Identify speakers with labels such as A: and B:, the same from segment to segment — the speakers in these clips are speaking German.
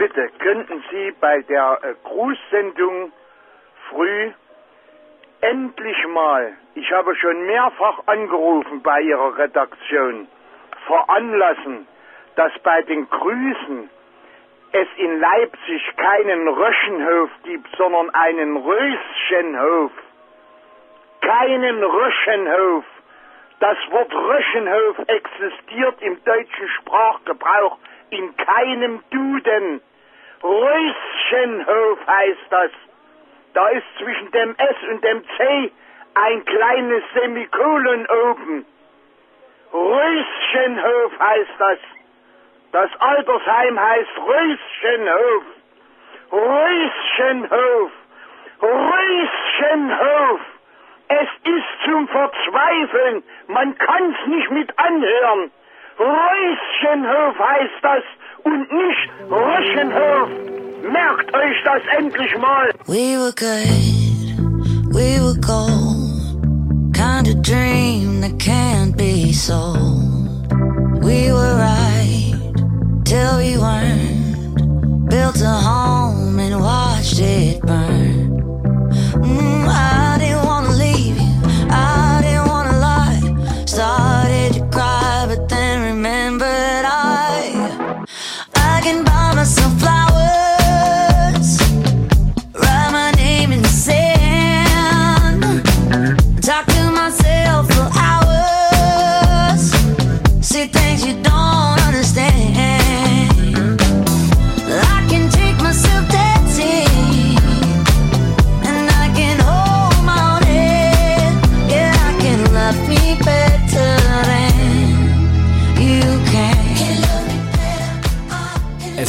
A: Bitte, könnten Sie bei der äh, Grußsendung früh endlich mal, ich habe schon mehrfach angerufen bei Ihrer Redaktion, veranlassen, dass bei den Grüßen es in Leipzig keinen Röschenhof gibt, sondern einen Röschenhof. Keinen Röschenhof. Das Wort Röschenhof existiert im deutschen Sprachgebrauch in keinem Duden. Röschenhof heißt das. Da ist zwischen dem S und dem C ein kleines Semikolon oben. Röschenhof heißt das. Das Altersheim heißt Röschenhof. Röschenhof. Röschenhof. Es ist zum Verzweifeln. Man kann's nicht mit anhören. Röschenhof heißt das und nicht Röschenhof. Merkt euch das endlich mal.
B: We were good, we were gold. Kind of dream that can't be sold. We were right till we weren't. Built a home and watched it burn.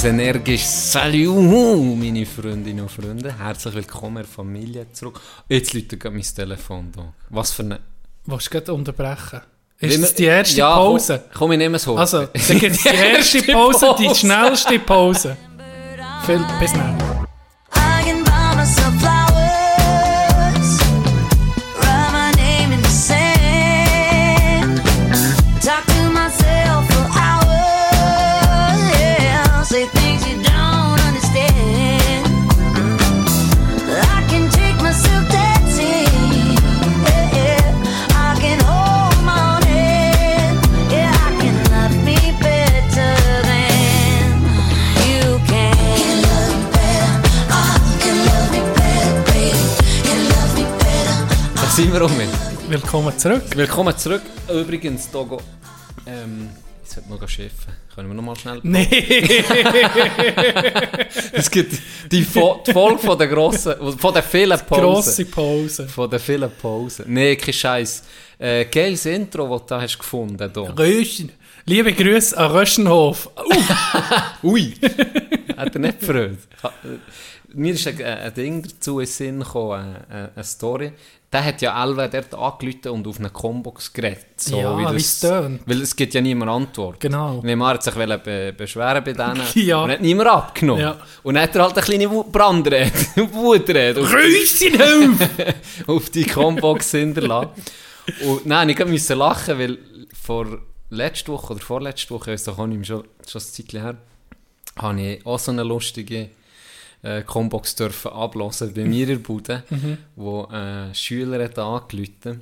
C: Ein energisches Salut, meine Freundinnen und Freunde. Herzlich willkommen in der Familie zurück. Jetzt läutet mein Telefon da. Was für eine...
D: Du gerade unterbrechen? Ist
C: wir-
D: das die erste
C: ja,
D: Pause?
C: Komm, komm ich nehme es hoch.
D: Also, dann gibt es die erste Pause, die schnellste Pause. Viel, bis dann.
C: Sind wir um.
D: Willkommen zurück.
C: Willkommen zurück. Übrigens, Togo. Ähm, ich sollte noch schiffen. Können wir noch mal schnell...
D: Nee,
C: Es gibt die, Fo die Folge von der grossen... Von der vielen Pausen.
D: grosse Pause.
C: Von der vielen Pausen. Nee, kein Scheiß. Äh, geiles Intro, das du hast gefunden hast.
D: Röschen. Liebe Grüße an Röschenhof. Uh,
C: Ui! Hat er nicht gefreut? Äh, Mir ist ein, ein Ding dazu in Sinn gekommen, eine, eine Story. Der hat ja Elva dort angerufen und auf eine Combox geredet. So
D: Ja, wie
C: das-
D: es tönt.
C: Weil es gibt ja niemand Antwort.
D: Genau.
C: Neymar hat sich be beschweren bei denen
D: Ja.
C: und hat niemand abgenommen.
D: Ja.
C: Und dann hat er halt eine kleine Brandrede, Wutrede auf,
D: Röschenhof!
C: auf die Combox hinterlassen. Und nein, ich musste lachen, weil vor letzter Woche oder vorletzte Woche, ich weiss doch auch nicht mehr, schon, schon ein Zeitchen her, habe ich auch so eine lustige äh, Combox dürfen ablassen. Bei mir in der Bude, wo äh, Schüler hat angerufen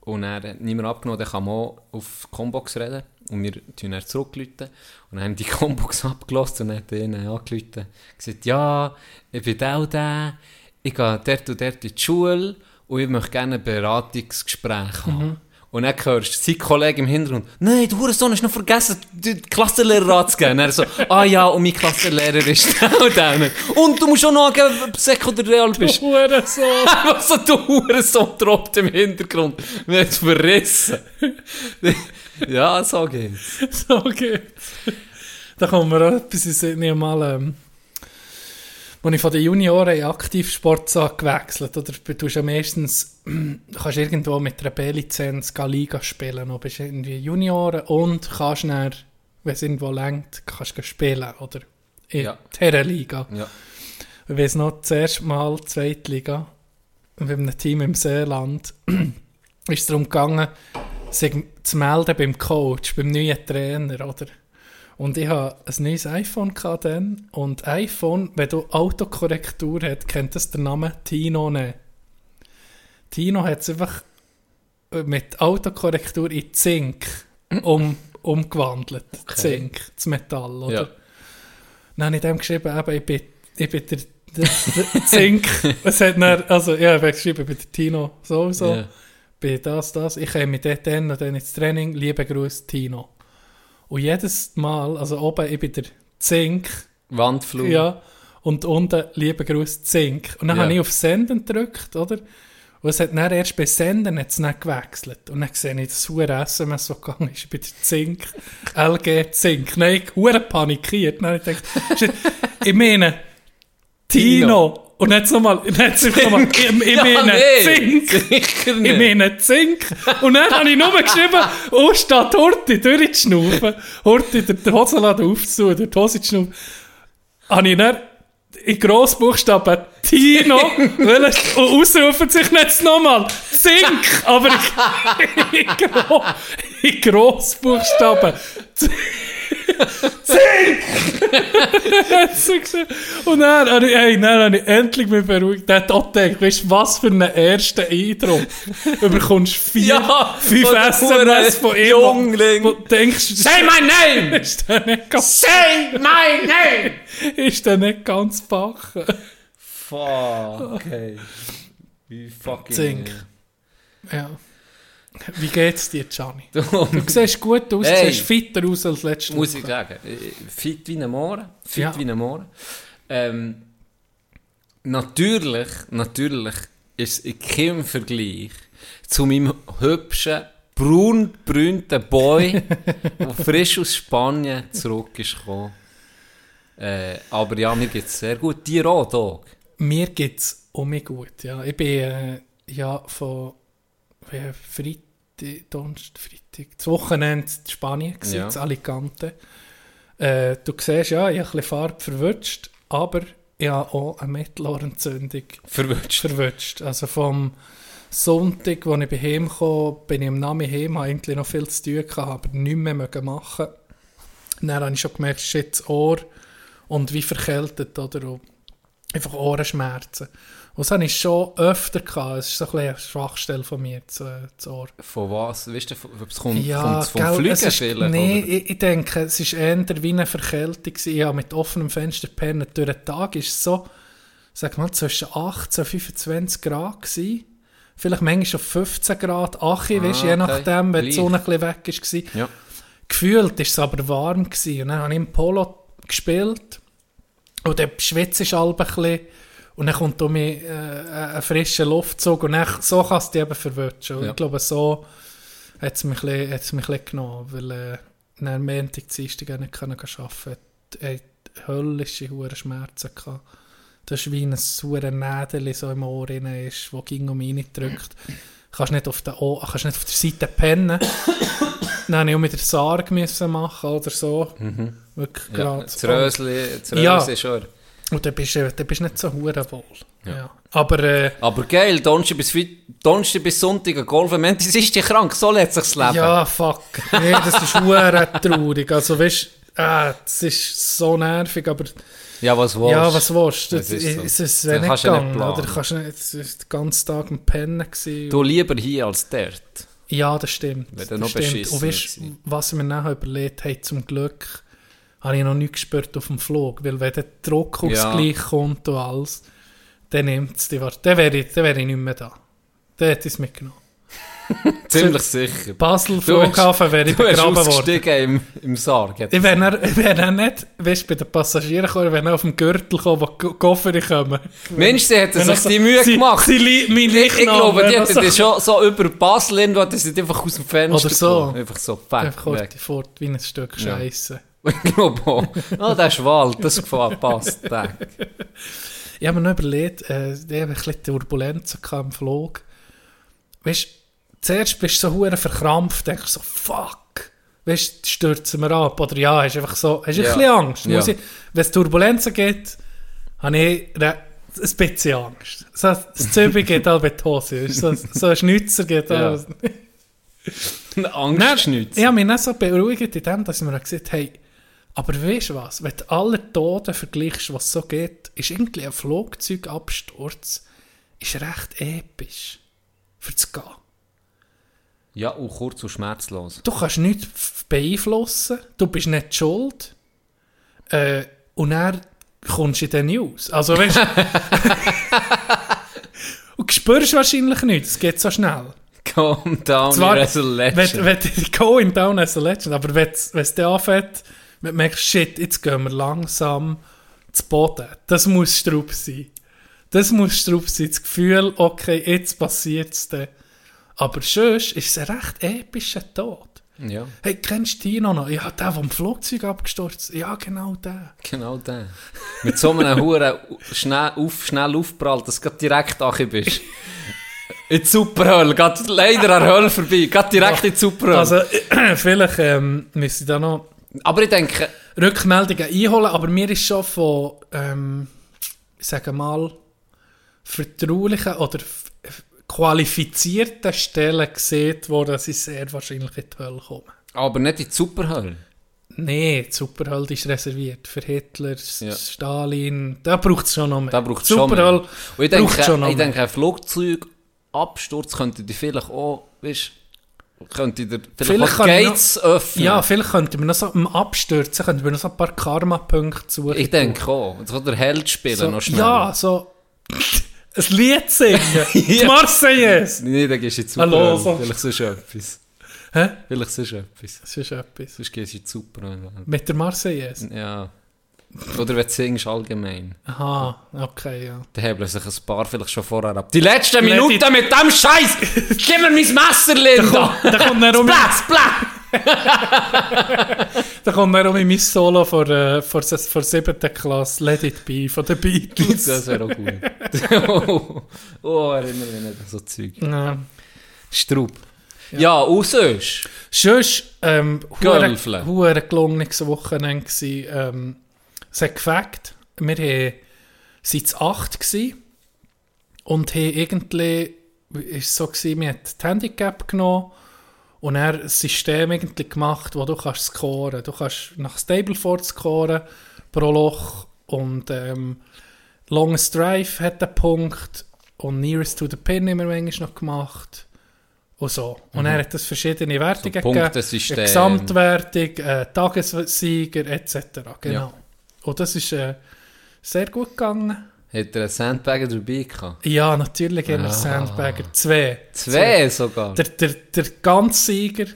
C: und er hat niemand abgenommen, der kann man auch auf Combox reden und wir tun dann zurückrufen. Und dann haben die Combox abgelassen und dann hat ihnen angerufen gesagt, ja, ich bin auch der, ich gehe dort und dort in die Schule und ich möchte gerne ein Beratungsgespräch haben. Und dann hörst du seinen Kollegen im Hintergrund, nein, du Hurensohn hast noch vergessen, den Klassenlehrer anzugeben. Und er so, ah ja, und mein Klassenlehrer ist da und da. Und du musst auch noch angeben, ob du Sek oder Real bist.
D: Hurensohn.
C: Was so du Hurensohn tropft im Hintergrund. Wir haben es verrissen. ja, so geht's.
D: So geht's. Da kommen wir auch etwas in. Ich habe mal, ähm, als ich von den Junioren in Aktivsport gewechselt oder du ja meistens, kannst irgendwo mit einer B-Lizenz Liga spielen, du bist irgendwie Junioren und kannst dann, wenn es irgendwo längt, kannst du spielen, oder? In
C: Ja.
D: dieser Liga.
C: Ja.
D: Ich weiss noch, das erste Mal Zweitliga, mit einem Team im Seeland, ist es darum gegangen, sich zu melden beim Coach, beim neuen Trainer, oder? Und ich hatte ein neues iPhone dann. Und iPhone, wenn du Autokorrektur hast, kennt das der Name Tino nicht. Tino hat es einfach äh, mit Autokorrektur in Zink um, umgewandelt. Zink, das Metall, oder?
C: Ja.
D: Dann habe ich dem geschrieben, eben, ich bin, ich bin der, der, der Zink. es hat dann, also, ja, ich habe geschrieben, ich bin der Tino sowieso.
C: Ja.
D: Bin das, das. Ich komme dort dann und dann ins Training. Liebe Grüße, Tino. Und jedes Mal, also oben, ich bin der Zink,
C: Wandflug.
D: ja, und unten, liebe Grüße, Zink. Und dann
C: Ja.
D: habe ich auf Senden gedrückt, oder? Und es hat dann erst bei Senden hat's dann gewechselt. Und dann sehe ich, das hure SMS, so gegangen ist, bei der Zink, LG Zink. Nein, ich hure panikiert. Dann habe ich gedacht, ich meine, Tino. Und dann nochmal, dann hat's einfach nochmal, ich, ich
C: Ja,
D: meine,
C: nee,
D: Zink.
C: Nicht.
D: meine Zink. Und dann habe ich nur geschrieben, oh, statt Horti durchzuschnaufen, Horti den den Hosenladen aufzutun, durch die Hose zu schnaufen, habe ich dann in Grossbuchstaben Tino, weil es- und ausrufen sich jetzt nochmal Zink, aber in, in, in Grossbuchstaben. Hat's geschrieben. Und dann habe ich, hey, dann habe ich endlich mich beruhigt. Der hat auch gedacht, weißt du, was für einen ersten Eindruck. Du bekommst vier,
C: Ja,
D: fünf SMS von ihm.
C: Jungling.
D: Wo denkst,
C: Say my name!
D: ist der nicht ganz,
C: Say my name!
D: ist der nicht ganz bachen.
C: Fuck, okay. Wie fucking...
D: Zink. Ja. Wie geht's dir, Gianni?
C: Du,
D: Du siehst gut aus,
C: Hey.
D: du siehst fitter aus als letzte
C: muss ich
D: Woche.
C: sagen. äh, Fit wie ein Mohren. Fit
D: Ja.
C: wie ein Mohren. Ähm, natürlich, natürlich ist es in keinem Vergleich zu meinem hübschen, braunbrünten Boy, der frisch aus Spanien zurück ist gekommen. Äh, aber ja, mir geht es sehr gut. Dir auch, Dog?
D: Mir geht's um mich gut, ja. Ich bin äh, ja von äh, Freitag, Donnerstag, Freitag, das Wochenende in Spanien gewesen,
C: Ja.
D: in Alicante. Äh, du siehst ja, ich habe ein bisschen Farbe verwünscht, aber ich habe auch eine Mittelohrentzündung
C: Verwünscht.
D: verwünscht. Also vom Sonntag, als ich bei kam, bin ich am Namen heim, habe eigentlich noch viel zu tun gehabt, aber nichts mehr machen. Dann habe ich schon gemerkt, shit, das Ohr und wie verkältet, oder? Und einfach Ohrenschmerzen. Und das habe ich schon öfter gehabt. Es ist so ein eine Schwachstelle von mir, das, äh, das Ohr.
C: Von was? Weißt du, von- es kommt,
D: Ja,
C: kommt's vom
D: gell,
C: Fliegen
D: es ist,
C: vielleicht?
D: Nee,
C: oder?
D: ich, ich denke, es ist eher wie eine Verkältung. Ich habe mit offenem Fenster pennen. Durch den Tag ist es so, sag mal, zwischen 18 und 25 Grad gewesen. Vielleicht manchmal auf 15 Grad, 8,
C: Ah,
D: weißt, je
C: okay.
D: nachdem, wenn die. Sonne ein bisschen weg ist. Gewesen.
C: Ja.
D: Gefühlt war es aber warm. Gewesen. Und dann habe ich im Polo gespielt. Und dann schwitzt es halb ein bisschen. Und dann kommt um mich äh, ein frischer Luftzug. Und dann, so kannst du dich eben verwünschen. Und
C: Ja.
D: Ich glaube, so hat es mich, ein bisschen- hat's mich ein genommen. Weil äh, dann am Montag, Dienstag nicht können arbeiten konnte. Ich hatte höllische Schmerzen. Gehabt. Das ist wie ein sauer Nädel so im Ohr drin ist, das ging um mich drückt. Kannst nicht auf der, Ohr, kannst nicht auf der Seite pennen. Dann musste ich auch mit der Sarg müssen machen oder so. Wirklich
C: Ja,
D: gerade.
C: das Rösli, das
D: Ja.
C: Schon...
D: Und dann bist du dann bist du nicht so hure wohl. Ja.
C: Ja.
D: Aber äh,
C: Aber geil, Donnerstag bis, Donnerstag bis Sonntag ein Golf. Mensch, ist die krank, so lässt sich's leben.
D: ja, fuck. Nee, das ist hure traurig. Also weißt du, äh, das ist so nervig, aber
C: Ja, was willst
D: ja, was willst du?
C: Das
D: Das
C: ist
D: ist,
C: so.
D: es ist
C: Das
D: nicht
C: kannst du nicht
D: gegangen. oder? Kannst du nicht, es den ganzen Tag am Pennen gewesen.
C: Du lieber hier als dort.
D: Ja, das stimmt.
C: Wenn
D: das
C: du noch
D: stimmt. Und weißt, was ich mir nachher überlegt habe, zum Glück habe ich noch nicht gespürt auf dem Flug, weil wenn der Druckausgleich kommt und alles, dann nimmt es die Warte. Dann wäre ich, dann wäre ich nicht mehr da. Dann hätte ich es mitgenommen.
C: Ziemlich sicher.
D: Basel Flughafen wäre ich begraben worden.
C: im, im Sarg.
D: Ich wäre dann, dann nicht, weißt bei den Passagieren gekommen, dann auf dem Gürtel gekommen, wo die Koffer kommen.
C: Mensch, sie hätten
D: Wenn
C: sich
D: also-
C: die Mühe
D: sie,
C: gemacht.
D: Sie, li- mein
C: ich, ich glaube,
D: wenn
C: die hätten schon so über Basel irgendwo, sie die einfach aus dem Fenster
D: Oder so.
C: gekommen. Einfach so, pack,
D: Einfach
C: weg.
D: fort wie ein Stück
C: Ja. Ich glaube auch. Oh, der ist Wald, das gefällt, passt. Der.
D: Ich habe mir noch überlegt, äh, ich habe ein bisschen Turbulenzen im Flug. Weißt du, zuerst bist du so hure verkrampft, denkst so, fuck. Weißt du, stürzen wir ab. Oder ja, hast einfach so, hast du
C: Ja.
D: ein bisschen Angst. Muss
C: Ja.
D: ich, wenn es Turbulenzen gibt, habe ich ein bisschen Angst. So, das Zübi geht in die Hose. So, so ein Schnitzer geht
C: Ja.
D: auch.
C: Ein
D: Nein,
C: Angstschnitz.
D: Ich habe mich nicht so beruhigt in dem, dass ich mir gesagt habe, hey, Aber weißt du was? Wenn du alle Toten vergleichst, was so geht, ist irgendwie ein Flugzeugabsturz ist recht episch. Für zu gehen.
C: Ja, und kurz und schmerzlos.
D: Du kannst nichts beeinflussen, du bist nicht schuld. Äh, und dann kommst du in den News. Also weißt Und du spürst wahrscheinlich nichts, es geht so schnell.
C: Calm down,
D: Zwar,
C: you're as a legend.
D: wenn, wenn going down as a legend, aber wenn es wenn es dann anfängt, wenn du merkst, shit, jetzt gehen wir langsam zu Boden. Das muss Strupp sein. Das muss Strupp sein. Das Gefühl, okay, jetzt passiert es dann. Aber sonst ist es ein recht epischer Tod.
C: Ja,
D: Hey, kennst du Tino noch? Ja, der, vom Flugzeug abgestürzt Ja, genau der.
C: genau der. Mit so einem Huren schnell, auf, schnell aufprallt, dass du direkt angekommen bist. In die Superhölle, geht leider an der Hölle vorbei, geht direkt in die Superhölle.
D: Also, vielleicht ähm, müsste ich da noch
C: Aber ich denke,
D: Rückmeldungen einholen, aber mir ist schon von, ähm, ich sage mal, vertraulichen oder qualifizierten Stellen gesehen worden, dass ich sehr wahrscheinlich in die Hölle komme.
C: aber nicht in die Superhölle.
D: Nein, die Superhölle ist reserviert für Hitler,
C: Ja.
D: Stalin, da braucht es schon noch mehr.
C: Da braucht es
D: Die
C: schon mehr. Und ich denke,
D: schon noch
C: ich denke, ein Flugzeugabsturz könnte dir vielleicht auch, weißt könnte dir vielleicht,
D: kann
C: Gates öffnen.
D: Ja, vielleicht könnten wir noch so im Abstürzen könnten wir noch so ein paar Karma-Punkte suchen.
C: ich denke auch. So der Held spielen
D: so,
C: noch schnell.
D: Ja, so ein Lied singen. Die Marseillaise.
C: Nee, dann gehst du in die
D: Hallo, so.
C: Vielleicht sonst etwas.
D: Hä?
C: Vielleicht sonst etwas.
D: Ist etwas.
C: Sonst gehst du in die Superhölle.
D: Mit der Marseillaise?
C: Ja. Oder wenn du singst allgemein.
D: Aha, okay, ja.
C: Dann hebeln sich ein paar vielleicht schon vorher ab. Die letzten
D: Let
C: Minuten
D: it-
C: mit dem Scheiß! Gib mir mein Messer, Linda!
D: Da kommt dann um,
C: Platz, Platz!
D: da kommt dann um mein Solo vor, äh, ses- vor siebten Klasse Let It Be von den Beatles.
C: Das wäre auch gut. oh, oh, erinnere mich nicht an so Zeug.
D: Ja.
C: Strub. Ja, und sonst?
D: Sonst, ähm,
C: Gölfle.
D: hure gelungenes Wochenende. Ähm, es hat gefällt. Wir sind zu acht und haben irgendwie, ist so wir haben die Handicap genommen und dann ein System irgendwie gemacht, wo du kannst scoren. Du kannst nach Stableford scoren pro Loch und ähm, Longest Drive hat einen Punkt und Nearest to the Pin wir manchmal noch gemacht. Und so. Und er hat das verschiedene Wertungen gegeben.
C: Punktesystem.
D: Eine Gesamtwertung, äh, Tagessieger etc. Genau.
C: Ja.
D: Und das ist äh, sehr gut gegangen.
C: Hat er einen Sandbagger dabei gehabt?
D: Ja, natürlich haben wir
C: Ah.
D: Sandbagger. Zwei.
C: Zwei sogar?
D: Der, der, der ganze Sieger,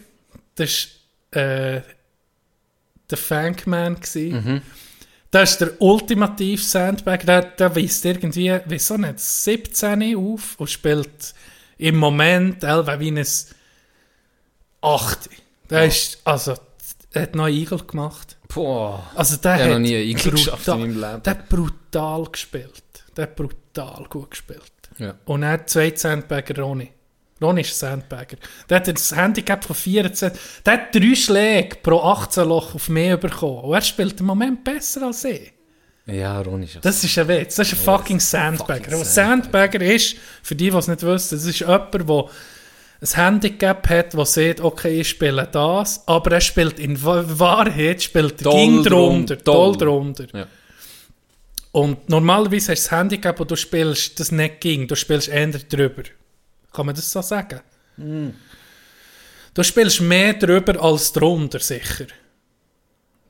D: das war äh, der Fankman. Mhm. Das ist der ultimative Sandbagger. Der, der weist irgendwie, wieso nicht, 17 auf und spielt im Moment elf wie ein 8. Der ist, also, hat noch Igel gemacht.
C: Boah.
D: Also der
C: Ich
D: hat
C: noch nie Igel geschafft in meinem Leben.
D: Der hat brutal gespielt. Der hat brutal gut gespielt.
C: Ja.
D: Und er hat zwei Sandbagger Ronny. Ronny ist ein Sandbagger. Der hat ein Handicap von 24. Der hat drei Schläge pro 18 Loch auf mehr bekommen. Und er spielt im Moment besser als ich.
C: Ja, Ron ist
D: Das ist ein Witz. Das ist ein fucking Sandbagger.
C: fucking
D: Aber Sandbagger ist, für die, die es nicht wissen, das ist jemand, der ein Handicap hat, der sieht, okay, ich spiele das, aber er spielt in Wa- Wahrheit spielt
C: Doll
D: ging
C: drunter,
D: doll
C: doll.
D: drunter.
C: Ja.
D: Und normalerweise hast du das Handicap, wo du spielst, das nicht ging. Du spielst eher drüber. Kann man das so sagen?
C: Mm.
D: Du spielst mehr drüber als drunter, sicher.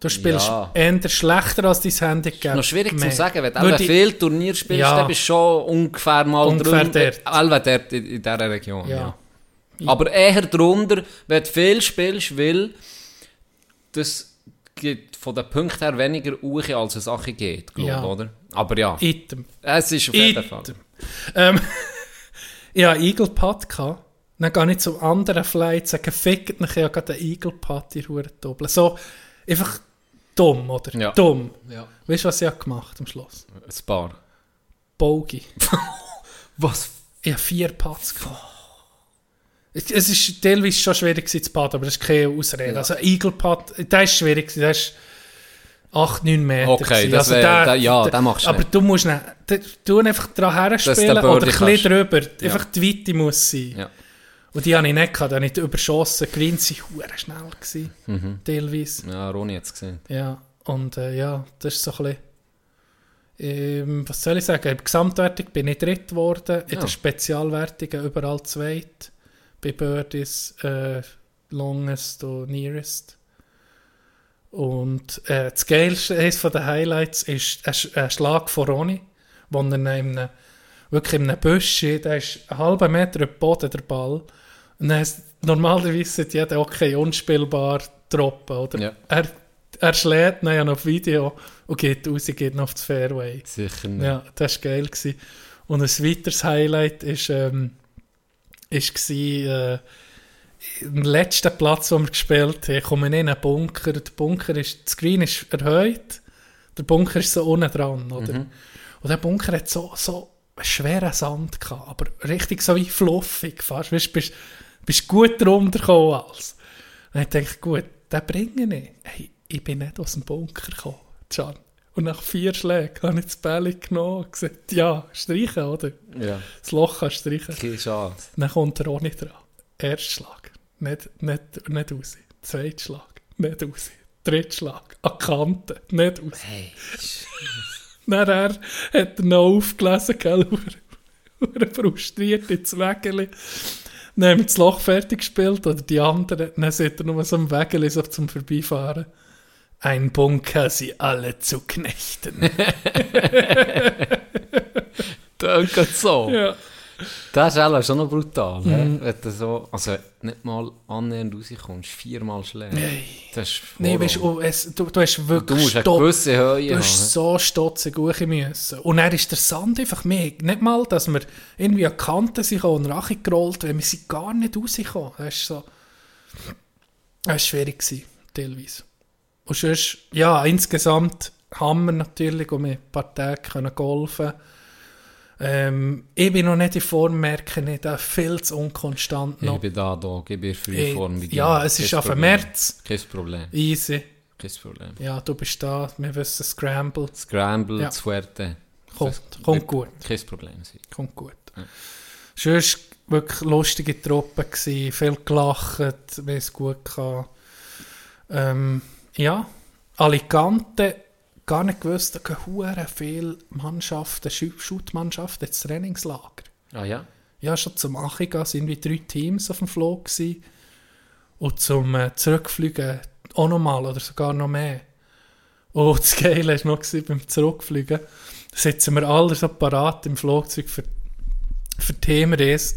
D: Du spielst
C: Ja.
D: eher schlechter als dein Handicap.
C: Noch schwierig
D: Mehr.
C: zu sagen, wenn du
D: Würde
C: viel Turnier spielst,
D: Ja.
C: dann bist du schon ungefähr mal
D: Ungefähr
C: drunter.
D: dort.
C: Alle dort in, in dieser Region. Ja.
D: Ja.
C: Aber eher drunter, wenn du viel spielst, weil das gibt von den Punkten her weniger hoch, als es Sache geht, glaube
D: Ja.
C: oder? Aber ja,
D: Item.
C: es ist auf jeden Fall.
D: Item. Ähm, ich hatte einen Eagle-Putt. gehabt. Dann gehe ich zum anderen Flight, sage, fickt mich, ich habe gerade einen Eagle-Putt in Ruhe doppeln. So, einfach dumm, oder?
C: Ja.
D: Dumm.
C: Ja.
D: Weißt du, was ich habe gemacht am Schluss?
C: Ein paar.
D: Bogey.
C: Was?
D: Ich habe vier Putts gehabt. Es ist teilweise schon schwierig zu patten, aber das ist keine Ausrede. Also Eagle Putt, der ist schwierig der ist 8, 9 Meter
C: Okay,
D: gewesen.
C: das wär- da- ja, den machst du
D: Aber
C: nicht.
D: du musst nicht, du, einfach dran her spielen oder ein bisschen drüber. Einfach die Weite muss sein.
C: Ja.
D: Und die habe ich nicht gehabt, die habe ich überschossen. Greens waren hure schnell gewesen,
C: Mhm.
D: teilweise.
C: Ja, Ronny hat es gesehen.
D: Ja. Und äh, ja, das ist so ein bisschen, ähm, was soll ich sagen, in der Gesamtwertung bin ich dritt geworden, in
C: Ja.
D: der Spezialwertung überall zweit, bei Birdies, äh, Longest und Nearest. Und äh, das Geilste, eines den Highlights ist ein, Sch- ein Schlag von Ronny, wo er in einem, wirklich in einem Busch, der ist einen halben Meter über den Boden, der Ball. Und dann ist, normalerweise sagt jeder, okay, unspielbar, droppen, oder?
C: Ja.
D: Er, er schlägt dann ja noch auf Video und geht raus, geht noch auf das Fairway.
C: Sicher nicht.
D: Ja, das war geil. Gewesen. Und ein weiteres Highlight ist, ähm, ist gewesen, äh, im letzten Platz, den wir gespielt haben, kommen in einen Bunker. Der Bunker ist, das Screen ist erhöht, der Bunker ist so unten dran, oder?
C: Mhm.
D: Und der Bunker hat so, so einen schweren Sand gehabt, aber richtig so wie fluffig fast. Weißt, bist, bist gut drunter gekommen als. Und ich dachte, gut, den bringe ich. Hey, ich bin nicht aus dem Bunker gekommen, Can. Und nach vier Schlägen habe ich das Bälle genommen und gesagt, ja, streichen, oder?
C: Ja.
D: Das Loch kannst du streichen.
C: Keine Chance.
D: Dann kommt er auch nicht dran. Erster Schlag. Nicht, nicht, nicht raus. Zweiter Schlag. Nicht raus. Dritter Schlag. An Kante. Nicht raus.
C: Hey.
D: Nachher hat er noch aufgelesen, gell? Er frustriert ins Wägeli. Dann haben wir das Loch fertig gespielt, oder die anderen. Dann sieht er nur so am Wägeli so zum Vorbeifahren. Ein Bunker, sie alle zu knechten.
C: Danke so.
D: ja.
C: Das ist auch schon noch brutal. Mhm. Wenn du so, also nicht mal annähernd rauskommst, viermal schlägst.
D: Nein.
C: Das ist
D: Nein,
C: Horror.
D: weißt du, oh, es, du, du hast wirklich
C: du musst gewisse Höhe
D: Du
C: haben.
D: hast so stotzig hoch müssen. Und dann ist der Sand einfach mehr. Nicht mal, dass wir irgendwie an die Kante sind und gerollt, weil wir sind gar nicht rausgekommen. Das ist so... Das war schwierig, gewesen, teilweise. Und sonst, ja, insgesamt haben wir natürlich um ein paar Tage können golfen ähm, Ich bin noch nicht in Form, merke ich, da viel zu unkonstant noch.
C: Ich bin da, da, gebe dir früh
D: Eh,
C: Form. wie
D: ja, es ist auf. März.
C: Kein Problem.
D: Easy.
C: Kein Problem.
D: Ja, du bist da, wir wissen Scramble.
C: Scramble,
D: Ja.
C: zu Fuerte.
D: Kommt, kommt gut.
C: Kein Problem sein.
D: Kommt gut. Sonst wirklich lustige Truppe gsi, viel gelacht, wie es gut. Ähm, ja, Alicante, gar nicht gewusst, da gehen hure viele Mannschaften, Schu- Shootmannschaften ins Trainingslager.
C: Ah ja?
D: Ja, schon zum Achiga sind wie drei Teams auf dem Flug. Und zum äh, Zurückfliegen auch noch mal oder sogar noch mehr. Und das Geile war noch gewesen, beim Zurückfliegen, sitzen wir alle so parat im Flugzeug für, für Themenreise.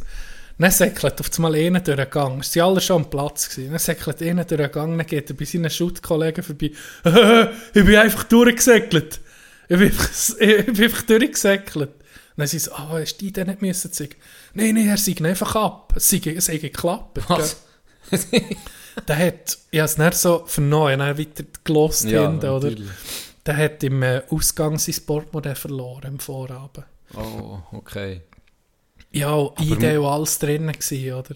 D: Dann säckelt auf einmal einer durch den Gang. Es waren alle schon am Platz. Gewesen. Dann säckelt einer durch den Gang, dann geht er bei seinen Schutzkollegen vorbei. ich bin einfach durchgesäckelt. Ich bin einfach, ich bin einfach durchgesäckelt. Dann sie so, ah, hast du die denn nicht müssen zeigen? Nein, nein, er sei einfach ab. Es sei, es sei geklappt.
C: Was?
D: Der hat, ich habe es nicht so vernommen, dann weiter gelost hinten, oder? Der hat im äh, Ausgang sein Sportmodell verloren, im Vorabend.
C: Oh, okay.
D: Ja, Idee und alles drin gewesen, oder?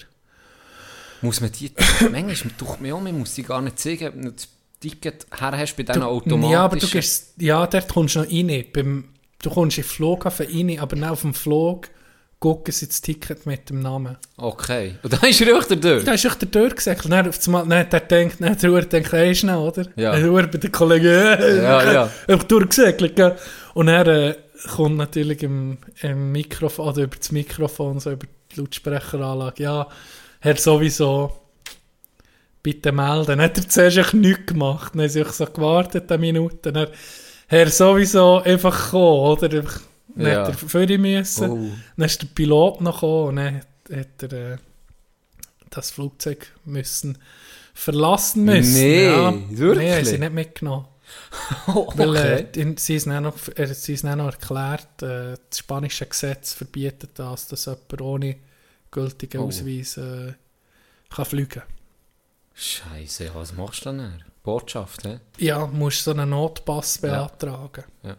C: Muss man die... Manchmal tut mir auch, man muss sie gar nicht zeigen, wenn du das Ticket her hast bei diesen automatischen...
D: Ja, aber du gehst, ja, dort kommst du noch rein. Beim, du kommst in den Flughafen rein, aber dann auf dem Flug gucken sie das Ticket mit dem Namen.
C: Okay. Und dann ist er auch durch.
D: Da ist echt der Tür gesagt. Dann auf einmal, dann hat er gedacht, dann der Uhr gedacht, hey, schnell, oder?
C: Ja.
D: Der Uhr bei den Kollegen,
C: Ja, ja.
D: Einfach durchgesäckelt, gell? Und er äh, kommt natürlich im, im Mikrofon, oder über das Mikrofon, so über die Lautsprecheranlage, ja, Herr sowieso, bitte melden. Dann hat er zuerst nichts gemacht. Dann haben sie so gewartet, eine Minute. Dann, Herr sowieso einfach gekommen, oder? Dann
C: Ja.
D: hat er für müssen.
C: Oh.
D: Dann ist der Pilot noch gekommen und dann hat, hat er äh, das Flugzeug müssen verlassen müssen.
C: Nee,
D: ja.
C: wirklich?
D: Nee, haben sie nicht mitgenommen.
C: Oh,
D: Weil
C: okay.
D: äh, sie haben noch, äh, sie auch noch erklärt, äh, das spanische Gesetz verbietet das, dass jemand ohne gültigen
C: Oh.
D: Ausweis äh, kann fliegen
C: Scheiße, ja, was machst du denn? Botschaft, hä?
D: Ja, musst so einen Notpass beantragen.
C: Ja.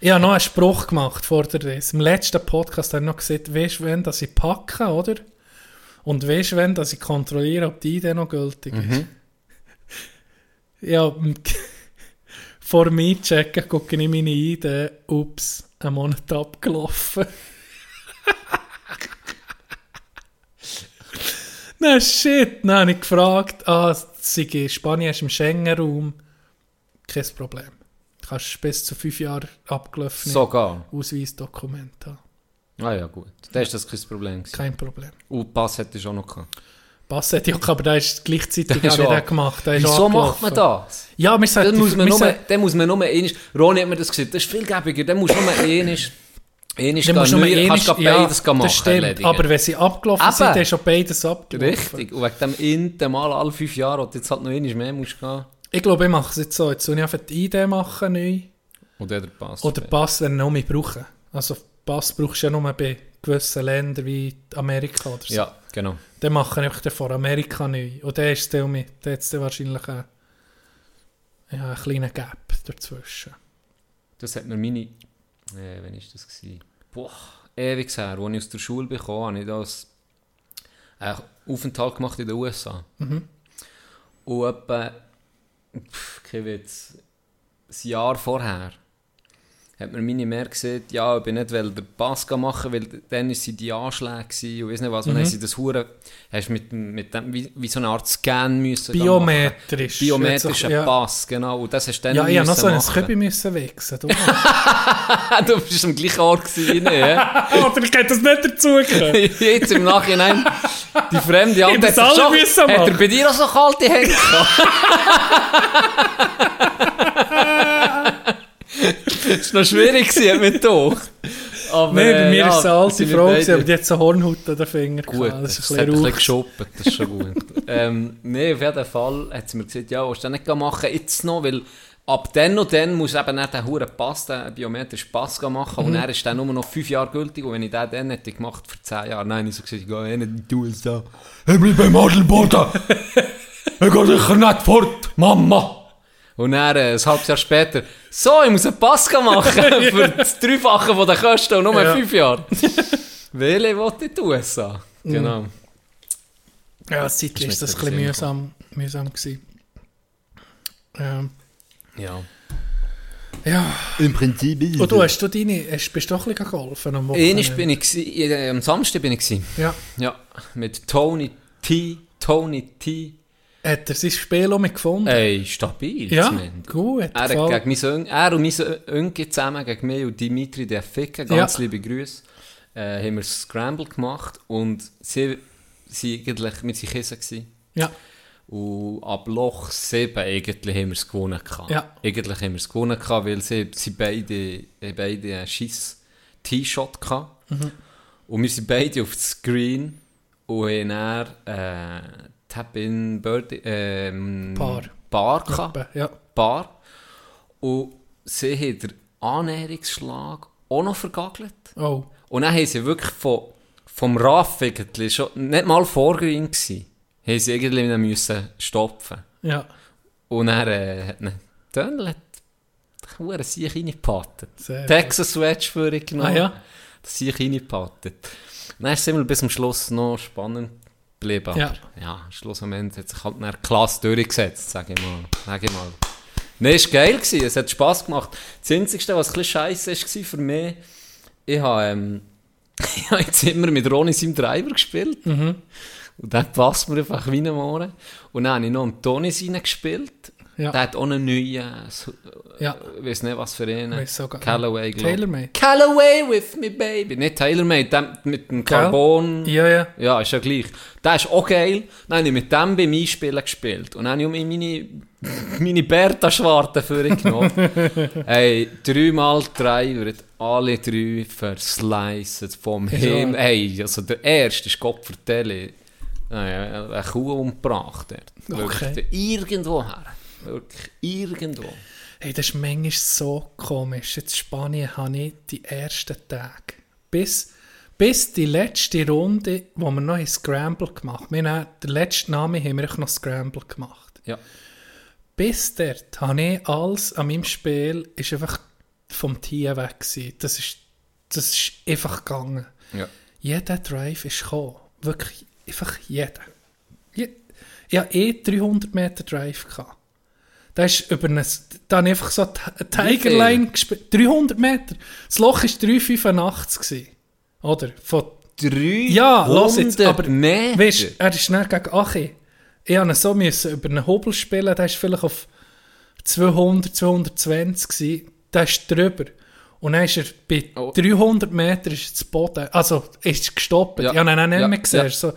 D: Ich habe noch einen Spruch gemacht vor der Reise. Im letzten Podcast habe ich noch gesagt, weißt du, wenn dass ich packe, oder? Und weißt du, wenn dass ich kontrolliere, ob die Idee noch gültig ist?
C: Mhm.
D: Ja, m- vor mir checken, gucke ich meine Idee, ups, ein Monat abgelaufen. Na shit, dann habe ich gefragt, ah, in Spanien ist im Schengen-Raum. kein Problem. Du kannst bis zu fünf Jahre abgelaufen
C: Sogar.
D: Ausweisdokument haben.
C: Ah ja, gut. Da ist das kein Problem. gewesen.
D: Kein Problem.
C: Und Pass hätte ich auch noch gehabt.
D: Ich auch, aber der ist gleichzeitig
C: Der ist
D: auch den gemacht. Der
C: Wieso macht man das?
D: Ja, wir sollten...
C: Dann muss man nur, dann muss man nur einmal, Ronny hat mir das gesagt, das ist viel gäbiger, dann muss man nur einmal, einmal
D: Dann musst du nur
C: kannst
D: einmal-
C: du beides machen,
D: das stimmt.
C: erledigen.
D: Aber wenn sie abgelaufen
C: Eben.
D: sind, dann ist schon beides abgelaufen.
C: Richtig, und wegen dem Inten mal alle fünf Jahre, und jetzt halt noch einmal mehr musst gehen.
D: Ich glaube, ich mache es jetzt so. Jetzt soll ich einfach die ID machen neu.
C: Oder der Pass.
D: Oder Pass, wenn noch mehr brauchen. Also Pass brauchst du ja nur bei gewissen Ländern wie Amerika oder so.
C: Ja, genau.
D: Dann mache ich einfach von Amerika neu. Und dann ist dann mit. Dann hat wahrscheinlich einen, ja, einen kleinen Gap dazwischen.
C: Das hat mir meine, äh, wann ist das gewesen? Boah, ewig her, als ich aus der Schule bekam, habe ich das einen Aufenthalt gemacht in den USA.
D: Mhm.
C: Und etwa, pff, kein Witz, ein Jahr vorher hat mir meine Mehr gesagt, ja, ich bin nicht will den Pass machen, weil dann waren die Anschläge gewesen und weiss nicht was, und
D: Mhm.
C: haben sie das Hure, hast mit, mit dem, wie, wie so eine Art Scan müssen
D: Biometrisch.
C: machen. Biometrischer
D: Ja.
C: Pass, genau, und das hast du dann
D: Ja, ich habe noch so ein. Köbi müssen wechseln. Du
C: du bist am gleichen Ort gewesen, ja?
D: Oder hätte das nicht dazugehört.
C: Jetzt im Nachhinein, die fremde Hand hat schon, hat er bei dir auch so kalte Hände? das war noch schwierig, hat mir gedacht. Aber,
D: bei
C: äh,
D: mir
C: ja,
D: ist es eine alte Frau, aber die hat so Hornhaut an den Fingern.
C: Gut,
D: gehabt.
C: das,
D: das ist ein bisschen
C: geschoppt, das ist schon gut. ähm, nee, auf jeden Fall hat sie mir gesagt, ja, willst du nicht machen, jetzt noch, weil ab dann und dann muss eben nicht den huren Pass, den biometrischen Pass machen und er ist dann nur noch fünf Jahre gültig und wenn ich den dann hätte gemacht für zehn Jahre, nein, ich so gesagt, ich gehe eh nicht in die USA. Ich bleibe beim Adelboden. ich gehe sicher nicht fort, Mama. Und dann, äh, ein halbes Jahr später, so, ich muss einen Pass machen für das Dreifache von den Kosten und nur
D: Ja.
C: fünf Jahre. Welche will ich in die USA? Genau.
D: Ja, eine Zeit
C: Ist
D: das ein bisschen mühsam, mühsam gewesen. Ähm,
C: Ja.
D: ja.
C: Im Prinzip ist
D: Und du hast du deine, hast, bist du doch ein bisschen geholfen am
C: Einmal bin ich, äh, am Samstag bin ich gsi.
D: Ja.
C: Ja, mit Tony T. Tony T.
D: Hat er sein Spiel auch mit gefunden?
C: Ey, stabil.
D: ja,
C: zumindest.
D: gut.
C: Er, gegen mein Ön- er und mein Önke zusammen gegen mich und Dimitri der Ficken, ganz
D: Ja.
C: liebe Grüße, äh, haben wir Scramble gemacht und sie, sie eigentlich, wir waren Kissen.
D: Ja,
C: Und ab Loch 7 eigentlich haben wir es gewonnen. Gehabt.
D: Ja.
C: Eigentlich haben wir es gewonnen, gehabt, weil sie, sie beide, beide einen scheiß T-Shot gehabt.
D: Mhm.
C: Und wir sind beide auf das Screen und haben dann äh, Tap-in Birdie, ähm,
D: Paar.
C: Bar.
D: Etwa, ja.
C: Bar. Und sie haben den Annäherungsschlag auch noch vergagelt.
D: Oh,
C: Und dann haben sie wirklich von, vom Raff eigentlich schon, nicht mal vorgrün gewesen, haben sie irgendwie müssen stopfen.
D: ja.
C: Und dann äh, hat hat einen Sieg reingepatet.
D: Sehr
C: Texas Swedge für genommen.
D: Ah, ja?
C: Das Sieg reingepatet. Dann ist es immer bis zum Schluss noch spannend geblieben. Aber
D: Ja.
C: ja, schlussendlich hat sich halt eine Klasse durchgesetzt, sage ich mal. Sag ich mal. Nein, es war geil, gewesen. es hat Spass gemacht. Das Einzige, was ein bisschen scheiße war für mich, ich habe, ähm, ich habe jetzt immer mit Ronny seinem Driver gespielt.
D: Mhm.
C: Und dann passt mir einfach wie ein. Und dann habe ich noch einen Toni gespielt.
D: Ja.
C: Der hat auch einen neuen, so-
D: Ja.
C: ich weiß nicht, was für einen. Callaway, glaub ich. Callaway with me, baby. Nicht Tailor-made, der mit dem Carbon.
D: Ja, ja.
C: Ja, ist ja gleich. Der ist auch geil. Dann habe ich mit dem beim Einspielen gespielt. Und dann habe ich meine, meine Bertha-Schwarte vorgenommen. Ey, dreimal drei wird alle drei versliced vom
D: Ja.
C: Himmel. Ey, also der erste ist Gott vertelle. Naja, eine Kuh umgebracht.
D: Okay.
C: irgendwo her. Wirklich, irgendwo.
D: Hey, das ist manchmal so komisch. Jetzt in Spanien habe ich die ersten Tage. Bis, bis die letzte Runde, wo wir noch Scramble gemacht haben. Haben, den letzten Namen haben wir noch Scramble gemacht.
C: Ja.
D: Bis dort habe ich alles an meinem Spiel ist einfach vom Team weg gewesen. Das ist, das ist einfach gegangen.
C: Ja.
D: Jeder Drive ist gekommen. Wirklich, einfach jeder. Je, ich hatte eh 300 Meter Drive. Gehabt. Da ist über eine, da habe ich einfach so Tigerline gespielt. 300 Meter. Das Loch war 3,85 gewesen. Oder? Von,
C: Drei
D: ja, los jetzt. Aber
C: Meter.
D: weißt, er ist schnell gegen Achi. Ich musste so müssen über einen Hobel spielen, der ist vielleicht auf 200, 220 gewesen, der ist drüber. Und dann ist er bei
C: Oh.
D: 300 Metern ist zu Boden, also ist gestoppt.
C: Ja.
D: Ich habe ihn auch nicht
C: Ja.
D: mehr gesehen.
C: Ja.
D: So,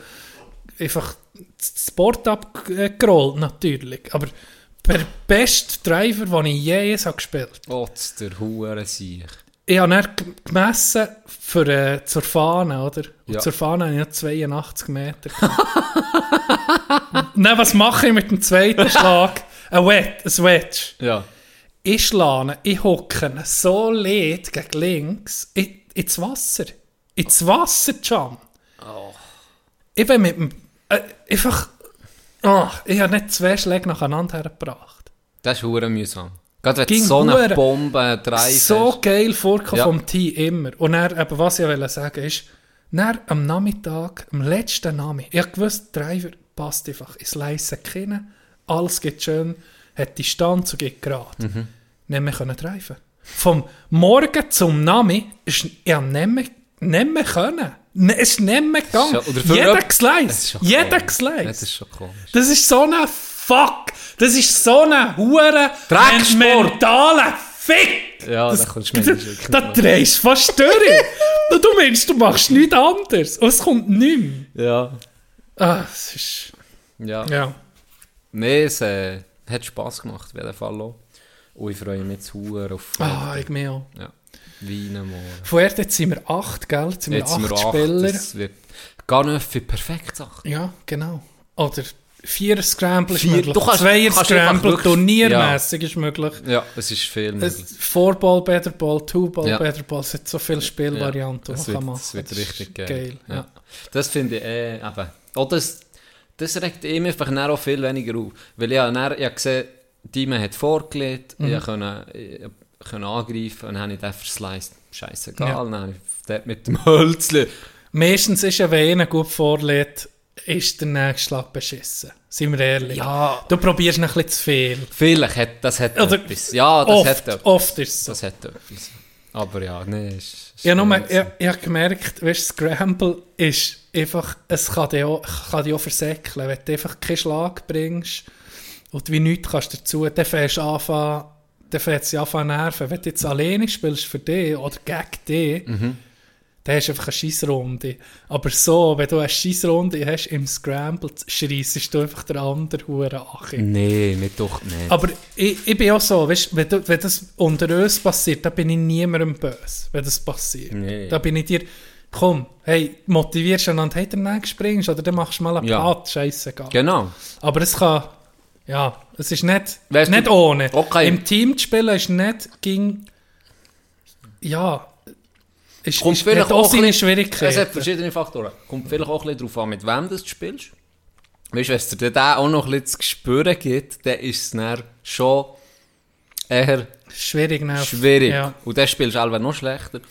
D: einfach das Board abgerollt, natürlich. Aber der beste Driver, den ich je habe gespielt
C: Oh, das ist der Hure Sieg.
D: Ich habe dann gemessen für, äh, zur Fahne, oder? Und
C: Ja.
D: zur Fahne habe ich noch 82 Meter. Nein, was mache ich mit dem zweiten Schlag? Ein Wedge. Ein Wedge.
C: Ja.
D: Ich schlage, ich hocke so leid gegen links in, ins Wasser. Ins Wasser, Can. Ich bin mit dem... Äh, einfach... Oh, ich habe nicht zwei Schläge nacheinander hergebracht.
C: Das ist hure mühsam. Gerade wenn
D: Ging
C: so eine Bombe drei
D: So geil vorgekommen
C: Ja.
D: vom Team immer. Und dann, eben, was ich wollte sagen ist, dann am Nachmittag, am letzten Nachmittag, ich gewusst, der Driver passt einfach ins leise Kinn, alles geht schön, hat die Stanz und geht gerade.
C: Mhm.
D: Nicht mehr können driven. Vom Morgen zum Nami ist ich nicht mehr, nicht mehr können. Es ist nicht mehr gegangen.
C: Für
D: Jeder
C: schon
D: Jeder. Geslice.
C: Das ist schon komisch.
D: Das ist so ein Fuck. Das ist so ein hure
C: Drecksport.
D: men- mentaler Fick.
C: Ja,
D: das,
C: da kommst du wirklich
D: Da
C: nicht
D: drehst du fast durch. Du meinst, du machst nichts anderes. Und es kommt nichts.
C: Ja.
D: Ah, es ist...
C: Ja.
D: Ja.
C: Nee, es äh, hat Spass gemacht, auf jeden Fall auch. Und ich freue mich hure auf
D: Ah, ich auch.
C: ja. Weinen morgen.
D: Vorher jetzt sind wir acht, gell? Jetzt sind wir
C: Jetzt sind
D: acht
C: wir acht,
D: Spieler.
C: das wird gar nicht für perfekt Sachen.
D: Ja, genau. Oder Vierer Scramble ist
C: Vier-
D: möglich.
C: du kannst-
D: Zweier
C: kannst einfach
D: Scramble,
C: wirklich-
D: turniermäßig ist möglich.
C: Ja, es ist viel
D: Es-
C: möglich.
D: Four Ball, Better Ball, Two Ball,
C: Ja.
D: Better Ball. Es hat so viele Spielvarianten,
C: das
D: die man kann machen
C: das wird
D: ist
C: richtig geil.
D: geil.
C: Ja.
D: Ja.
C: Das finde ich eh, eben. Auch das, das regt ihm einfach dann auch viel weniger auf. Weil ich dann, ich gesehen, Dime hat vorgelegt,
D: Mhm.
C: ich konnte, konnte angreifen und dann habe ich den versliced. Scheißegal,
D: Ja.
C: dann habe ich dort mit dem Hölzli.
D: Meistens ist ja, wenn einer gut vorlädt, ist der nächste Schlag beschissen. Seien wir ehrlich.
C: Ja.
D: Du probierst noch ein bisschen zu viel.
C: Vielleicht hat das hat
D: Oder
C: etwas. Ja, das
D: oft,
C: hat etwas.
D: oft ist es so.
C: Das hat etwas. Aber ja, nee, ist, ist
D: habe nur, ich, ich habe gemerkt, weißt, Scramble ist einfach, es kann dich auch, kann dich auch versäckeln. Wenn du einfach keinen Schlag bringst und wie nichts kannst dazu, dann fängst du anfangen, dann fängt es an zu nerven. Wenn du jetzt alleine spielst für dich oder gegen dich,
C: Mhm.
D: dann hast du einfach eine Scheissrunde. Aber so, wenn du eine Scheissrunde hast im Scramble, schreissest du einfach den anderen Huren an.
C: Nee, mir doch nicht.
D: Aber ich, ich bin auch so, weißt, wenn, du, wenn das unter uns passiert, dann bin ich niemandem böse, wenn das passiert.
C: Nee.
D: Da bin ich dir, komm, hey, motivierst du einander, hey, der nächste springst oder dann machst du mal einen
C: Ja.
D: Platt, scheißegal.
C: Genau.
D: Aber es kann, ja, es ist nicht,
C: Weißt du-
D: nicht ohne.
C: Okay.
D: Im Team zu spielen ist nicht gegen, ja, ist,
C: Kommt
D: ist,
C: vielleicht
D: auch seine
C: ein bisschen- Es hat verschiedene Faktoren. Kommt vielleicht auch ein bisschen darauf an, mit wem du spielst. Weißt du, wenn es dir dann auch noch ein bisschen zu spüren gibt, dann ist es dann schon eher
D: Schwierig, ne?
C: schwierig.
D: Ja.
C: Und dann spielst du einfach noch schlechter.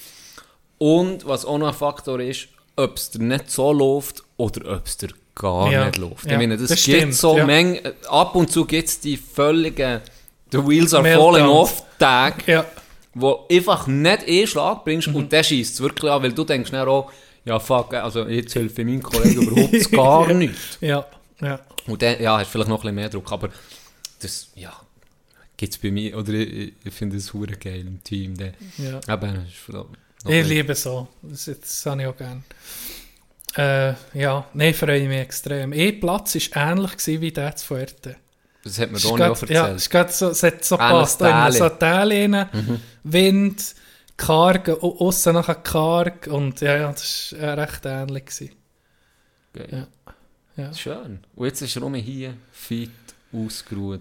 C: Und was auch noch ein Faktor ist, ob es dir nicht so läuft oder ob es dir gar
D: Ja.
C: nicht läuft.
D: Ja,
C: Ich meine, das,
D: das
C: gibt
D: stimmt,
C: so
D: ja.
C: Menge, ab und zu gibt es die völligen The Wheels are
D: Meltdowns.
C: falling off Tag,
D: Ja,
C: wo einfach nicht eh Schlag bringst und der schießt es wirklich an, weil du denkst dann auch, ja fuck, also jetzt hilft meinem Kollegen überhaupt gar nichts.
D: ja, ja.
C: Und dann, ja, hast vielleicht noch ein bisschen mehr Druck, aber das, ja, gibt es bei mir, oder ich, ich finde es hure geil im Team. Der,
D: ja.
C: noch
D: Ich liebe so. Das, das habe ich auch gerne. Äh, ja, nein, freue ich mich extrem. Ihr Platz war ähnlich wie der zu Fuerte.
C: Das hat mir
D: ist
C: auch
D: grad- Ja,
C: erzählt.
D: es, so, hat so gepasst. Da so.
C: Täli
D: rein, Wind, karg, au- aussen nachher karg und ja, ja, das war äh, recht ähnlich. Gewesen.
C: Geil.
D: Ja. Ja.
C: Schön. Und jetzt ist um hier, fit, ausgeruht.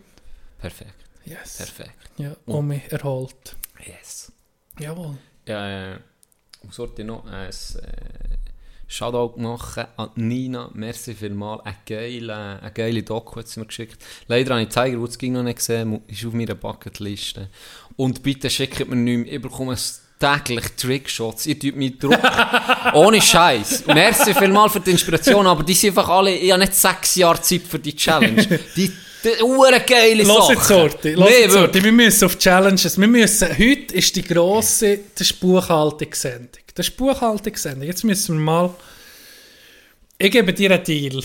C: Perfekt,
D: Yes.
C: perfekt.
D: Ja, um mich erholt.
C: Yes.
D: Jawohl.
C: Ja, äh, sollte noch? Ein äh, Shoutout machen an Nina. Merci vielmals. Eine geile, eine geile Doku hat sie mir geschickt. Leider habe ich Tiger Woods ging noch nicht gesehen, ist auf meiner Bucketliste. Und bitte schickt mir nicht mehr, ich bekomme täglich Trickshots. Ihr tut mich drucken. Ohne Scheiß. Merci vielmals für die Inspiration, aber die sind einfach alle, ich habe nicht sechs Jahre Zeit für die Challenge. Die, die ure geile Sachen.
D: jetzt, Sorte.
C: Nee,
D: Sorte. Wir müssen auf Challenges. Wir müssen, heute ist die grosse, das ist Buchhaltungssendung. Das ist Buchhaltungssendung. Jetzt müssen wir mal, ich gebe dir einen Deal.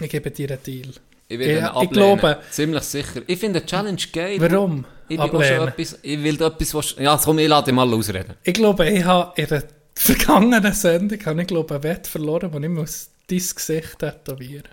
D: Ich gebe dir einen Deal.
C: Ich werde
D: Ja,
C: ihn
D: ich
C: ablehnen.
D: glaube-
C: Ziemlich sicher. Ich finde die Challenge geil.
D: Warum?
C: Ich,
D: Ablehnen.
C: etwas, ich will da etwas, was... Ja, komm, ich lade dich mal ausreden.
D: Ich glaube, ich habe in der vergangenen Sendung habe ich glaube, einen Wett verloren, wo ich muss dein Gesicht tätowieren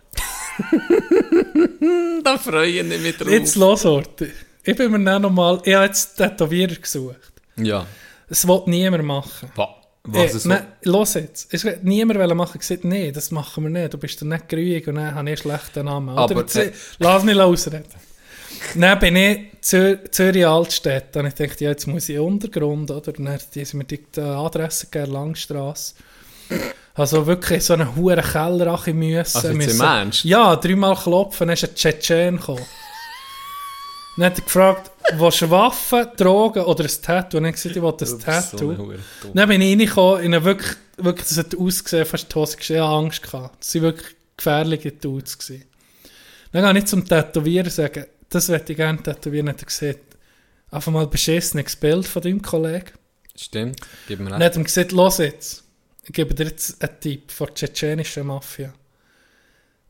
C: Da freue ich mich wieder
D: Jetzt los, Orte. Ich bin mir dann nochmal, ich habe jetzt Tätowierer gesucht.
C: Ja.
D: Das will niemand machen.
C: Wa was
D: Eh,
C: ist
D: nein, los jetzt. Es wird niemand wollen machen. Gesagt, nee, das machen wir nicht. Du bist doch nicht grüig und dann habe ich einen schlechten Namen. Oder?
C: Aber, äh,
D: lass mich ausreden. Dann bin ich Zür Zürich Altstadt. Und ich dachte, ja, jetzt muss ich in Untergrund, oder? Dann sind mir die die Adresse gegeben, Langstrasse. Also wirklich so einen hohen Keller müssen.
C: Also jetzt
D: müssen-
C: Ernst?
D: Ja, dreimal klopfen, dann ist ein Tschetschen gekommen. Dann hat er gefragt, willst du Waffen, Drogen oder ein Tattoo? Und dann gesagt, ich will ein Tattoo. Dann bin ich reingekommen, habe wirklich, wirklich, das hat ausgesehen, fast die Hose gesehen, ich hatte Angst gehabt. Das waren wirklich gefährliche Dudes. Gewesen. Dann gehe ich zum Tätowieren und sage, das möchte ich gerne tätowieren. Dann hat er gesagt, einfach mal ein beschissenes Bild von deinem Kollegen.
C: Stimmt, gib mir
D: Dann
C: recht.
D: hat er gesagt, los jetzt, ich gebe dir jetzt einen Tipp von der tschetschenischen Mafia.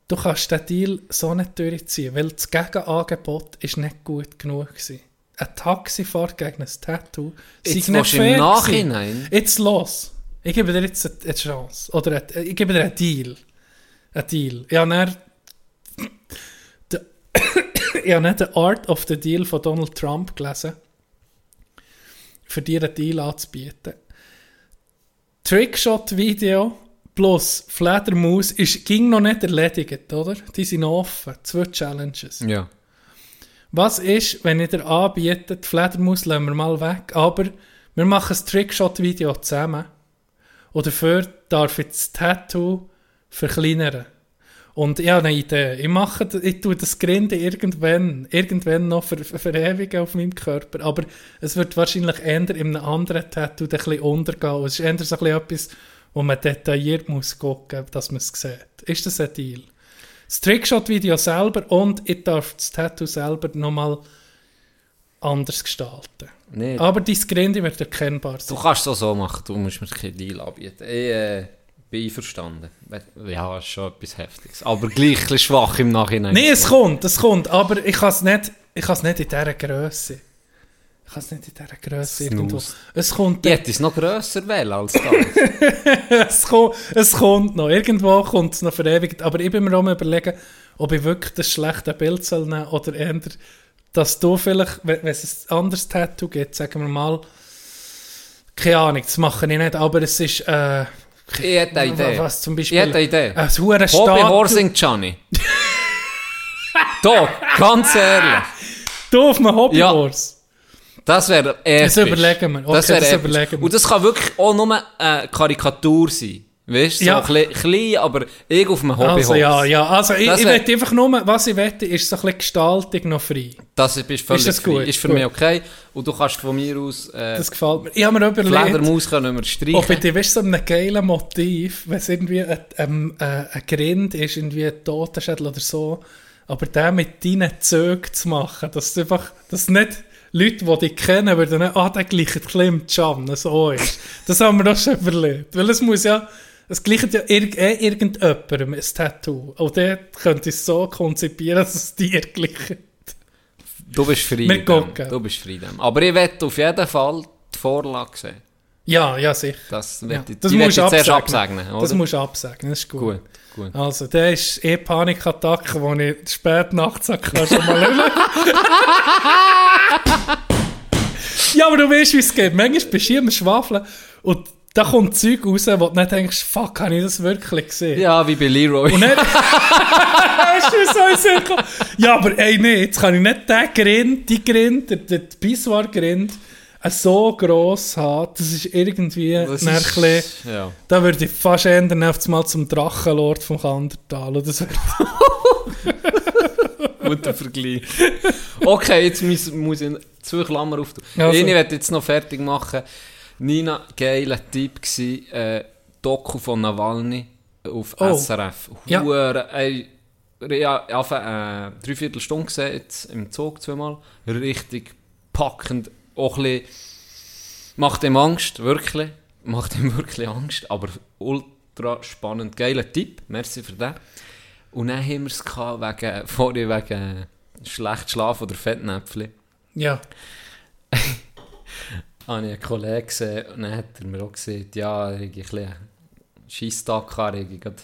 D: Du kannst den Deal so nicht durchziehen, weil das Gegenangebot ist nicht gut genug war. Ein Taxifahrt gegen ein Tattoo sei
C: willst du im
D: fair
C: Nachhinein?
D: gewesen. Jetzt los. Ich gebe dir jetzt eine, eine Chance. Oder eine, ich gebe dir einen Deal. Einen Deal. Ich habe dann... ich habe nicht «The Art of the Deal» von Donald Trump gelesen. Für dir einen Deal anzubieten. Trickshot-Video plus Fledermaus ist, ging noch nicht erledigt, oder? Die sind offen. Zwei Challenges.
C: Ja.
D: Was ist, wenn ich dir anbiete, die Fledermaus lassen wir mal weg, aber wir machen ein Trickshot-Video zusammen. Und dafür darf ich das Tattoo verkleinern. Und ich habe eine Idee. Ich, mache, ich tue das Grinde irgendwann, irgendwann noch ver, ver- verewigen auf meinem Körper. Aber es wird wahrscheinlich eher in einem anderen Tattoo ein bisschen untergehen. Es ist eher so ein bisschen etwas, wo man detailliert muss gucken, dass man es sieht. Ist das ein Deal? Das Trickshot-Video selber und ich darf das Tattoo selber nochmal anders gestalten.
C: Nee,
D: Aber dein Grinde wird erkennbar
C: du
D: sein.
C: kannst es so machen, du musst mir keinen Deal anbieten. Ich äh, bin einverstanden. Ja, ist schon etwas Heftiges. Aber gleich ein bisschen schwach im Nachhinein.
D: Nein, es kommt, es kommt, aber ich kann es nicht, ich nicht in dieser Größe. Ich kann es nicht in dieser Größe irgendwo. Es kommt,
C: Ich hätte es noch grösser wählen als das.
D: es, kommt, es kommt noch. Irgendwo kommt es noch verewigt. Aber ich bin mir auch mal überlegen, ob ich wirklich das schlechte Bild soll nehmen oder eher, dass du vielleicht, wenn es ein anderes Tattoo gibt, sagen wir mal, keine Ahnung, das mache ich nicht, aber es ist, äh,
C: Ich hätte eine Idee.
D: was zum
C: Ich
D: Beispiel,
C: hätte eine Idee.
D: ein
C: Hobby
D: Statue.
C: Horsing Gianni. Doch, ganz ehrlich.
D: Du auf einem
C: Ja. Das wäre episch.
D: Das überlegen wir. Okay,
C: das
D: das überlegen wir.
C: Und das kann wirklich auch nur eine Karikatur sein. Weißt du, so
D: Ja.
C: ein klein, aber ich auf einem Hobby
D: Also ja, ja, also ich,
C: Das
D: ich möchte einfach nur, was ich wette, ist so ein bisschen Gestaltung noch frei.
C: Das ist völlig
D: Ist das
C: frei.
D: gut?
C: Ist für
D: Gut.
C: mich okay. Und du kannst von mir aus äh,
D: Das gefällt mir. Ich habe mir überlegt,
C: Fledermaus können wir
D: ob
C: streichen.
D: ich dir, weißt du, so einem geilen Motiv, wenn es irgendwie ein, ein, ein, ein Grind ist, irgendwie ein Totenschädel oder so, aber den mit deinen Zögen zu machen, dass du einfach, dass nicht Leute, die dich kennen, würden nicht, ah, der gleicht ein bisschen im Can, so ist. Das haben wir doch schon überlegt. Weil es muss ja, es gleicht ja irg eh irgendjemandem ein Tattoo. Und der könnte es so konzipieren, dass es dir gleicht.
C: Du bist frei.
D: Wir gucken.
C: Du bist frei. Aber ich werde auf jeden Fall die Vorlage sehen.
D: Ja, ja, sicher.
C: Das
D: Ja,
C: werde ich,
D: das musst du
C: zuerst
D: absegnen.
C: absegnen.
D: Das musst du absagen, das ist gut.
C: Gut, gut.
D: Also, der ist eh Panikattacke, wo ich spät nachts kann schon mal hören. Ja, aber du weißt, wie es geht. Manchmal bist du hier am Schwafeln und da kommt Zeug raus, wo du nicht denkst, fuck, habe ich das wirklich gesehen?
C: Ja, wie bei Leroy.
D: Und dann... Hast du so in den Sinn gekommen? Ja, aber ey, nee, jetzt kann ich nicht den Grind, die Grind, der Biswar-Grind, äh, so gross haben. Das ist irgendwie
C: Das
D: dann ein
C: ist-
D: bisschen-
C: ja.
D: Da würde ich fast ändern, auf mal zum Drachenlord vom Kandertal. Oder so.
C: Guter Vergleich. Okay, jetzt muss, muss ich zwei Klammer auf.
D: Also.
C: Ich werde jetzt noch fertig machen. Nina, geiler Tipp gsi, äh, Doku von Nawalny auf
D: Oh.
C: SRF.
D: Ja.
C: Hure, ey, ja, einfach äh, dreiviertel Stunde gesehen, jetzt im Zug zweimal. Richtig packend, auch ein bisschen, macht ihm Angst, wirklich. Macht ihm wirklich Angst, aber ultra spannend. Geiler Tipp, merci für den. Und dann haben wir es wegen, vorhin wegen schlecht Schlaf oder Fettnäpfchen.
D: Ja.
C: habe ich einen Kollegen gesehen und dann hat er mir auch gesagt, ja, er hätte ein bisschen Scheisstag gehabt, er hätte gerade,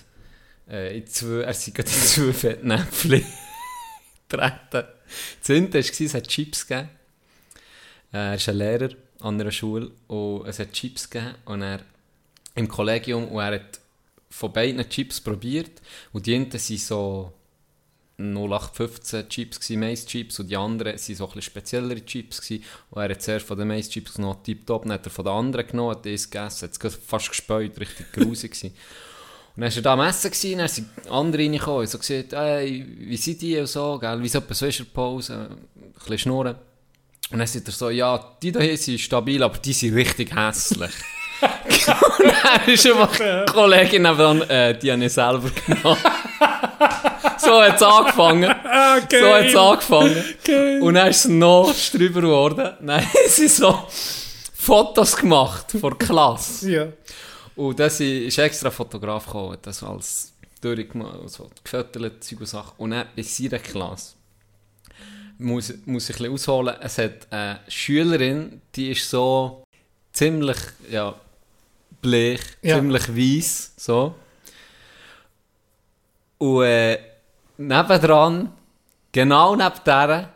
C: äh, in zwei, er sei gerade in zwei Fettnäpfchen getreten. Das eine war, es hat Chips gegeben. Äh, Er ist ein Lehrer an einer Schule und es hat Chips gegeben und er im Kollegium und er hat von beiden Chips probiert und die einen sind so 0815 Chips gsi, Mais Chips und die anderen waren so ein speziellere Chips gsi. und er hat zuerst von den Mais Chips genommen, tipptopp, dann hat er von den anderen genommen, hat das gegessen, hat fast gespäut, richtig grusig gsi. Und dann war er da am Essen gsi, dann sind andere reingekommen und so gesagt, hey, wie sind die und so, gell, wieso so ist er Pause, ein bisschen schnurren. Und dann sagt er so, ja, die da hier sind stabil, aber die sind richtig hässlich. und dann ist einfach die Kollegin nebenan, äh, die habe ich selber genommen. so hat es angefangen.
D: Okay.
C: So hat es angefangen.
D: Geil.
C: Und dann ist es noch drüber geworden. Haben sie so Fotos gemacht von der Klasse.
D: Ja.
C: Und dann ist extra Fotograf gekommen, das alles durchgemacht, so gefüttert, Zeug und Sachen. Und dann bei seiner Klasse muss, muss ich ein bisschen ausholen. Es hat eine Schülerin, die ist so ziemlich, ja, bleich,
D: Ja.
C: ziemlich weiss, so. Und äh, nebendran, genau neben der, war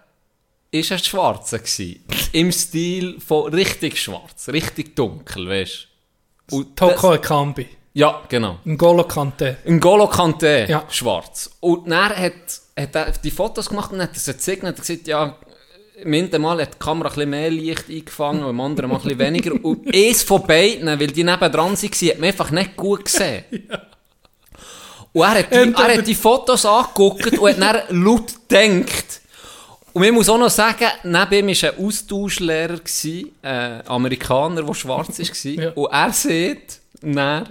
C: ein Schwarzer. Gewesen. Im Stil von richtig schwarz, richtig dunkel, weißt du.
D: Toko Ekambi.
C: Ja, genau.
D: N'Golo Kante.
C: N'Golo Kanté,
D: Ja.
C: schwarz. Und dann hat, hat er die Fotos gemacht und hat er sie gezeigt und hat gesagt, ja, im einen Mal hat die Kamera ein bisschen mehr Licht eingefangen und im anderen Mal ein bisschen weniger. Und eins von beiden, weil die nebendran waren, hat man einfach nicht gut gesehen. Und er hat, die,
D: Entweder-
C: er hat die Fotos angeguckt und hat dann laut gedacht. Und ich muss auch noch sagen, neben ihm war ein Austauschlehrer, ein Amerikaner, der schwarz war.
D: Ja.
C: Und er sieht, dann,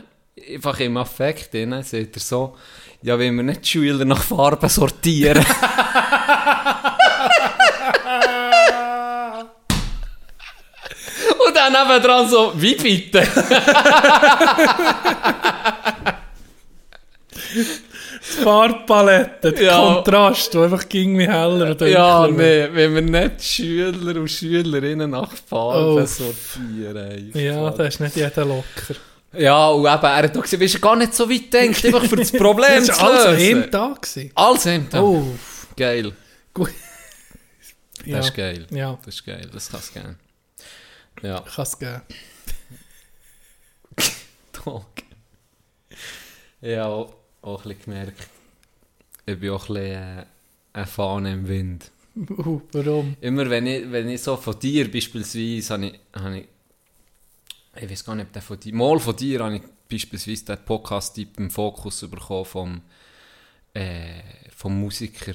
C: einfach im Affekt, drin, sieht er so, ja, wenn wir nicht die Schüler nach Farben sortieren. Und dann nebendran so, wie bitte?
D: Die Farbpalette, der
C: Ja.
D: Kontrast, der einfach ging wie heller oder
C: Ja, nee, wenn wir nicht Schüler und Schülerinnen nach Farben
D: Oh.
C: sortieren.
D: Ja, da ist nicht jeder locker.
C: Ja, und eben, er hat auch wir gar nicht so weit gedacht, einfach für das Problem zu
D: alles
C: lösen.
D: ein Tag. gewesen.
C: Alles im Tag.
D: Oh,
C: Geil.
D: gut. Ja,
C: Das ist geil.
D: Ja,
C: Das ist geil, das kann es geben. Ja,
D: kann es geben.
C: Tag. Ja, auch, auch ein bisschen gemerkt, ich bin auch ein bisschen äh, eine Fahne im Wind.
D: Uh, warum?
C: Immer wenn ich, wenn ich so von dir beispielsweise, habe ich, habe ich, ich weiß gar nicht, ob der von dir, mal von dir habe ich beispielsweise den Podcast-Typ im Fokus bekommen vom, äh, vom Musiker,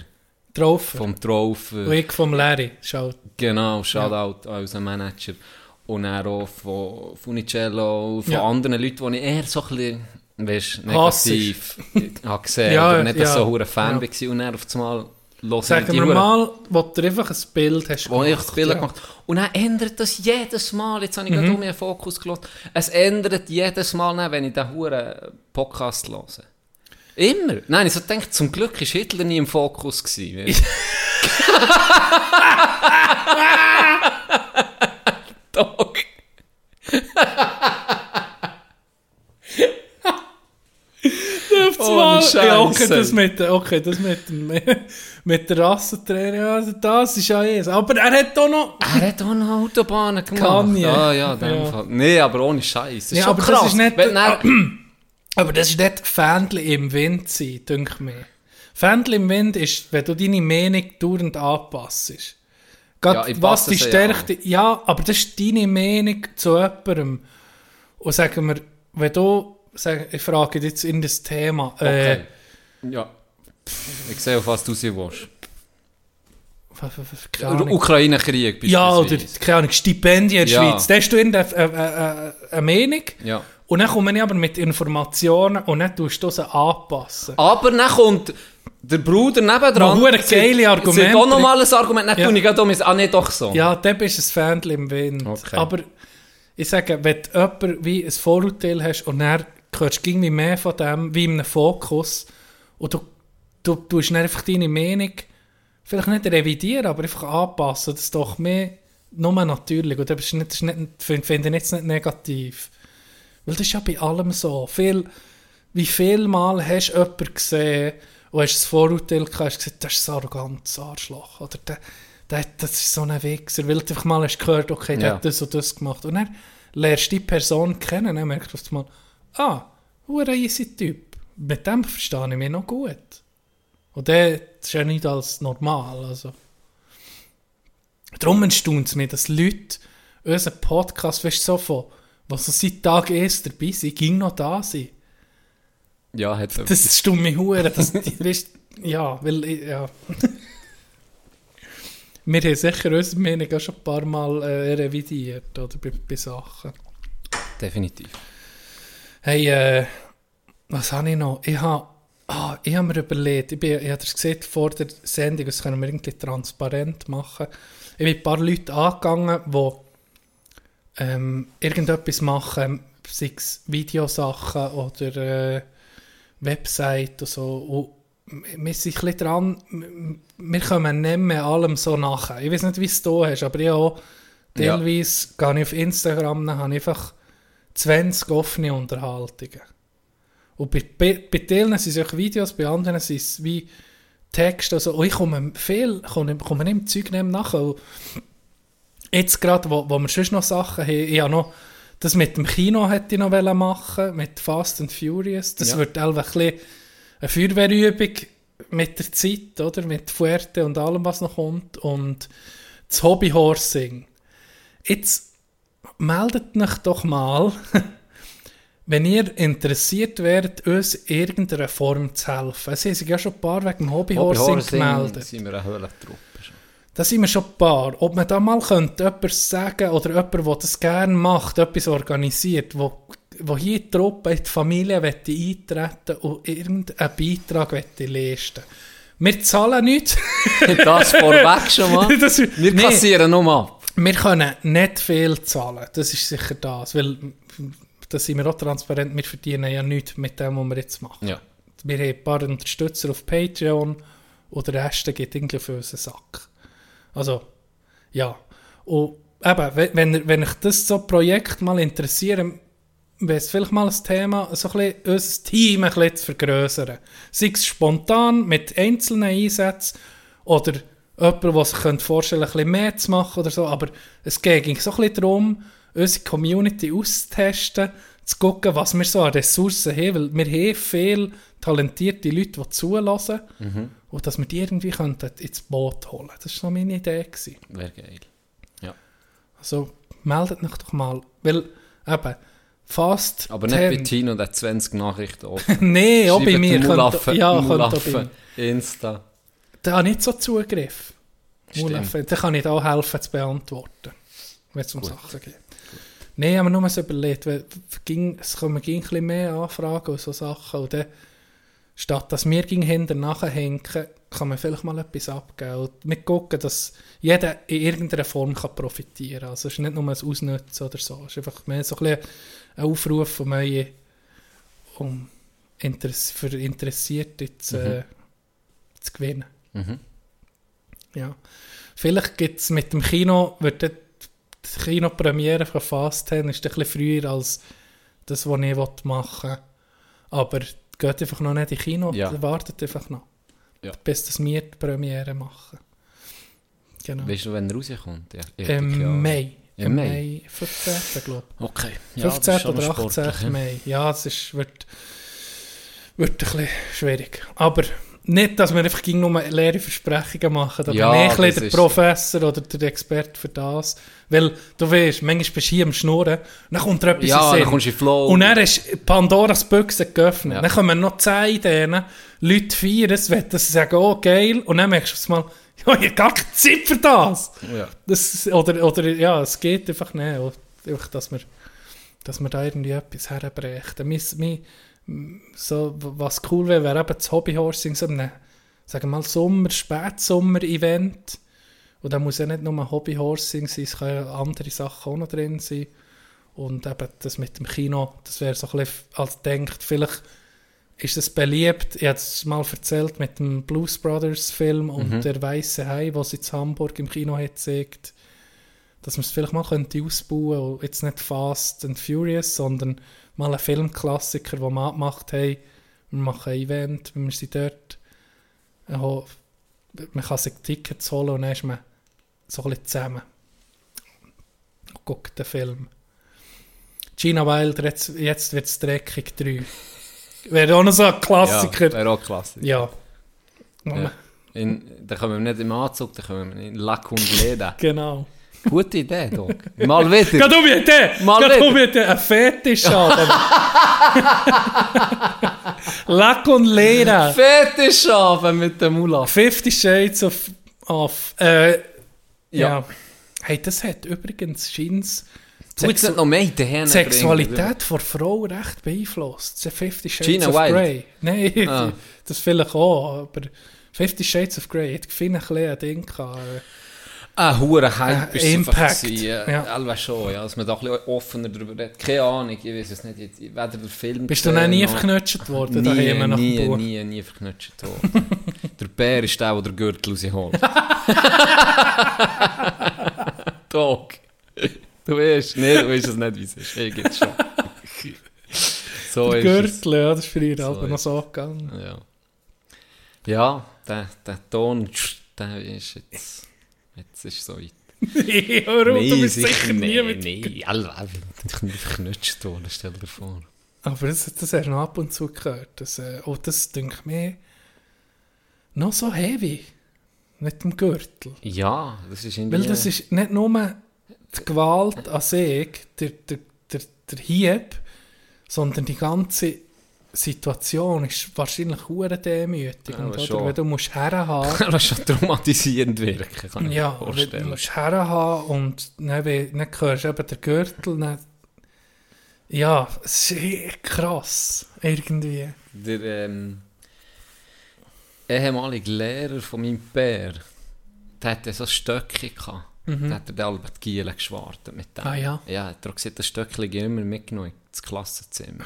D: Drauf.
C: vom Traufer.
D: Und ich vom Larry. Schau.
C: Genau, Shoutout an unseren Manager. Und dann auch von Funicello, von
D: Ja.
C: anderen Leuten, die ich eher so ein bisschen, weißt, negativ habe gesehen
D: Ja,
C: oder nicht
D: ja.
C: so ein Fan
D: Ja.
C: war. Und dann auf einmal ich
D: Sagen wir mal, wo du einfach ein Bild hast
C: wo ich das Bild
D: ja.
C: gemacht Und dann ändert das jedes Mal. Jetzt habe ich
D: Mhm.
C: gerade um meinen Fokus gelassen. Es ändert jedes Mal, wenn ich den Huren Podcast höre. Immer. Nein, ich so denke, zum Glück war Hitler nie im Fokus. Gewesen, weißt
D: Auf
C: Oh,
D: ja, okay, das mit, der- okay, das mit, dem, mit der Rassentrainer, ja, also das ist ja es. Aber er hat auch noch...
C: Er hat auch noch Autobahnen gemacht.
D: Kanye.
C: Ah, ja, in dem
D: Ja.
C: Fall. Nee, aber ohne Scheiß.
D: Ja, aber das
C: krass.
D: ist nicht-
C: dann-
D: Aber das ist nicht Fähnchen im Wind sein, denke ich mir. Fähnchen im Wind ist, wenn du deine Meinung dauernd anpasst. Gerade
C: Ja, ich
D: was die
C: sie ja
D: Stärke... Ja, aber das ist deine Meinung zu jemandem. Und sagen wir, wenn du... Sag, ich frage jetzt in das Thema.
C: Okay.
D: Äh,
C: Ja. Ich sehe, auf was du sie willst. Ukraine-Krieg
D: Ja, oder, keine Ahnung, Stipendien in der
C: Ja.
D: Schweiz. Da hast du irgendeine äh, äh, äh, eine Meinung.
C: Ja.
D: Und dann komme ich aber mit Informationen und dann tust du sie anpassen.
C: Aber dann kommt der Bruder nebendran.
D: Noch hure geile Argumente.
C: Sagt auch nochmal ein Argument. Dann
D: Ja.
C: tue ich gerade um. Ah, nicht doch so.
D: Ja, dann bist du ein Fan im Wind.
C: Okay.
D: Aber ich sage, wenn du jemand wie ein Vorurteil hast und dann hörst du irgendwie mehr von dem, wie in einem Fokus, und du du tust dann einfach deine Meinung vielleicht nicht revidieren, aber einfach anpassen. Das ist doch mehr nur natürlich. Und das ist nicht, das ist nicht, finde ich jetzt nicht negativ. Weil das ist ja bei allem so. Viel, wie viel Mal hast du jemanden gesehen und hast das Vorurteil gehabt, hast gesagt, das ist ein arrogantes Arschloch. Oder der, der, das ist so ein Wichser. Weil du einfach mal hast gehört, okay, der
C: Ja.
D: hat das und das gemacht. Und dann lernst du die Person kennen, dann merkst du einmal, ah, ein easy Typ. Mit dem verstehe ich mich noch gut. Und der ist ja nicht als normal. Also. Darum erstaunt es mich, dass Leute unseren Podcast, weißt so von, was so seit Tag 1 dabei sind, ging noch da sind.
C: Ja, hat
D: Das stimmt mich hure, die, weißt, ja, weil, ja. Wir haben sicher unsere Meinung auch schon ein paar Mal äh, revidiert, oder, bei, bei Sachen.
C: definitiv.
D: Hey, äh, was habe ich noch? Ich habe ah, ich hab mir überlegt, ich, bin, ich habe das gesehen vor der Sendung, das können wir irgendwie transparent machen. Ich bin ein paar Leute angegangen, die ähm, irgendetwas machen, sei es Videosachen oder äh, Website und so. Und wir sind ein bisschen dran, wir kommen nicht mehr allem so nachher. Ich weiß nicht, wie es du hast, aber ich auch
C: Ja.
D: teilweise gehe ich auf Instagram, dann habe ich einfach 20 offene Unterhaltungen. Und bei, bei, bei Teilen sind es auch Videos, bei anderen sind es wie Texte. Also, und ich komme viel, komme, komme nicht im Zeug mehr nachher. Und jetzt gerade, wo, wo wir sonst noch Sachen haben, ich habe noch, das mit dem Kino hätte ich noch machen, mit Fast and Furious. Das
C: Ja.
D: wird einfach ein bisschen eine Feuerwehrübung mit der Zeit, oder? Mit Fuerte und allem, was noch kommt. Und das Hobbyhorsing. Jetzt meldet euch doch mal, wenn ihr interessiert wärt, uns in irgendeiner Form zu helfen. Es haben sich ja schon ein paar wegen dem Hobbyhorsing gemeldet.
C: sind wir eine Höhlentruppe.
D: Da sind wir schon ein paar. Ob man da mal könnte etwas sagen oder jemand, der das gerne macht, etwas organisiert, wo, wo hier die Truppe in die Familie möchte eintreten und irgendeinen Beitrag möchte leisten Wir zahlen nichts.
C: Das vorweg schon mal.
D: Das-
C: Wir
D: Nee.
C: kassieren nur ab.
D: Wir können nicht viel zahlen, das ist sicher das, weil da sind wir auch transparent, wir verdienen ja nichts mit dem, was wir jetzt machen.
C: Ja.
D: Wir haben ein paar Unterstützer auf Patreon und der Rest geht irgendwie auf unseren Sack. Also, ja. Und eben, wenn, wenn, euch das so Projekt mal interessieren, wäre es vielleicht mal ein Thema, so ein bisschen unser Team ein bisschen zu vergrößern. Sei es spontan mit einzelnen Einsätzen oder jemand, der sich könnte vorstellen könnte, ein bisschen mehr zu machen oder so. Aber es ging so ein bisschen darum, unsere Community auszutesten, zu gucken, was wir so an Ressourcen haben, weil wir haben viele talentierte Leute, die zulassen und dass wir die irgendwie könnten ins Boot holen Das war so meine Idee. Gewesen.
C: Wäre geil. Ja.
D: Also meldet euch doch mal, weil eben fast
C: Aber nicht
D: 10
C: bei Tino, der 20 Nachrichten offen.
D: Nein, auch bei mir. Könnt, ja, könnt auch bei mir.
C: Insta.
D: Da habe ich nicht so Zugriff. Da kann ich auch helfen zu beantworten, wenn es um Sachen geht. Nein, aber nur mal so überlegt, weil es kommen ein bisschen mehr Anfragen und so Sachen und dann, statt dass wir ging hinter nachhängen, kann man vielleicht mal etwas abgeben. Und wir gucken, dass jeder in irgendeiner Form kann profitieren kann. Also es ist nicht nur ein Ausnutzen oder so, es ist einfach mehr so ein, bisschen ein Aufruf von mir, um Interess für Interessierte zu, äh, zu gewinnen.
C: Mhm.
D: Ja. Vielleicht gibt es mit dem Kino, wird die Kinopremiere von Fast 10 ist ein bisschen früher als das, was ich machen will. Aber geht einfach noch nicht in Kino,
C: Ja.
D: wartet einfach noch.
C: Ja.
D: Bis das wir die Premiere machen. Genau.
C: Weißt du, wenn er rauskommt? Ja,
D: Im
C: ja.
D: Mai.
C: Im Mai?
D: 15. glaube
C: Okay.
D: ich.
C: Ja, das
D: 15.
C: ist schon
D: oder
C: noch
D: 18.
C: sportlich, ja.
D: Mai. Ja, es ist, wird, wird ein bisschen schwierig. Aber nicht, dass wir einfach nur leere Versprechungen machen, aber
C: Ja,
D: mehr ein der Professor oder der Experte für das. Weil, du weißt, manchmal bist du hier am Schnurren, dann kommt dir etwas
C: Ja,
D: in
C: dann kommst du in Flow.
D: Und dann ist Pandoras Büchse geöffnet.
C: Ja.
D: Dann kommen noch zehn Ideen, Leute feiern es, das sagen, oh geil, und dann merkst du es mal, ja, ich habe gar keine Zeit für das.
C: Ja.
D: Das, oder, oder ja, es geht einfach nicht. Einfach, dass wir, dass wir da irgendwie etwas herbrächten. Mein, mein, so, was cool wäre, wäre eben das Hobbyhorsing, so einem, sagen wir mal, Sommer-, Spätsommer-Event. Und da muss ja nicht nur Hobbyhorsing sein, es können ja andere Sachen auch noch drin sein. Und eben das mit dem Kino, das wäre so ein bisschen als denkt, vielleicht ist es beliebt, ich habe es mal erzählt mit dem Blues Brothers Film und
C: Mhm.
D: der Weiße Hai, was in Hamburg im Kino hat gezeigt, dass man es vielleicht mal könnte ausbauen und jetzt nicht Fast and Furious, sondern mal einen Filmklassiker, den wir abgemacht haben. Wir machen ein Event, wir sind dort. Man kann sich Tickets holen und dann ist man so ein bisschen zusammen. Und guckt den Film. Gina Wilder, jetzt, jetzt wird es dreckig 3. Wäre auch noch so ein Klassiker.
C: Ja, wäre auch klasse.
D: Ja.
C: Ja. In, dann kommen wir nicht im Anzug, dann kommen wir in Lack und Leder.
D: Genau.
C: Gute Idee, Doc. Mal wieder.
D: Geh du bitte!
C: Mal
D: Geh du
C: wieder.
D: bitte! Ein Fetisch haben. Lack und Leder.
C: Fetischabend mit dem Mullah.
D: Fifty Shades of... of äh, ja.
C: Ja.
D: Hey, das hat übrigens
C: jetzt nicht noch mehr Ideen
D: Sexualität von Frau recht beeinflusst. Fifty Shades
C: Gina
D: of
C: Wild.
D: Grey. Nein,
C: Ah.
D: das vielleicht auch, aber Fifty Shades of Grey, finde ein bisschen ein Ding gehabt.
C: Ein hoher Hype
D: Äh,
C: ist
D: Impact,
C: gewesen,
D: ja.
C: Ja, schon, ja, dass man da ein bisschen offener darüber redet. Keine Ahnung, ich weiß es nicht. Weder der Film
D: Bist du noch nie verknutscht worden
C: Nie,
D: daheim nach
C: nie, nie, nie verknutscht worden. der Bär ist der, der den Gürtel rausholt. Dog. Du weißt, nee, du weißt es nicht, wie es ist. Ich gibt's schon. so
D: Der
C: ist es.
D: Gürtel, ja, das ist früher
C: So ist
D: noch so gegangen.
C: Ja. Ja, der, der Ton, der ist jetzt... Jetzt ist es so weit.
D: Hör auf, du bist sicher nie
C: nee,
D: mit...
C: nee, bin nicht verknutscht worden, stell dir vor.
D: Aber das, das hast du noch ab und zu gehört. Das, äh, oh, das denke mir noch so heavy mit dem Gürtel.
C: Ja, das ist irgendwie...
D: Weil das ist nicht nur die Gewalt an sich, der, der, der, der Hieb, sondern die ganze Situation ist wahrscheinlich hure demütig.
C: Ja,
D: oder,
C: schon.
D: wenn du musst herhaben
C: Das schon traumatisierend wirken, kann ich
D: ja,
C: mir
D: wenn du
C: vorstellen.
D: musst herhaben und dann, dann hörst du eben den Gürtel, dann, ja, es ist eh krass, irgendwie.
C: Der ähm, ehemalige Lehrer von meinem Bär, der hatte so ein Stöckchen gehabt. Der hat der Albert Gielen geschwartet mit dem.
D: Mhm. Ah, ja?
C: Ja, hat er auch gesagt, das Stöckchen immer mitgenommen ins Klassenzimmer.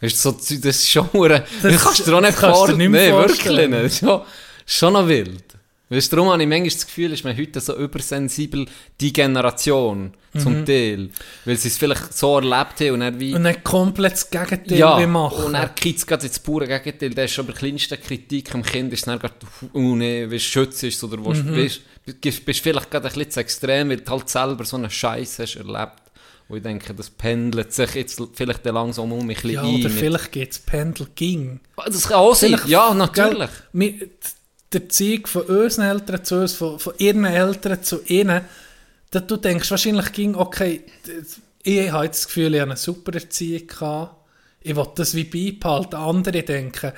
C: Weißt du, so, das ist schon... hure- Das kannst du dir auch nicht
D: das
C: vorstellen. Nee, wirklich nicht. Das ist schon, schon noch wild. Weißt du, darum habe ich manchmal das Gefühl, ist man heute so übersensibel, die Generation
D: Mhm.
C: zum Teil. Weil sie es vielleicht so erlebt haben und dann wie...
D: Und dann komplett das Gegenteil
C: Ja,
D: wie machen.
C: und er kitzt gerade ins pure Gegenteil. Der ist schon bei der kleinsten Kritik am Kind, ist dann gerade, oh nee, wie schützt ist oder was,
D: Mhm.
C: bist, bist, bist vielleicht gerade ein bisschen zu extrem, weil du halt selber so einen Scheiß hast erlebt. Und ich denke, das pendelt sich jetzt vielleicht langsam um ein bisschen
D: ja,
C: ein.
D: oder
C: mit-
D: vielleicht geht es Pendel ging.
C: das kann auch sein, ja, natürlich.
D: Wir- Der Zeug von unseren Eltern zu uns, von, von ihren Eltern zu ihnen, dass du denkst wahrscheinlich ging, okay, ich habe jetzt das Gefühl, ich habe eine super Erziehung gehabt. Ich will das wie beibehalten. Andere denken,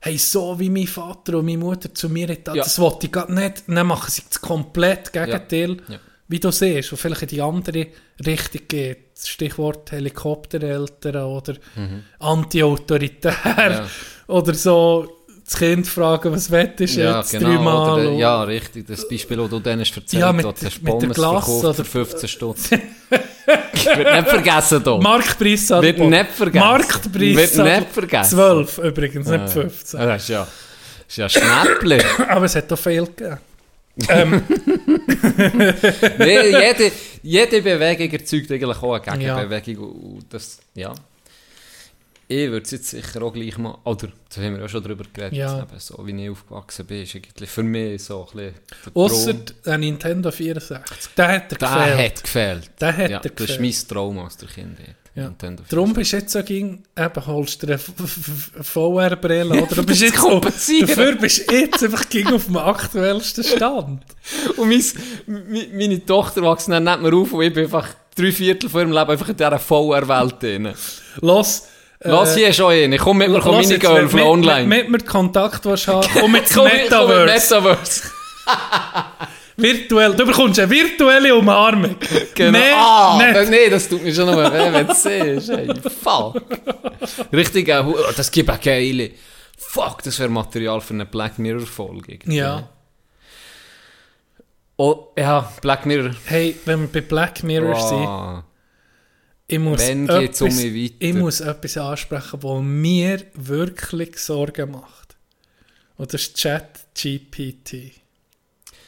D: hey, so wie mein Vater und meine Mutter zu mir hat,
C: Ja.
D: das wollte ich gerade nicht. Dann machen sie das komplett Gegenteil,
C: Ja.
D: wie du siehst, und vielleicht in die andere Richtung geht. Stichwort Helikoptereltern oder anti-autoritär
C: Ja.
D: oder so das Kind fragen, was wettest du
C: Ja,
D: jetzt
C: genau.
D: dreimal?
C: Oder, ja, richtig. Das Beispiel, das du denen hast erzählt
D: Ja, mit-
C: hast, hast Pommes verkauft
D: oder-
C: für 15 Stutz. Wird nicht vergessen, hier.
D: Marktpreis
C: Wird nicht vergessen.
D: Marktpreis
C: Wird nicht vergessen.
D: 12 übrigens, nicht 15.
C: Ja, das ist ja, das ist ja Schnäppli.
D: Aber es hat auch viel gegeben.
C: nee, jede, jede Bewegung erzeugt eigentlich auch eine
D: Ja.
C: Gegenbewegung. Und das, ja. Ich würde es jetzt sicher auch gleich mal, oder, da haben wir ja schon drüber geredet,
D: Ja.
C: eben so wie ich aufgewachsen bin, ist eigentlich für mich so ein bisschen
D: Ausser der Nintendo 64. Der hat dir
C: Der
D: gefehlt.
C: hat gefehlt.
D: Der hat
C: ja,
D: dir
C: das ist
D: gefehlt.
C: mein Traum aus der Kindheit.
D: Ja. Darum
C: 64.
D: bist du jetzt so ging, eben holst du eine VR-Brille oder du bist jetzt so, dafür bist du jetzt einfach ging auf dem aktuellsten Stand.
C: Und mein, mi- meine Tochter wächst dann nicht mehr auf und ich bin einfach drei Viertel von ihrem Leben einfach in dieser VR-Welt drin.
D: Los,
C: Lass hier schon hin, ich komme mit mir, komm
D: Los
C: meine
D: jetzt,
C: Girl
D: mit-
C: von
D: mit-
C: online.
D: Mit, mit mir Kontakt haben, komm mit
C: Komm, mit
D: Metaverse.
C: Metaverse.
D: Virtuell, du bekommst eine virtuelle Umarmung.
C: Genau.
D: Mehr
C: ah,
D: nicht.
C: nee, das tut mir schon noch weh, wenn du siehst. Ey, fuck. Richtig, äh, oh, das gibt eine geile. Fuck, das wäre Material für eine Black Mirror-Folge.
D: Ja.
C: Oh, ja, Black Mirror.
D: Hey, wenn wir bei Black Mirror sind,
C: Wow.
D: Ich muss,
C: Wenn um
D: etwas-
C: mich weiter?
D: ich muss etwas ansprechen, was mir wirklich Sorgen macht. Und das ist ChatGPT.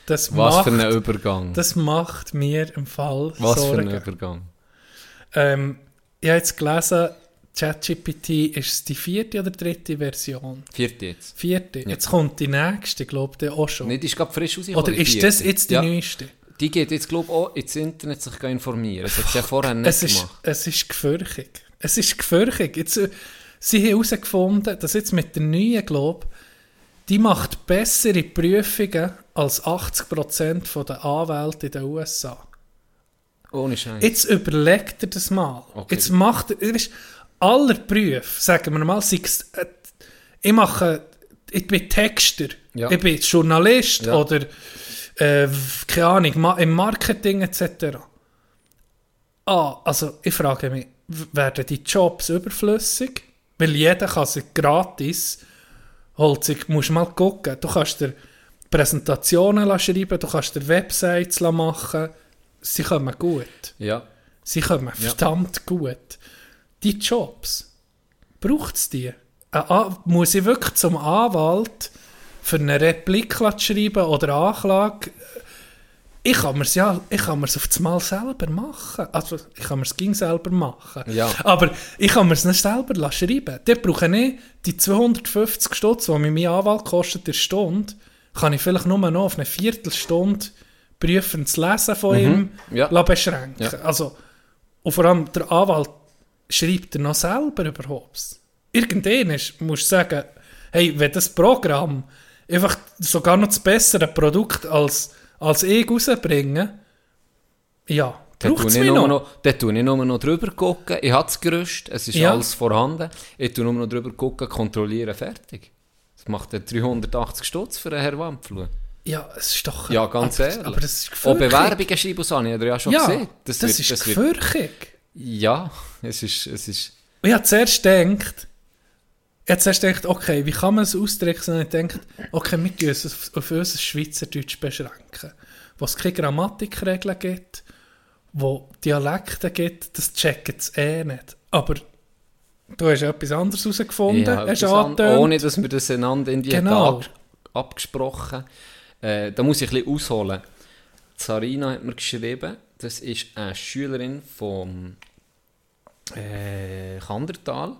D: Das
C: Was
D: macht,
C: für ein Übergang.
D: Das macht mir im Fall
C: Was für
D: Sorgen.
C: ein Übergang.
D: Ähm, ich habe jetzt gelesen, ChatGPT ist die vierte oder dritte Version?
C: Vierte jetzt.
D: Vierte. Jetzt kommt die nächste, glaube ich, auch schon.
C: Nicht, die ist gerade frisch rausgekommen.
D: oder ist das jetzt die
C: ja,
D: neueste?
C: Die geht jetzt, glaube ich, auch ins Internet sich informieren. Das hat sie ja vorher nicht
D: Es ist,
C: gemacht.
D: es ist gefürchtig. Es ist gefürchtig. Jetzt, äh, sie haben herausgefunden, dass jetzt mit der neuen, glaube die macht bessere Prüfungen als 80% der Anwälte in den USA.
C: Ohne Scheiß.
D: Jetzt überlegt er das mal.
C: Okay.
D: Jetzt macht er, weißt, aller Berufe, sagen wir mal, sei es, äh, ich mache, ich bin Texter,
C: Ja.
D: ich bin Journalist
C: Ja.
D: oder, äh, keine Ahnung, im Marketing etc. Ah, also ich frage mich, werden die Jobs überflüssig? Weil jeder kann sich gratis, holt sich, musst mal gucken, du kannst dir Präsentationen schreiben, du kannst dir Websites machen, sie kommen gut.
C: ja.
D: Sie kommen verdammt gut. Die Jobs, braucht es die? Ein An- muss ich wirklich zum Anwalt für eine Replik schreiben oder Anklage? Ich kann mir ja, ich kann mir's auf das Mal selber machen. Also, ich kann mir es ging selber machen.
C: Ja.
D: Aber ich kann mir es nicht selber schreiben. Dort brauche ich die 250 Stutz, die mir mein Anwalt kostet, der Stunde, kann ich vielleicht nur noch auf eine Viertelstunde prüfendes Lesen von ihm
C: Ja.
D: beschränken.
C: Ja.
D: Also, und vor allem der Anwalt schreibt er noch selber überhaupt. Irgendwann musst du sagen, hey, wenn das Programm einfach sogar noch das bessere Produkt als, als ich rausbringen, ja, braucht es
C: ich
D: mich noch.
C: noch, dann tue ich nur noch drüber gucken. Ich habe das Gerüst, es ist
D: Ja.
C: alles vorhanden. Ich tue nur noch drüber gucken, kontrollieren, fertig. Das macht dann 380 Stutz für einen Herr Wampfluh.
D: Ja, es ist doch...
C: Ja, ganz
D: aber,
C: ehrlich.
D: Aber das ist
C: Auch
D: gefürchtig.
C: Bewerbungen schreiben so, habe ich ja schon
D: Ja,
C: gesehen.
D: das,
C: wird-
D: ist
C: wird-
D: gefürchtig.
C: Ja, es ist, es ist...
D: Ich habe zuerst gedacht, ich habe zuerst gedacht, okay, wie kann man es ausdrücken? Und ich denkt, okay, wir müssen es auf, auf unser Schweizerdeutsch beschränken. Wo es keine Grammatikregeln gibt, wo Dialekte gibt, das checken sie eh nicht. Aber du hast etwas anderes herausgefunden,
C: Ja,
D: hast
C: etwas an-
D: angetönt.
C: ohne dass wir das einander irgendwie
D: Genau.
C: ab, abgesprochen äh, Da muss ich ein bisschen ausholen. Sarina hat mir geschrieben, das ist eine Schülerin vom äh, Kandertal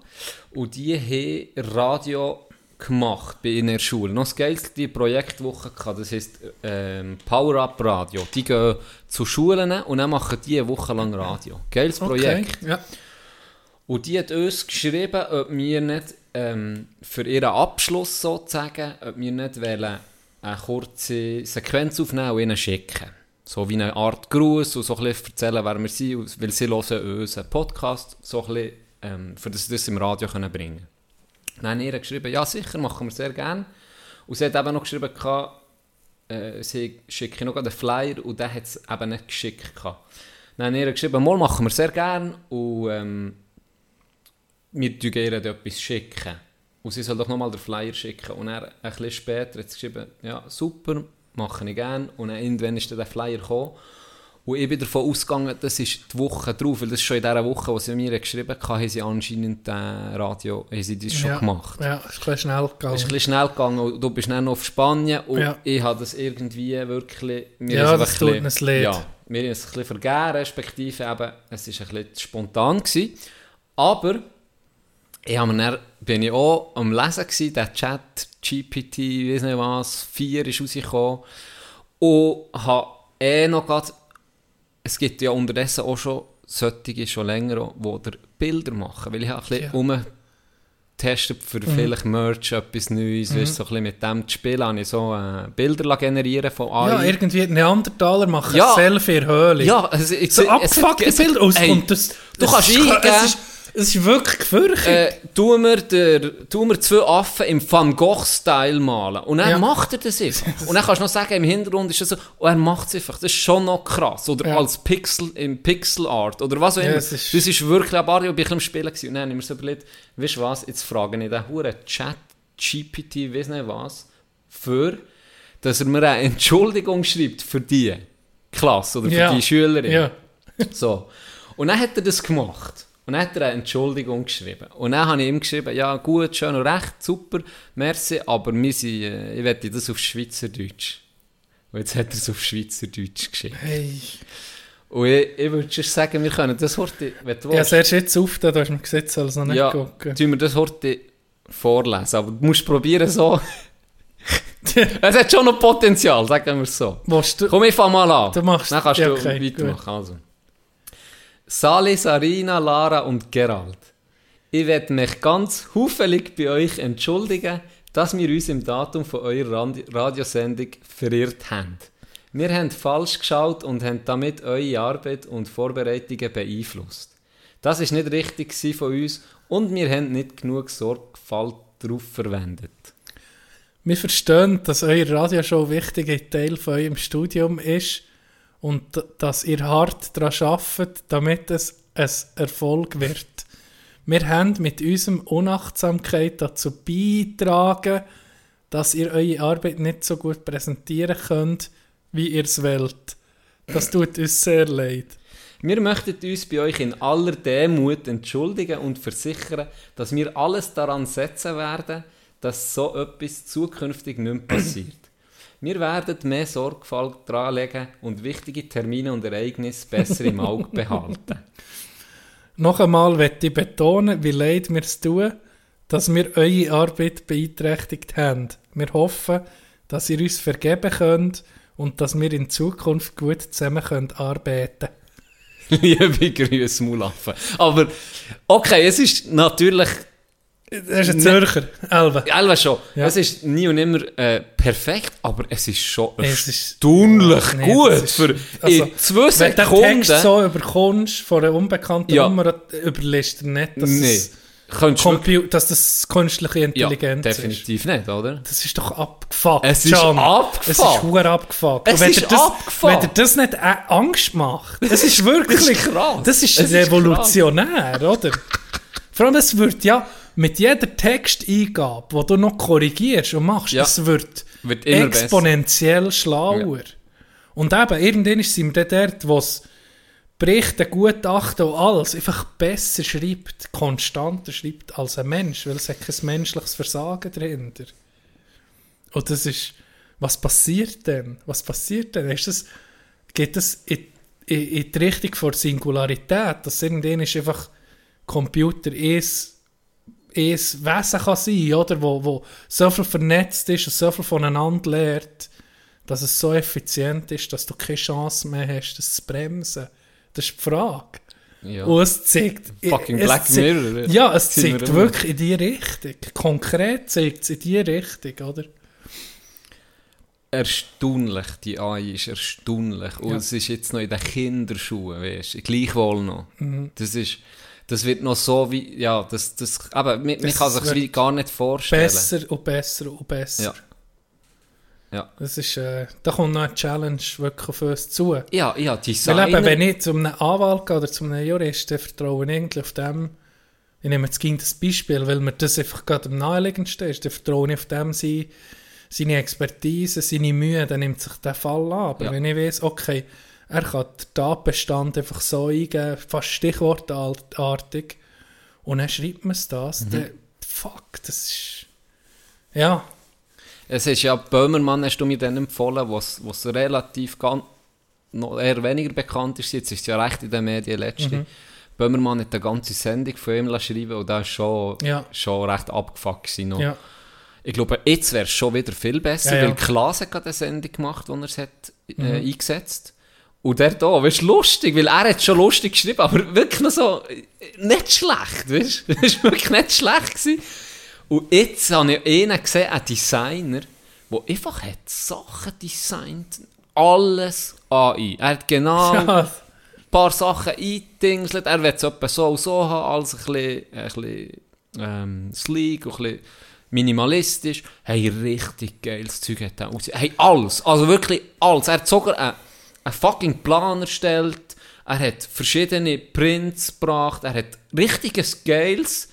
C: und die haben Radio gemacht bei in der Schule. Noch das geilste Projektwoche gehabt, das heisst ähm, Power Up Radio. Die gehen zu Schulen und dann machen die eine Woche lang Radio. Geiles Projekt.
D: Okay, ja.
C: Und die hat uns geschrieben, ob wir nicht ähm, für ihren Abschluss sozusagen, ob wir nicht wollen, eine kurze Sequenz aufnehmen und ihnen schicken. So wie eine Art Gruß und so ein bisschen erzählen, wer wir sind, weil sie hören unseren Podcast, so ein bisschen, ähm, für das sie das im Radio können bringen können. Dann haben ihr geschrieben, ja sicher, machen wir sehr gerne. Und sie hat eben noch geschrieben, äh, sie schicke noch einen Flyer und den hat es eben nicht geschickt. gehabt. Dann haben ihr geschrieben, mal machen wir sehr gerne und ähm, wir schicken ihr etwas schicken. Und sie soll doch nochmal den Flyer schicken. Und er ein bisschen später hat sie geschrieben, ja super, mache ich gerne. Und dann irgendwann ist dann der Flyer gekommen. Und ich bin davon ausgegangen, das ist die Woche drauf, weil das ist schon in dieser Woche, wo sie mir geschrieben hat, haben sie anscheinend den Radio, haben sie das schon
D: ja.
C: gemacht.
D: Ja, ist ein bisschen schnell gegangen.
C: Es ist ein bisschen schnell gegangen du bist dann noch auf Spanien und
D: Ja.
C: ich habe das irgendwie wirklich... mir
D: Ja, das tut
C: bisschen-
D: leid.
C: Ja, mir ist es ein bisschen vergeben, respektive eben, es war ein bisschen spontan. Gewesen. Aber ich habe mir dann, bin ich auch am Lesen gewesen, Chat, GPT, weiss nicht was, 4 ist rausgekommen und habe eh noch grad, es gibt ja unterdessen auch schon solche, schon länger, die Bilder machen, weil ich habe ein bisschen
D: Ja.
C: umgetestet für vielleicht Merch, etwas Neues, weißt, so ein bisschen mit dem zu spielen, habe ich so äh, Bilder generieren von AI.
D: ja, irgendwie Neandertaler machen
C: Ja.
D: Selfie in Höhle.
C: Ja, also, ich,
D: So abgefuckte Bilder. Und es
C: Ey,
D: kommt das,
C: du
D: das
C: kannst
D: ist-
C: eingeben-
D: Es ist, wirklich gefürchtig.
C: äh, tu, mir der, tu mir zwei Affen im Van Gogh-Style malen. Und dann
D: Ja.
C: macht er das einfach. Und dann kannst du noch sagen, im Hintergrund ist es so, oh, er macht es einfach. Das ist schon noch krass. Oder
D: Ja.
C: als Pixel, im Pixel Art. Oder was auch
D: Ja,
C: immer.
D: es ist-
C: das ist wirklich ein Barrio, ich am Spielen gewesen. Und dann habe ich mir so überlegt, weißt du was, jetzt frage ich den Huren Chat, GPT, weiss nicht was, für, dass er mir eine Entschuldigung schreibt für die Klasse oder für
D: Ja.
C: die Schülerin.
D: ja.
C: So. Und dann hat er das gemacht. Und dann hat er eine Entschuldigung geschrieben. Und dann habe ich ihm geschrieben, ja gut, schön und recht, super, merci, aber wir sind, äh, ich wette das auf Schweizerdeutsch. Und jetzt hat er es auf Schweizerdeutsch geschrieben.
D: Hey.
C: Und ich, ich würde schon sagen, wir können das heute, wenn du
D: Ja, erst jetzt auf, da hast du mir gesagt, soll es noch nicht
C: ja,
D: gucken.
C: tun wir das heute vorlesen. Aber du musst probieren so. es hat schon noch Potenzial, sagen wir es so.
D: Du,
C: Komm, ich fang mal an.
D: Du machst-
C: Dann kannst
D: ja,
C: du
D: okay,
C: weitermachen. Also. Sali, Sarina, Lara und Gerald. Ich werde mich ganz hufelig bei euch entschuldigen, dass wir uns im Datum von eurer Radiosendung verirrt haben. Wir haben falsch geschaut und haben damit eure Arbeit und Vorbereitungen beeinflusst. Das ist nicht richtig von uns und wir haben nicht genug Sorgfalt darauf verwendet.
D: wir verstehen, dass eure Radioshow wichtiger Teil von eurem Studium ist und dass ihr hart daran arbeitet, damit es ein Erfolg wird. Wir haben mit unserem Unachtsamkeit dazu beitragen, dass ihr eure Arbeit nicht so gut präsentieren könnt, wie ihr es wollt. Das tut uns sehr leid.
C: Wir möchten uns bei euch in aller Demut entschuldigen und versichern, dass wir alles daran setzen werden, dass so etwas zukünftig nicht passiert. Wir werden mehr Sorgfalt daran legen und wichtige Termine und Ereignisse besser im Auge behalten.
D: Noch einmal möchte ich betonen, wie leid wir es tun, dass wir eure Arbeit beeinträchtigt haben. Wir hoffen, dass ihr uns vergeben könnt und dass wir in Zukunft gut zusammen können arbeiten
C: Liebe Grüße, Mulaffen. Aber, okay, es ist natürlich,
D: Das ist ein Zürcher, Elbe.
C: Elva schon,
D: Ja.
C: es ist nie und immer äh, perfekt, aber es ist schon
D: Es ist-
C: erstaunlich
D: Nee,
C: gut.
D: das ist-
C: für
D: also,
C: in zwei
D: Wenn du den
C: Sekunden...
D: Text so überkommst von einer unbekannten
C: Ja.
D: Nummer, überlässt du nicht, dass,
C: nee,
D: es Compu dass das künstliche
C: Ja,
D: Intelligenz ist.
C: definitiv nicht, oder?
D: Das ist doch abgefuckt.
C: Es ist
D: Can.
C: abgefuckt.
D: Es ist hure abgefuckt.
C: Es
D: wenn
C: ist
D: das,
C: abgefuckt.
D: Wenn dir das nicht äh, Angst macht, es ist wirklich
C: Das ist krass.
D: Das ist
C: Es ist
D: revolutionär, oder? Vor allem, es wird ja mit jeder Texteingabe, die du noch korrigierst und machst,
C: Ja.
D: es wird,
C: Wird
D: exponentiell schlauer. Und eben, irgendwann sind wir dort, wo es Berichte, Gutachten und alles einfach besser schreibt, konstanter schreibt als ein Mensch, weil es hat kein menschliches Versagen dahinter. Und das ist, was passiert denn? Was passiert denn? Ist das, geht das in, in, in die Richtung von Singularität, dass irgendwann ist einfach Computer ist ein Wesen kann sein, oder? Wo, wo so viel vernetzt ist und so viel voneinander lernt, dass es so effizient ist, dass du keine Chance mehr hast, das zu bremsen. Das ist die Frage.
C: Ja.
D: Und es zeigt...
C: Fucking
D: es
C: Black Mirror.
D: Ja, es
C: wir
D: zeigt
C: immer.
D: wirklich in die Richtung. Konkret zeigt es in die Richtung, oder?
C: Erstaunlich, die AI ist erstaunlich. Und
D: Ja.
C: es ist jetzt noch in den Kinderschuhen, weißt du, gleichwohl noch.
D: Mhm.
C: Das ist, das wird noch so wie, ja, das, das, aber man, man
D: Das
C: kann sich wie gar nicht vorstellen.
D: Besser und besser und besser.
C: Ja. Ja.
D: Das ist, äh, da kommt noch eine Challenge wirklich auf uns zu.
C: Ja, ja,
D: Weil
C: Designer.
D: eben, wenn ich zu einem Anwalt gehe oder zu einem Juristen, vertraue ich eigentlich auf dem, ich nehme jetzt gegen das Beispiel, weil mir das einfach gerade am naheliegendsten ist, dann vertraue ich auf dem seine, seine Expertise, seine Mühe, dann nimmt sich der Fall an. Aber
C: Ja.
D: wenn ich weiß, okay, er kann den Tatbestand einfach so eingeben, fast stichwortartig, und dann schreibt man es das,
C: Mhm.
D: dann, fuck, das ist, ja,
C: Es ist ja Böhmermann, hast du mir dann empfohlen, was was relativ gan- noch eher weniger bekannt ist. Jetzt ist es ja recht in den Medien letzte.
D: Mhm.
C: Böhmermann hat eine ganze Sendung von ihm geschrieben und da ist schon,
D: Ja.
C: schon recht abgefuckt gewesen
D: ja,
C: Ich glaube, jetzt wäre es schon wieder viel besser,
D: Ja, ja.
C: weil Klaas hat eine Sendung gemacht, wo er es hat, äh,
D: Mhm.
C: eingesetzt Und der da, weißt du, lustig, weil er hat schon lustig geschrieben, aber wirklich noch so, äh, nicht schlecht, weißt du? Das war wirklich nicht schlecht. Gewesen. Und jetzt habe ich einen gesehen, einen Designer, der einfach hat Sachen designt, alles AI. Er hat genau ein paar Sachen eingedingselt, er will es etwa so und so haben, alles ein bisschen, ein bisschen ähm, sleek und ein bisschen minimalistisch. Hey, richtig geiles Zeug hat er. Hey, alles, also wirklich alles. Er hat sogar einen, einen fucking Plan erstellt, er hat verschiedene Prints gebracht, er hat richtiges geiles,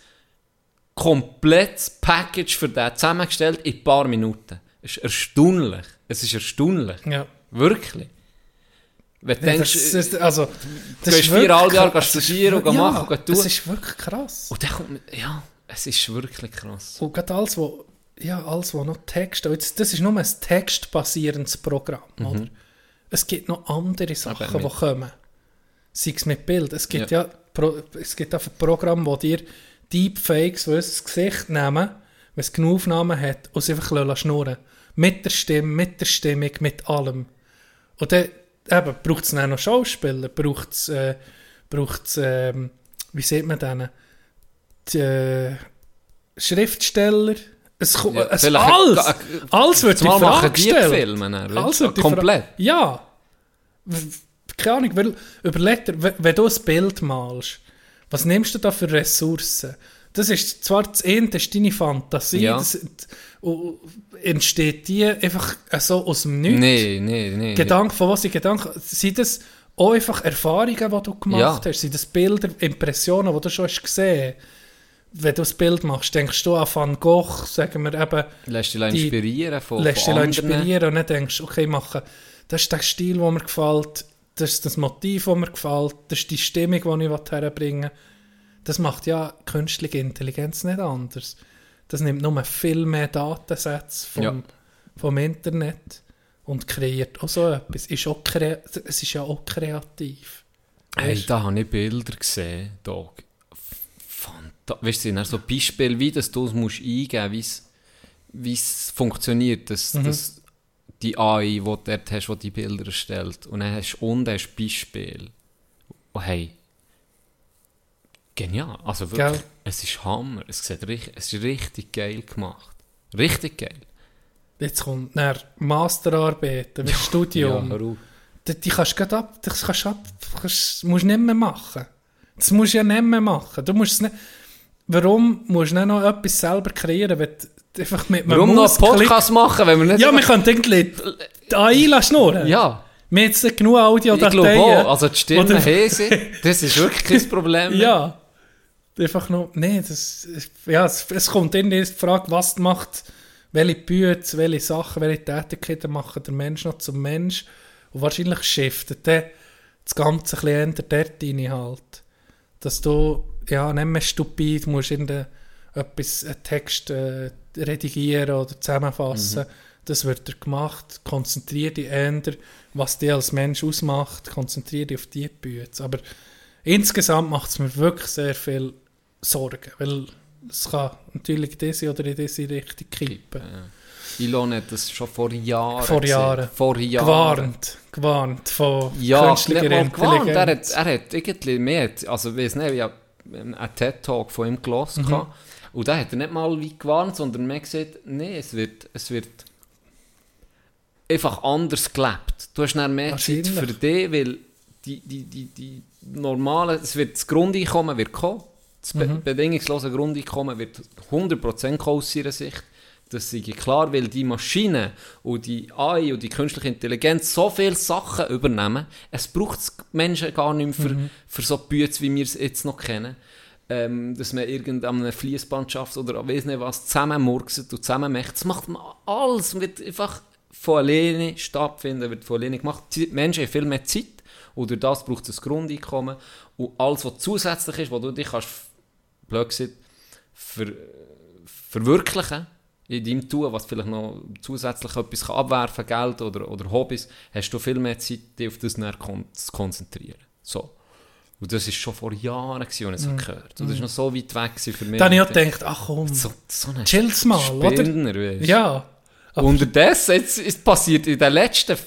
C: komplettes Package für den zusammengestellt in ein paar Minuten. Es ist erstaunlich. Es ist erstaunlich.
D: ja.
C: Wirklich. Wenn du
D: Ja,
C: denkst,
D: das, das, also,
C: du
D: das
C: gehst
D: ist wirklich
C: viereinhalb Jahre
D: krass.
C: studieren und
D: ja,
C: machen und tun.
D: Das ist wirklich krass.
C: und dann kommt, ja, es ist wirklich krass.
D: Und gerade alles, wo, ja, alles, wo noch Text, jetzt, das ist nur ein textbasierendes Programm, oder? Es gibt noch andere Sachen, die kommen. Sei es mit Bild. Es gibt ja, Pro, es gibt einfach Programme, wo dir Deepfakes, die das Gesicht nehmen, wenn es genug Aufnahmen hat, und es einfach schnurren. Mit der Stimme, mit der Stimmung, mit allem. Und dann eben, braucht es dann noch Schauspieler, braucht es, äh, braucht's, ähm, wie sieht man denen? Die, äh, Schriftsteller. Es, kommt-
C: Ja,
D: es alles,
C: ga-
D: alles wird in Frage gestellt.
C: Filme dann,
D: Alles wird
C: komplett.
D: Ja. Keine Ahnung, weil, überleg dir, wenn du ein Bild malst, was nimmst du da für Ressourcen? Das ist zwar das eine, das ist deine Fantasie,
C: Ja.
D: das, entsteht die einfach so aus dem Nichts.
C: Nee, nee, nee.
D: Gedanken, von was sind Gedanken? Sind das auch einfach Erfahrungen, die du gemacht
C: Ja.
D: hast? Sind das Bilder, Impressionen, die du schon hast gesehen Wenn du das Bild machst, denkst du an Van Gogh, sagen wir eben,
C: Lässt dich inspirieren von,
D: lässt
C: von
D: dich
C: anderen.
D: inspirieren und dann denkst okay, machen, das ist der Stil, der mir gefällt, das ist das Motiv, das mir gefällt, das ist die Stimmung, die ich herbringen will. Das macht ja künstliche Intelligenz nicht anders. Das nimmt nur viel mehr Datensätze vom,
C: Ja.
D: vom Internet und kreiert auch so etwas. Ist auch es ist ja auch kreativ.
C: Hey, da habe ich Bilder gesehen, Dog. Weißt du, so Beispiele, wie das du es musst eingeben musst, wie es funktioniert, dass,
D: Mhm.
C: dass die AI, die du dort hast, die die Bilder erstellt. Und dann hast du unten du Beispiel. Oh, hey, genial. Also wirklich,
D: Gell?
C: es ist Hammer. Es, sieht es ist richtig geil gemacht. Richtig geil.
D: Jetzt kommt nach Masterarbeiten, mit Studium.
C: Ja.
D: Die, die kannst du ab, das kannst ab, kannst, musst nicht mehr machen. Das musst du ja nicht mehr machen. Du musst es nicht, warum musst du nicht noch etwas selber kreieren, wenn du einfach mit
C: Warum noch einen Podcast machen, wenn wir nicht...
D: Ja, wir können irgendwie die AI schnurren.
C: ja.
D: Wir haben jetzt genug
C: Ich
D: Audiodateien.
C: glaube auch, also die Stimmen
D: Oder-.
C: Das ist wirklich kein Problem.
D: Ja. Einfach nur, nee, das, ja, es, es kommt irgendwie die Frage, was macht, welche Bücher, welche Sachen, welche Tätigkeiten machen der Mensch noch zum Mensch. Und wahrscheinlich shiftet dann das Ganze ein bisschen eher dort rein halt. Dass du, ja, nicht mehr stupid musst irgendein etwas, einen Text äh, redigieren oder zusammenfassen. Das wird dir gemacht. Konzentriere dich eher, was dich als Mensch ausmacht. Konzentriere dich auf die Bücher. Aber insgesamt macht es mir wirklich sehr viel Sorgen, weil es kann natürlich in diese oder in diese Richtung kippen.
C: Elon hat das schon vor Jahren
D: Vor. Jahren.
C: Vor Jahren.
D: Gewarnt, gewarnt von
C: Ja,
D: künstlicher
C: mal gewarnt. Er hat,
D: Intelligenz.
C: er hat irgendwie mehr, also ich weiß nicht, ich habe einen TED-Talk von ihm gelesen
D: Mhm.
C: und da hat er nicht mal wie gewarnt, sondern mehr gesagt, nee, es wird, es wird einfach anders gelebt. Du hast dann mehr Zeit für dich, weil die, die, die, die normale, es wird das Grundeinkommen wird kommen, das be
D: Mhm.
C: bedingungslose Grundeinkommen wird 100% kommen aus ihrer Sicht. Das ist klar, weil die Maschinen und die AI und die künstliche Intelligenz so viele Sachen übernehmen. Es braucht Menschen gar nicht mehr für,
D: Mhm.
C: für so Bütze, wie wir es jetzt noch kennen. Ähm, dass man irgendeine Fließband schafft oder weiss nicht was, zusammenmurkset und zusammen macht. Das macht man alles und wird einfach von alleine stattfinden, wird von alleine gemacht. Die Menschen haben viel mehr Zeit und durch das braucht es ein Grundeinkommen und alles, was zusätzlich ist, wo du dich kannst, blöd gesagt, ver, verwirklichen in deinem Tun, was vielleicht noch zusätzlich etwas kann abwerfen Geld oder, oder Hobbys, hast du viel mehr Zeit, dich auf das zu konzentrieren. So. Und das war schon vor Jahren, als ich es gehört Und das war noch so weit weg für mich.
D: Dann habe ich auch gedacht, ach komm,
C: so, so ein
D: chill's mal, oder?
C: Spinner, weisst du.
D: Ja.
C: Unterdessen, jetzt ist passiert in den letzten,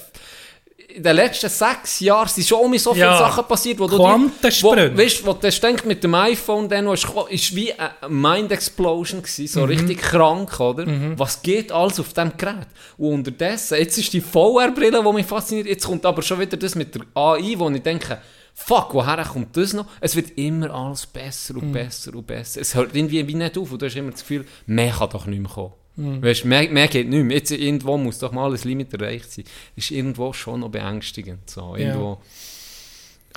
C: in den letzten sechs Jahren sind schon um so viele
D: Ja.
C: Sachen passiert, wo du
D: Quantensprünge.
C: wo, weißt, wo du denkst, mit dem iPhone, dann ist, ist wie eine Mind Explosion gewesen,
D: Mhm.
C: so richtig krank, oder? Was geht alles auf dem Gerät? Und unterdessen, jetzt ist die VR-Brille, die mich fasziniert, jetzt kommt aber schon wieder das mit der AI, wo ich denke, fuck, woher kommt das noch? Es wird immer alles besser
D: Mhm.
C: und besser und besser. Es hört irgendwie wie nicht auf und du hast immer das Gefühl, mehr kann doch nicht mehr kommen.
D: Mhm.
C: Weißt, mehr, mehr geht nicht mehr. Jetzt irgendwo muss doch mal ein Limit erreicht sein. Ist irgendwo schon noch beängstigend. So. Irgendwo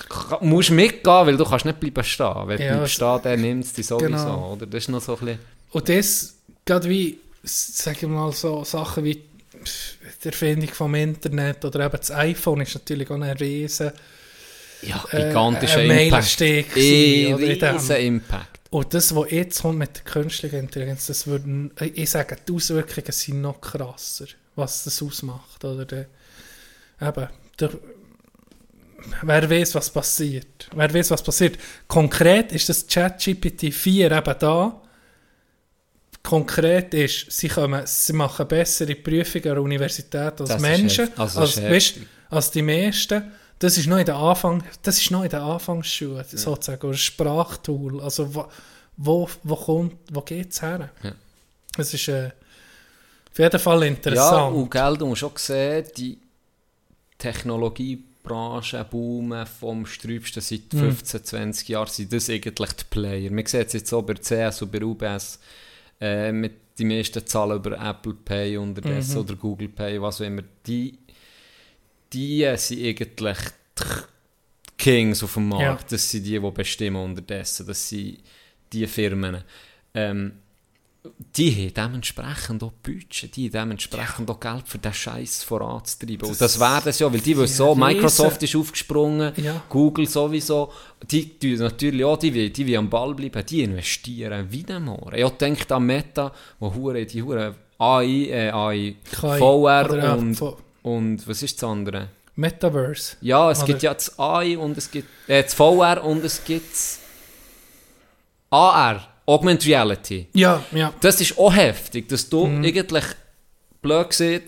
C: Ka- musst mitgehen, weil du kannst nicht bleiben stehen. Wenn
D: Ja,
C: du bleibst stehen, dann nimmt es dich sowieso.
D: Genau.
C: Oder? Das ist noch so ein bisschen...
D: Und das, gerade wie, sagen wir mal so Sachen wie, die Erfindung vom Internet oder eben das iPhone ist natürlich auch ein riesen
C: Ja,
D: äh,
C: gigantischer
D: ein
C: Impact.
D: Meilenstein gewesen,
C: Eh,
D: oder in dem.
C: riesen Impact.
D: Und das, was jetzt kommt mit der künstlichen Intelligenz, das würden, ich sage, die Auswirkungen sind noch krasser, was das ausmacht. Oder der, eben, der, wer weiß, was passiert. Wer weiß, was passiert. Konkret ist das ChatGPT 4 eben da. Konkret ist, sie, kommen, sie machen bessere Prüfungen an der Universität als
C: Das
D: Menschen,
C: also
D: als, weißt, als die meisten. Das ist noch in der Anfang, das ist noch in der Anfangsschule, sozusagen, oder ein Sprachtool. Also wo, wo, wo kommt, wo geht's her?
C: Ja.
D: Es ist äh, auf jeden Fall
C: Ja,
D: interessant.
C: und gell, du musst auch sehen, die Technologiebranche boomen vom Sträubsten seit
D: Mhm.
C: 15, 20 Jahren sind das eigentlich die Player. Man sieht es jetzt auch bei CS und bei UBS äh, mit die meisten Zahlen über Apple Pay unterdessen
D: Mhm.
C: oder Google Pay, was auch immer. Die, die sind eigentlich die Kings auf dem Markt.
D: Ja.
C: Das sind die, die bestimmen unterdessen. Das sind die Firmen. Ähm, die haben dementsprechend auch Budget, die haben dementsprechend auch Geld für den Scheiß voranzutreiben. Und das werden sie ja, weil die wissen so, Microsoft ist aufgesprungen,
D: Ja.
C: Google sowieso, die tun natürlich auch, die die will am Ball bleiben, die investieren wieder mal. Ich denke an Meta, wo hure, die hure AI, äh, AI, VR
D: ja,
C: und, und was ist das andere?
D: Metaverse.
C: Ja, es
D: Oder-
C: gibt ja das AI und es gibt äh, das VR und es gibt das AR, Augmented Reality.
D: Ja, ja.
C: Das ist auch heftig, dass du
D: Mhm.
C: eigentlich blöd siehst,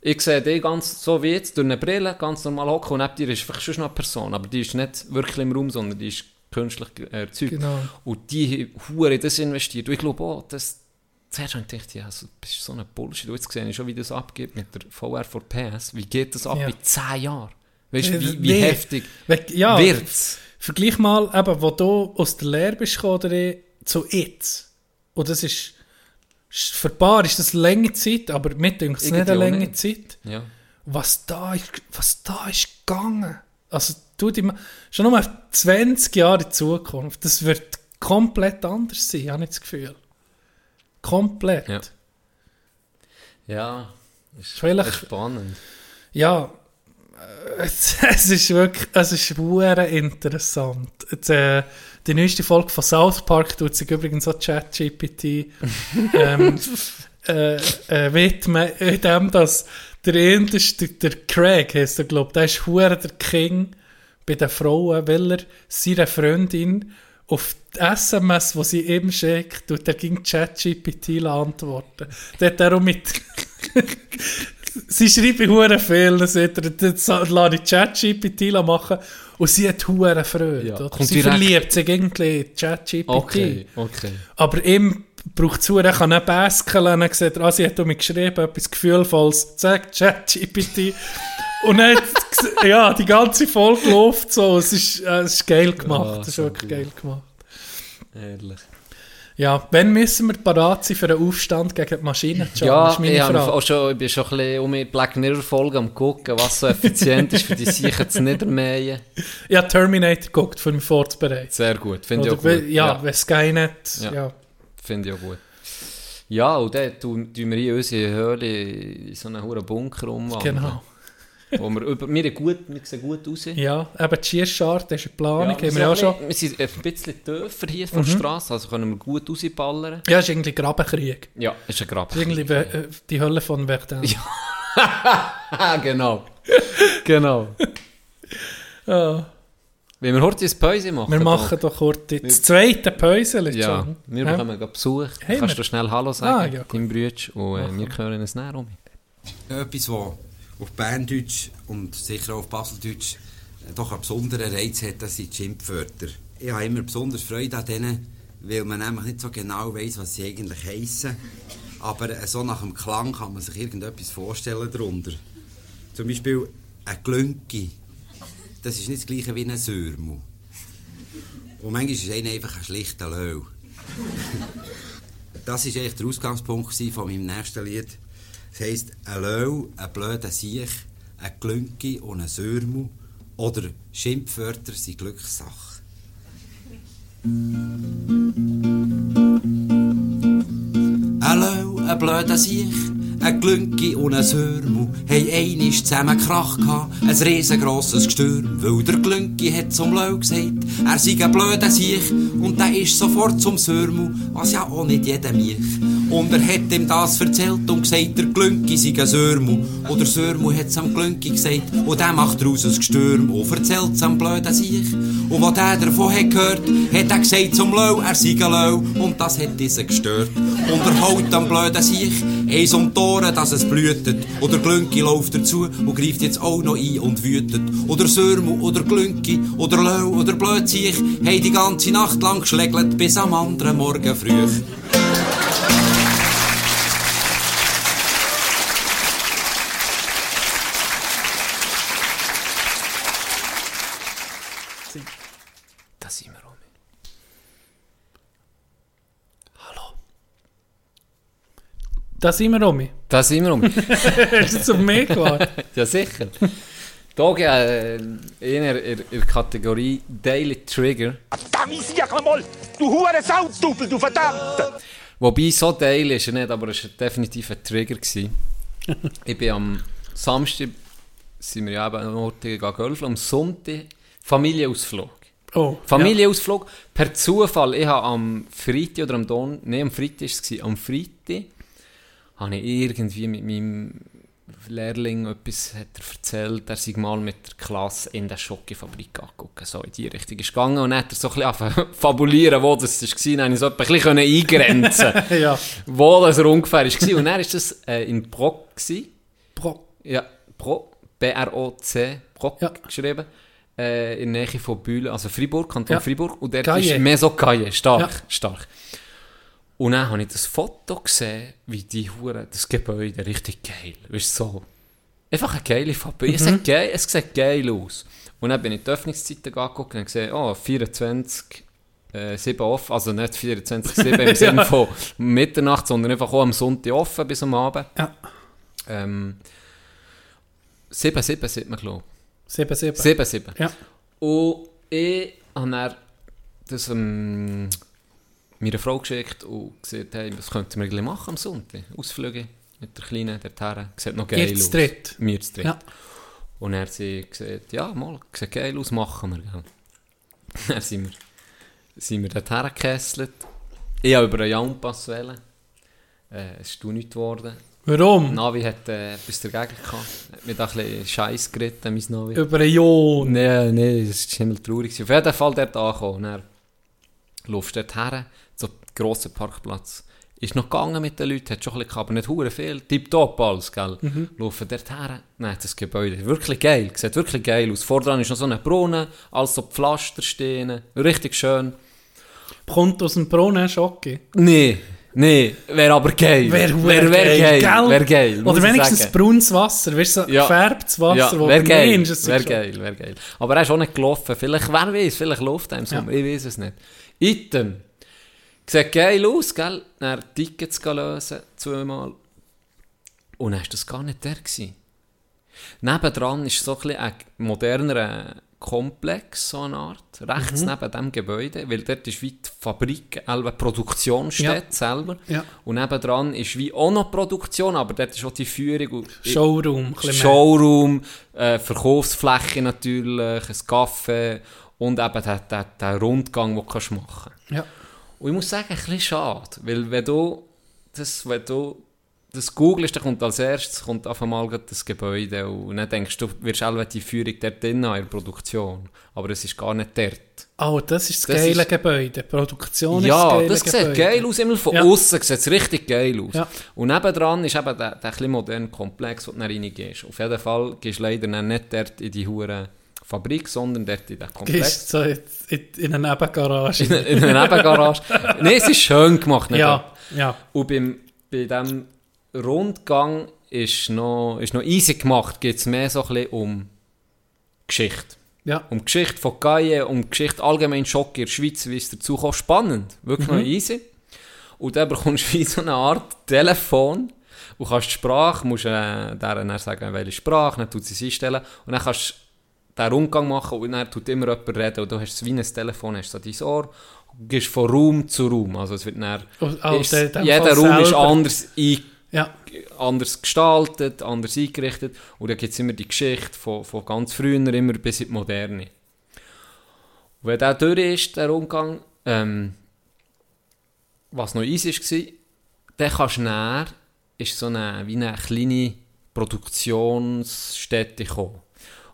C: ich sehe dich ganz so wie jetzt, durch eine Brille, ganz normal hocken und neben dir ist vielleicht schon eine Person, aber die ist nicht wirklich im Raum, sondern die ist künstlich erzeugt.
D: Genau.
C: Und die Hure in das investiert. Und ich glaube auch, das zuerst habe ich gedacht, ja, so, das ist so eine Bullshit. Jetzt sehe ich schon, wie das abgeht mit der VR for PS. Wie geht das ab
D: Ja.
C: in 10 Jahren? Weißt du,
D: Äh,
C: wie, wie
D: nee.
C: heftig
D: Ja,
C: wird's?
D: Vergleich mal, eben, wo du aus der Lehre bist gekommen, ich, zu jetzt. Und das ist, für ein paar ist das eine lange Zeit, aber mir denkt es nicht eine lange
C: nicht.
D: Zeit.
C: Ja.
D: Was da, ist, was da ist gegangen. Also, du, die, schon nochmal 20 Jahre in Zukunft, das wird komplett anders sein, habe ich das Gefühl. Komplett.
C: Ja. Ja, ist, ist spannend.
D: Ja, äh, es ist wirklich, es ist hure interessant. Jetzt, äh, die neueste Folge von South Park tut sich übrigens auch ChatGPT ähm, äh, äh, widmen, in dem, dass der Indische, der Craig heisst er, glaube der ist der King bei den Frauen, weil er seiner Freundin auf die SMS, die sie ihm schickt, tut er gegen ChatGPT antworten. Der hat darum mit sie schreibt hure viel, dann sagt er, das lasse ich ChatGPT machen und sie hat hure Freude.
C: Ja,
D: Sie
C: direkt-
D: verliebt sich irgendwie in ChatGPT.
C: Okay, okay.
D: Aber ihm braucht es er kann nicht baskeln. Dann sagt er, ah, sie hat mir geschrieben, etwas Gefühlvolles. Zack, ChatGPT. Und dann, hat- ja, die ganze Folge läuft so. Es ist, äh, es ist geil gemacht.
C: Ja,
D: es ist wirklich geil gemacht.
C: Ehrlich.
D: Ja, wann müssen wir parat sein für einen Aufstand gegen die Maschinen? John?
C: Ja,
D: ist meine
C: ich, habe
D: Frage.
C: auch schon, ich bin schon ein bisschen um die Black Mirror Folge am gucken, was so effizient ist für die Sicher zu niedermähen.
D: Habe Terminator geguckt, für mich vorzubereiten.
C: Sehr gut, finde ich auch gut.
D: Ja, wenn Skynet,
C: Ja.
D: ja.
C: Finde ich auch gut. Ja, und dann tun tun wir hier unsere Höhle in so einen hohen Bunker umwandeln.
D: Genau.
C: Wo wir, über, wir, gut, wir sehen gut aus.
D: Ja, eben die Schießscharte ist eine Planung, haben wir
C: sind
D: ja
C: ein
D: schon.
C: bisschen- wir sind ein bisschen tiefer hier von der Straße, also können wir gut rausballern.
D: Ja, ist irgendwie Grabenkrieg.
C: Ja, ist ein Grab.
D: Das ist irgendwie äh, die Hölle von Verdun.
C: Ah, genau. genau.
D: Ja.
C: Wenn wir heute ein Päuschen machen.
D: Wir machen doch kurz die- das zweite Päuschen
C: Ja,
D: schon.
C: wir
D: Hä?
C: bekommen gerade Besuch.
D: Haben
C: Kannst
D: wir?
C: du schnell Hallo sagen,
D: Ah, ja,
C: deinem Brütsch, und äh, wir hören es näher um.
E: Etwas, was auf Berndeutsch und sicher auch auf Baseldeutsch äh, doch einen besonderen Reiz hat, das sind die Schimpfwörter. Ich habe immer besonders Freude an denen, weil man nämlich nicht so genau weiß, was sie eigentlich heissen. Aber äh, so nach dem Klang kann man sich irgendetwas vorstellen darunter. Zum Beispiel ein Glünki. Das ist nicht das gleiche wie ein Sörmu. Und manchmal ist einer einfach ein schlichter Löw. Das war eigentlich der Ausgangspunkt von meinem nächsten Lied. Das heisst, ein Löw, ein blöder Siech, ein Glünki und ein Sörmu oder Schimpfwörter sind Glückssache. Ein Löw, ein blöder Siech, Ein Glünki und ein Sörmu haben einmal zusammen Krach gehabt. Ein riesengroßes Gestürm, weil der Glünki hat zum Lau gesagt, er sei ein blöder Siech. Und der ist sofort zum Sörmu, was ja auch nicht jeder mich. Und er hat ihm das erzählt und gesagt, der Glünki sei ein Sörmu. Oder Sörmu hat's am Glünki gesagt, und der macht daraus ein Gestürm und erzählt's am blöden Siech. Und was der davon hat gehört, hat er gesagt zum Lau, er sei ein Lau. Und das hat diesen gestört. Und er haut am blöden Siech eins um die Ohren, dass es blühtet. Oder Glünki läuft dazu und greift jetzt auch noch ein und wütet. Oder Sörmu, oder Glünki, oder Lau, oder Blödsiech, haben die ganze Nacht lang geschlägelt bis am anderen Morgen früh.
C: Da sind wir, Romy.
D: Da sind wir, Romy.
C: Da sind wir, Romy.
D: Hast du auf mich gewartet?
C: ja, sicher. Da äh, in der, in der Kategorie Daily Trigger.
A: Verdammt, mal, du hure Sautdubel, du verdammt!
C: Wobei, so daily ist er nicht, aber es war definitiv ein Trigger. Gewesen. ich bin am Samstag, sind wir ja eben an Orten gegangen, am Sonntag Familienausflug.
D: Oh,
C: Familienausflug per Zufall. Ich habe am Freitag oder am Don, nein, am Freitag war es, am Freitag habe ich irgendwie mit meinem Lehrling etwas hat er erzählt, er sei mal mit der Klasse in der Schokofabrik angeguckt, so in die Richtung ist gegangen und dann hat er so ein bisschen fabulieren, wo das war, dann ich so ein bisschen eingrenzen
D: Ja.
C: wo das ungefähr war. Und dann war das äh, in Brock. Gewesen.
D: Bro.
C: Ja, Pro, B-R-O-C, Brock
D: Ja.
C: geschrieben. Äh, in der Nähe von Bühlen, also Fribourg, Kanton
D: Ja.
C: Fribourg. Und
D: Gaille.
C: ist mehr so Gaille, stark,
D: Ja.
C: stark. Und dann habe ich das Foto gesehen, wie die Hure, das Gebäude, richtig geil. Weißt so. Einfach eine geile Fabrik. Es, sieht geil, es sieht geil aus. Und dann bin ich die Öffnungszeiten angeguckt und gesehen, oh, 24, äh, 7 offen, also nicht 24, 7 im Sinne von Mitternacht, sondern einfach auch am Sonntag offen bis am Abend.
D: Ja.
C: Ähm, 7, 7 sieht man, glaube
D: 7, 7.
C: ich. 7, 7.
D: Ja.
C: Und ich habe dann das ähm, meiner Frau geschickt und gesagt, hey, was könnten wir machen am Sonntag? Ausflüge mit der Kleinen dorthin. Sieht noch geil aus.
D: dritt?
C: Wir zu dritt.
D: Ja.
C: Und er hat sie gesagt, ja, mal, sieht geil aus, machen wir. Gell? Dann sind wir, sind wir dorthin gekesselt. Ich habe über einen Jaunpass wählen. Äh, es ist du nicht geworden.
D: Warum?
C: Navi hat äh, etwas dagegen gehabt. Hat mir da ein bisschen Scheiß geritten, mein Navi.
D: Über einen Ion.
C: Nein, nein, das war ziemlich traurig. Auf jeden Fall dort angekommen. Dann laufst du dort her, grossen Parkplatz. Ist noch gegangen mit den Leuten, hat schon ein bisschen, gehabt, aber nicht hure viel. Tipptopp alles, gell? Laufen dort her. Nein, das Gebäude, wirklich geil, sieht wirklich geil aus. Vordran ist noch so ein Brunnen, alles so Pflaster stehen, richtig schön.
D: Kommt aus dem Brunnen Schocke.
C: Nee, nee, wäre aber geil.
D: Wäre
C: wär, wär geil,
D: gell?
C: wär geil.
D: Oder wenigstens braunes Wasser. Weißt du, so
C: Ja.
D: gefärbtes Wasser,
C: Ja,
D: wo
C: wäre
D: du
C: geil, wäre
D: ist
C: geil, wäre geil. Aber er ist auch nicht gelaufen. Vielleicht, wer weiß, vielleicht läuft er im Sommer, ich weiß es nicht. Item. Sieht geil aus, gell? Dann Tickets lösen, zweimal. Und dann war das gar nicht der. Gewesen. Nebendran ist so ein, ein modernerer Komplex, so eine Art, rechts
D: Mhm.
C: neben dem Gebäude, weil dort ist wie die Fabrik, eine Produktionsstätte
D: Ja.
C: selber.
D: Ja.
C: Und nebendran ist wie auch noch Produktion, aber dort ist auch die Führung.
D: Showroom.
C: Showroom, äh, Verkaufsfläche natürlich, ein Café und eben der, der, der Rundgang, den du kannst machen
D: Ja.
C: Und ich muss sagen, ein bisschen schade, weil wenn du das, wenn du das googelst, dann kommt als erstes kommt auf einmal das Gebäude und dann denkst du, du wirst auch die Führung dort drin haben, in der Produktion. Aber es ist gar nicht dort.
D: Oh, das ist das,
C: Das
D: geile
C: ist-
D: Gebäude. Die Produktion ist
C: Ja,
D: das
C: das
D: geile
C: sieht
D: Gebäude.
C: geil aus, immer von
D: Ja.
C: außen sieht es richtig geil aus.
D: Ja.
C: Und nebendran ist eben der, der moderne Komplex, wo du reingehst. Auf jeden Fall gehst du leider nicht dort in die hure Fabrik, sondern dort in den Komplex.
D: So in, in, in eine Nebengarage.
C: in, in einer Nebengarage. Nein, es ist schön gemacht. nicht
D: ja, ja.
C: Und beim, bei diesem Rundgang ist noch, ist noch easy gemacht, geht es mehr so ein bisschen um Geschichte.
D: Ja,
C: Um Geschichte von Gaie, um Geschichte allgemein Schock in der Schweiz, wie es dazu kommt. Spannend, wirklich
D: Mhm.
C: noch easy. Und dann bekommst du wie so eine Art Telefon und kannst die Sprache, musst äh, der dann sagen, welche Sprache, dann tut sie einstellen und dann kannst den Rundgang machen und dann tut immer jemand reden und du hast wie ein Telefon, hast so dein Ohr und gehst von Raum zu Raum. Also es wird dann,
D: oh,
C: ist, jeder
D: Fall
C: Raum ist
D: selber.
C: anders
D: Ja.
C: anders gestaltet, anders eingerichtet. Und dann gibt es immer die Geschichte von, von ganz früher immer bis in die Moderne. Und wenn der durch ist, der Umgang, ähm, was noch easy war, dann kannst du näher, ist so eine, wie eine kleine Produktionsstätte gekommen.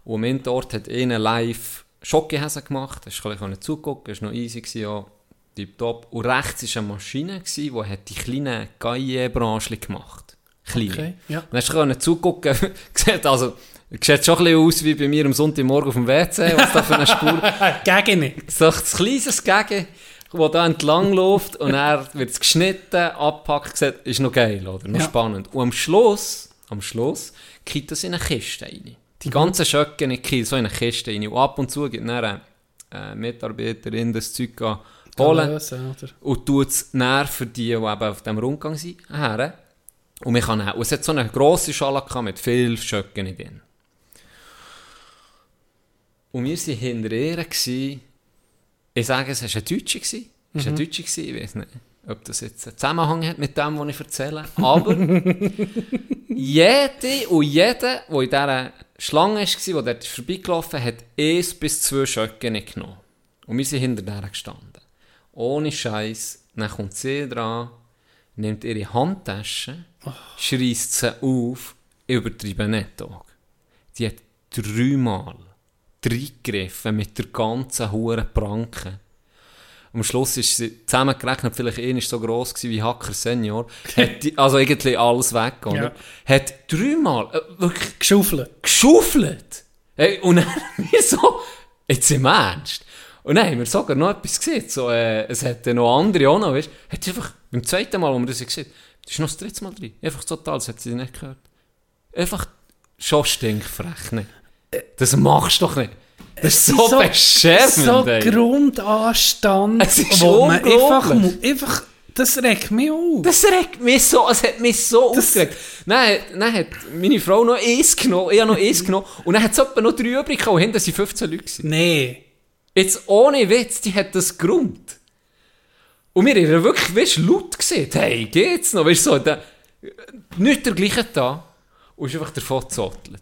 C: Und am Ende dort hat einer live Schokohäse gemacht, das konnte ich zugucken, das war noch easy, gewesen, ja, tipptopp. Und rechts war eine Maschine, gewesen, die hat die kleinen Gaillet-Branchen gemacht. Kleine.
D: Okay, ja.
C: Dann hast du zugucken, sieht also, sieht schon ein bisschen aus wie bei mir am Sonntagmorgen auf dem WC, was da für eine Spur
D: Gegen
C: so ein kleines Gegen, das da entlang läuft und er wird es geschnitten, abgepackt, sieht, ist noch geil, oder? Noch
D: Ja.
C: spannend. Und am Schluss, am Schluss, kriegt das in eine Kiste rein. Die ganzen Schöcken in die so in eine Kiste rein. Und ab und zu gibt dann eine äh, Mitarbeiterin das Zeug an holen
D: Lösen,
C: und tut es näher für die, die eben auf diesem Rundgang sind, her. Und, man kann und es hat so eine grosse Schale gehabt mit vielen Schöcken drin. Und wir waren hinter ihr. Gewesen. Ich sage, es war ein Deutscher. Es war ein Deutscher, gewesen. ich weiß nicht, ob das jetzt einen Zusammenhang hat mit dem, was ich erzähle. Aber jede und jeder, der in dieser Schlange war, der dort vorbeigelaufen ist, hat eins bis zwei Schöcken genommen. Und wir sind hinter der gestanden. Ohne Scheiß. Dann kommt sie dran, nimmt ihre Handtasche, schreist sie auf, ich übertreibe nicht. Tag. Die hat dreimal reingegriffen mit der ganzen hohen Pranke. Am Schluss ist sie zusammengerechnet, vielleicht einer so gross gewesen wie Hacker Senior, hat die, also irgendwie alles weg, oder?
D: Ja.
C: Hat dreimal äh, wirklich
D: Geschaufelt.
C: geschaufelt. Hey, und dann wir so, jetzt im Ernst. Und dann haben wir sogar noch etwas gesehen. So, äh, es hat noch andere auch noch, weißt du. Hat einfach beim zweiten Mal, wo wir das gesehen haben, ist noch das dritte Mal drin. Einfach total, das hat sie nicht gehört. Einfach schon stinkfrech, ne? Das machst du doch nicht. Das ist so, beschämend,
D: So
C: ey.
D: Grundanstand,
C: Es ist
D: wo man einfach, einfach, das regt mich auf.
C: Das regt mich so, es hat mich so
D: Das-
C: aufgeregt. Dann, dann hat meine Frau noch eins genommen, ich habe noch eins genommen, und dann hat es etwa noch drei übrig gehabt, und hinten sind 15 Leute.
D: Nee.
C: Jetzt ohne Witz, die hat das Grund. Und wir haben wirklich, weißt du, laut gesehen, hey, geht's noch? Weißt du, so, der, nicht der gleiche da, und ist einfach davon gezottelt.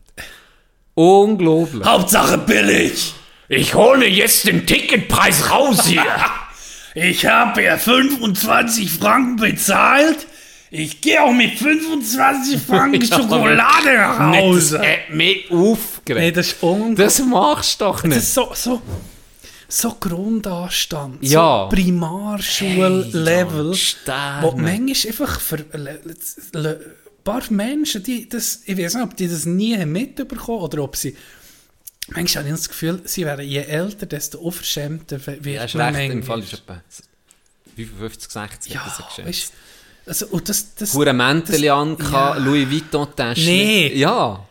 C: Unglaublich.
D: Hauptsache billig.
C: Ich hole jetzt den Ticketpreis raus hier.
D: Ich habe ja 25 Franken bezahlt. Ich gehe auch mit 25 Franken Schokolade nach
C: das
D: Hause.
C: hat mich aufgeregt.
D: Nee, das ist unglaublich.
C: Das machst du doch
D: Das
C: nicht.
D: ist so, so, so Grundanstand.
C: Ja.
D: So Primarschullevel.
C: Hey,
D: wo manchmal einfach für paar Menschen, die das, ich weiß nicht, ob die das nie haben mitbekommen oder ob sie, manchmal habe ich das Gefühl, sie werden je älter, desto unverschämter wird
C: Ja, ist
D: man
C: recht, im. Fall ist etwa 55, 60
D: Ja, weißt, also, und das, das,
C: Hure Mäntel an,
D: ja.
C: Louis Vuitton-Tasche.
D: Nee.
C: Ja.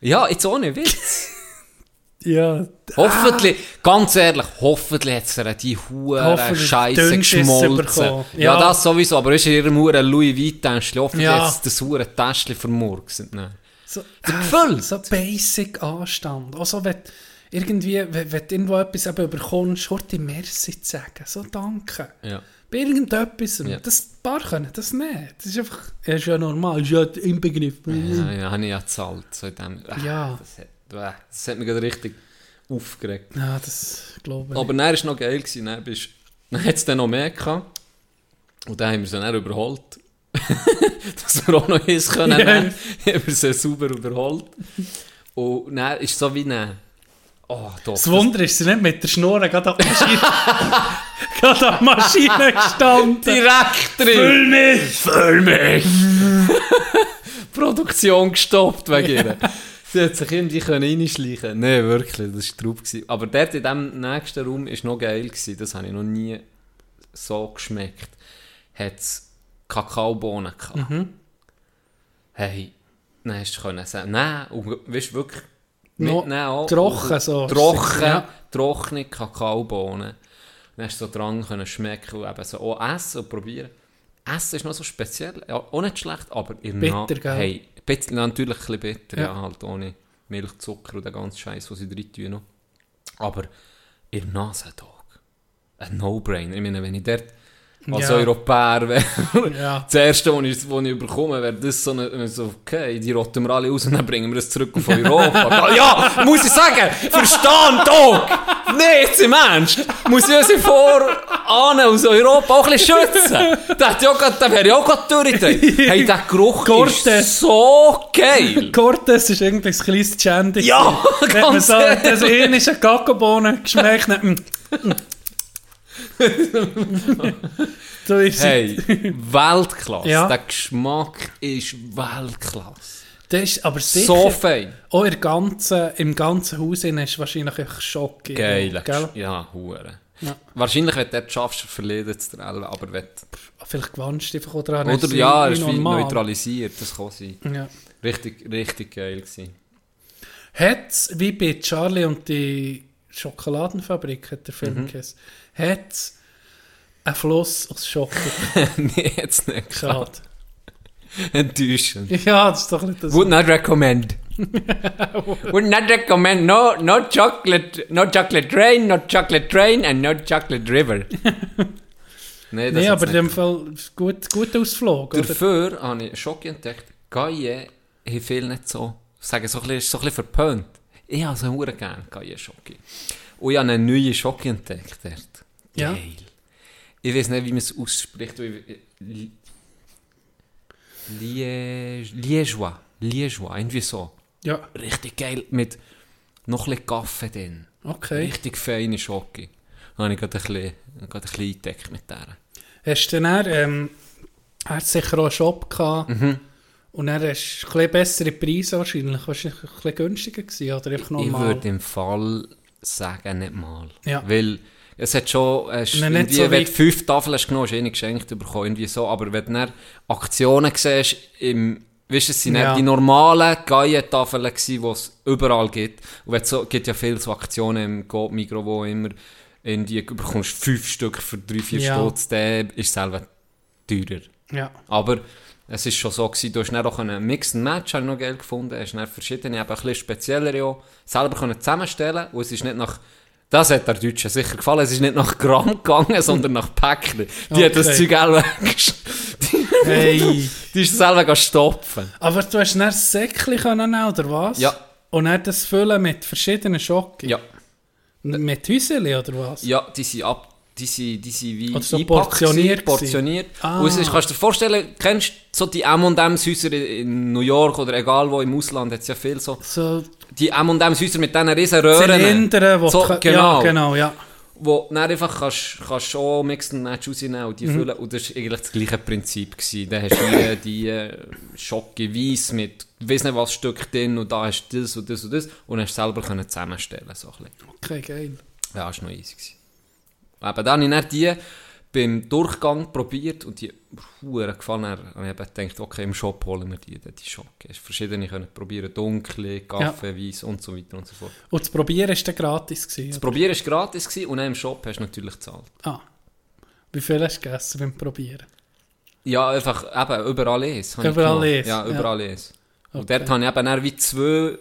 C: Ja, jetzt ohne Witz.
D: Ja,
C: hoffentlich, ganz ehrlich, hoffentlich hat sie die Hure
D: Hoffentlich
C: Scheiße geschmolzen. Ja.
D: Ja.
C: das sowieso, aber ist in ihrem Hure Louis Vuitton-Täschchen, hoffentlich
D: Ja.
C: hat das Hure Täschchen vermurkst. Nein.
D: so, ah,
C: Gefühl.
D: so basic Anstand. Also, wenn irgendwie, wenn, wenn du irgendwo etwas eben überkommst, heute Merci zu sagen, so danke.
C: Ja.
D: Bei irgendetwas,
C: Ja.
D: das paar können das nicht. Das ist einfach, ja, ist ja normal, ist ja im Begriff.
C: Ja, ja, habe ich ja gezahlt. So in dem, ah,
D: Ja.
C: Das hat, das hat mich gerade richtig aufgeregt.
D: Ja, das glaube ich.
C: Aber dann war es noch geil. Gewesen. Dann, bist, dann hat es dann noch mehr gehabt. Und dann haben wir sie dann überholt. Dass wir auch noch eins können.
D: Ja.
C: nehmen. haben wir sie sauber überholt. Und dann ist es so wie eine... Oh, doch.
D: das Wunder ist, sie nicht mit der Schnur gerade an die Maschine, gerade an die Maschine gestanden.
C: Direkt drin.
D: Füll mich!
C: Füll mich! Produktion gestoppt wegen ihr. Sie hat sich irgendwie können reinschleichen Nein, wirklich, das war gewesen. Aber dort in diesem nächsten Raum war noch geil. Gewesen. Das habe ich noch nie so geschmeckt. Hat es Kakaobohnen gehabt. Hey, dann hast du können sagen, nein, und weißt du, wirklich mitnehmen auch.
D: trocken so.
C: Trocken,
D: Ja.
C: trockene Kakaobohnen. Dann hast du so dran können schmecken und eben so auch essen und probieren. Essen ist noch so speziell, ja, auch nicht schlecht, aber in
D: Bitter, gell?
C: Hey, bisschen, natürlich ein bisschen bitter, ja.
D: Ja.
C: halt ohne Milch, Zucker und den ganzen Scheiß, den sie drin tun. Aber in der Nase, Dog. Ein No-Brainer. Ich meine, wenn ich dort als
D: Ja.
C: Europäer. wäre
D: Ja.
C: Das erste, was ich, was ich bekomme, wäre das so eine, so, okay, die rotten wir alle aus und dann bringen wir das zurück auf Europa. ja, muss ich sagen, verstehen, Dog! Nee, jetzt im Ernst! Muss ich unsere Vorahnen aus Europa auch ein bisschen schützen? Da grad- wäre ich auch gerade durchgedreht. Hey, der Geruch
D: Cortes.
C: ist so geil!
D: Cortes ist irgendwie ein kleines Chandy.
C: Ja, ganz
D: so, das ähnliche Kakaobohnen geschmeckt hat. mm, mm. so ist
C: Hey, Weltklasse.
D: Ja.
C: Der Geschmack ist Weltklasse.
D: Das ist aber sicher,
C: So fein.
D: auch im ganzen, im ganzen Haus ist wahrscheinlich ein Schock.
C: Geil.
D: Gell?
C: Ja, hure.
D: Ja.
C: Wahrscheinlich, wenn du dort schaffst, verlieren zu der Elbe, aber wenn
D: Vielleicht gewünscht einfach auch daran.
C: Oder
D: es
C: ja,
D: wie
C: ist wie neutralisiert, das kann sein.
D: Ja.
C: Richtig, richtig geil gewesen.
D: Hat es, wie bei Charlie und die Schokoladenfabrik, hat der
C: Mhm.
D: Film geheißen, hat es einen Fluss aus Schokolade.
C: nee, jetzt nicht.
D: Schade.
C: Enttäuschend.
D: ja, das ist doch nicht das.
C: Would not recommend. Would not recommend. No, no chocolate, no chocolate train, no chocolate train and no chocolate river. nee,
D: Nee,
C: hat's
D: aber in dem Fall gut, gut Ausflug, oder?
C: Dafür habe ich Schock entdeckt. Gaie haben viel nicht so, sagen so ein bisschen, so ein bisschen verpönt. Ich habe so gerne Gaie Schocke. Und ich habe einen neuen Schock entdeckt dort.
D: Ja.
C: Geil. Ich weiß nicht, wie man es ausspricht. weil ich- Li- Liege- Liégeois. Liégeois, irgendwie so.
D: Ja,
C: Richtig geil. Mit noch ein bisschen Kaffee drin.
D: okay.
C: Richtig feine Schocke. Habe ich gerade ein bisschen, gerade ein bisschen eingedeckt mit der.
D: Hast du dann, ähm, er hat sicher auch einen Shop gehabt
C: Mhm.
D: und dann hast du ein bisschen bessere Preise wahrscheinlich, wahrscheinlich ein bisschen günstiger gewesen, oder einfach
C: Ich würde im Fall sagen, nicht mal.
D: Ja.
C: Weil es hat schon, hast
D: Nein, nicht
C: irgendwie,
D: so
C: wenn du fünf Tafeln hast genommen, hast du nicht geschenkt bekommen, irgendwie so. Aber wenn du dann Aktionen siehst, im, weißt du, es sind
D: Ja.
C: nicht die normalen Gaia-Tafeln gewesen, die es überall gibt. Und wenn so, gibt ja viele so Aktionen im Coop, Migros, wo immer irgendwie, du bekommst fünf Stück für drei, vier
D: Ja.
C: Stutz, der ist selber teurer.
D: Ja,
C: Aber es ist schon so gewesen, du hast dann auch einen Mixed Match, habe ich noch geil gefunden, hast dann verschiedene, eben ein bisschen speziellere auch, selber können zusammenstellen und es ist nicht nach, das hat der Deutschen sicher gefallen, es ist nicht nach Gramm gegangen, sondern nach Päckchen. Die hat das
D: Okay.
C: Zeug selber, die,
D: hey.
C: die ist selber stopfen.
D: Aber du hast dann Säckchen können oder was?
C: Ja.
D: Und dann das füllen mit verschiedenen Schocken?
C: Ja,
D: Mit Hüseli, oder was?
C: ja, die sind ab, die sind, die sind wie
D: so portioniert
C: portioniert.
D: Ah.
C: Und ist, kannst du dir vorstellen, kennst du so die M&M's Häuser in New York oder egal wo im Ausland, hat es ja viel so,
D: So
C: die M&M's Häuser mit diesen riesen Röhren.
D: Zylinder, wo
C: so,
D: du-
C: genau.
D: Ja, genau, ja.
C: wo du dann einfach kannst, kannst schon Mix and Match rausnehmen und die
D: Mhm.
C: füllen. Und das war eigentlich das gleiche Prinzip. Gewesen. Dann hast du die, die äh, Schocke Weiss mit, weiss nicht was Stück drin und da hast du das und das und das und hast selber können zusammenstellen so ein bisschen.
D: Okay, geil.
C: Ja, das war noch easy. Gewesen. Eben, dann habe ich die beim Durchgang probiert und die Huren gefallen. Habe ich eben gedacht, okay, im Shop holen wir die, die Schocke. Hast verschiedene können probieren, dunkle, Kaffee, Weiss und so weiter und so fort.
D: Und das Probieren war dann gratis? Gewesen,
C: Das
D: oder?
C: Probieren war gratis gewesen, und dann im Shop hast du natürlich gezahlt.
D: Ah. Wie viel hast du gegessen beim Probieren?
C: Ja, einfach eben überall habe ich
D: Überall eins,
C: Ja,
D: ja.
C: überall eins. Und
D: Okay.
C: dort habe ich eben wie zwei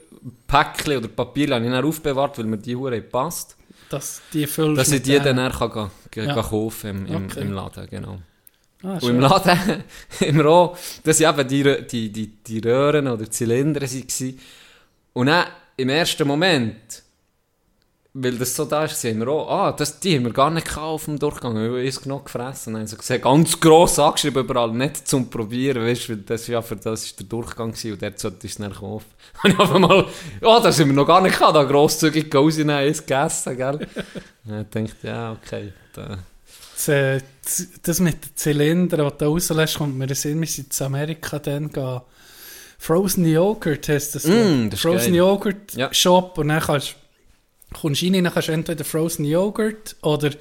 C: Päckchen oder Papier habe ich aufbewahrt, weil mir die Hure passt.
D: Dass die füllst
C: Dass ich die dann, kann gehen,
D: Ja.
C: kaufen im, im,
D: Okay.
C: im Laden, genau.
D: Ah,
C: Und im Laden, im Roh, das waren eben die, die, die, die Röhren oder Zylinder. waren. Und dann, im ersten Moment, weil das so da ist, sehen wir auch, ah, das, die haben wir gar nicht auf dem Durchgang, weil wir es genug gefressen haben. So gesehen, ganz gross angeschrieben überall, nicht zum Probieren, weißt du, das ja für das ist der Durchgang gewesen und dort sollte ich es dann kaufen. Und ich einfach mal, ah, das haben wir noch gar nicht gehabt, da grosszügig rausnehmen, eins gegessen, gell. Und ich dachte, ja, okay, da.
D: Das, äh, das mit den Zylindern, die du rauslässt, kommt mir in Sinn, wir sind in Amerika dann gehen. Frozen Joghurt heisst das.
C: Mm, das
D: Frozen
C: geil.
D: Joghurt
C: Ja.
D: Shop und dann kannst kommst rein, dann kannst du entweder Frozen Joghurt oder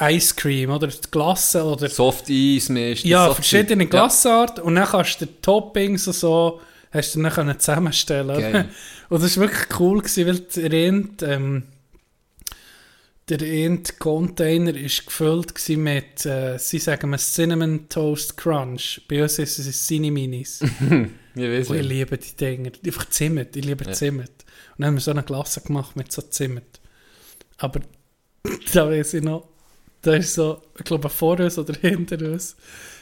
D: Ice Cream oder Glasse oder
C: Soft Eis, meistens.
D: ja,
C: so
D: verschiedene
C: Zeug. Ja.
D: Und dann kannst du die Toppings und so hast du dann können zusammenstellen
C: Geil.
D: Und das war wirklich cool, gewesen, weil der eine, ähm, der eine Container war gefüllt mit, äh, sie sagen mal Cinnamon Toast Crunch. Bei uns ist es Cine Minis.
C: Ich
D: ich liebe die Dinger. Einfach Zimt. Ich liebe
C: Ja.
D: Zimt. Dann haben wir so eine Glasse gemacht mit so Zimt. Aber da weiß ich noch, da ist so, ich glaube vor uns oder hinter uns,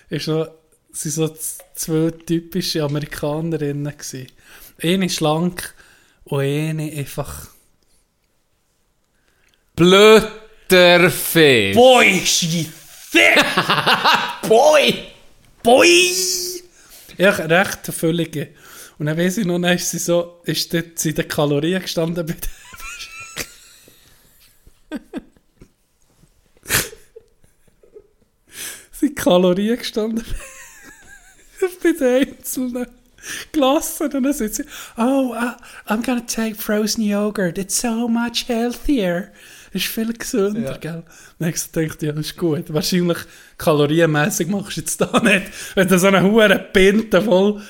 D: ist noch, sind so zwei typische Amerikanerinnen gewesen. Eine schlank und eine einfach...
C: Blöder Fisch.
D: Boy, she thick!
C: Boy!
D: Boy! Ja, recht völlige. Und dann weiss ich noch, dann ist sie so, ist dort in den Kalorien gestanden bei der sind Kalorien gestanden bei den einzelnen Glassen. Und dann sagt sie, oh, uh, I'm gonna take frozen yogurt, it's so much healthier. Das ist viel gesünder,
C: Ja.
D: gell? So gedacht, ja, das ist gut. Wahrscheinlich kalorienmäßig machst du jetzt da nicht, wenn du so eine hohe Pinte voll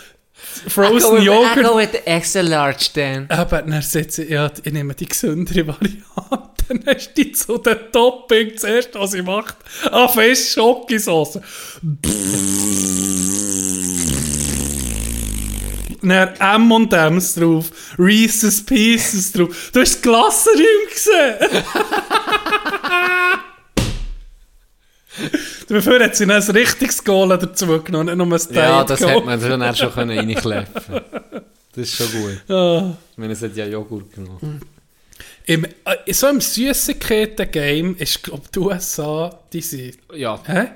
D: frozen Yogurt
C: with the extra large then.
D: aber dann sagt sie, ja, ich nehme die gesündere Variante. Dann hast du die zu den Topping zuerst, was sie macht. Ah, fest Schokosauce. Dann M&M's drauf, Reese's Pieces drauf. Du hast das Glassenräum gesehen. Dafür hat sie noch ein richtiges Goal dazu genommen, nicht nur ein Diet
C: Ja, das hätte man schon, schon können reinkläffen Das ist schon gut.
D: Ah.
C: Ich meine, es hat ja Joghurt genommen.
D: Im, äh, so im Süßigkeiten-Game ist, glaube ich, die USA, die sind...
C: Ja,
D: Hä?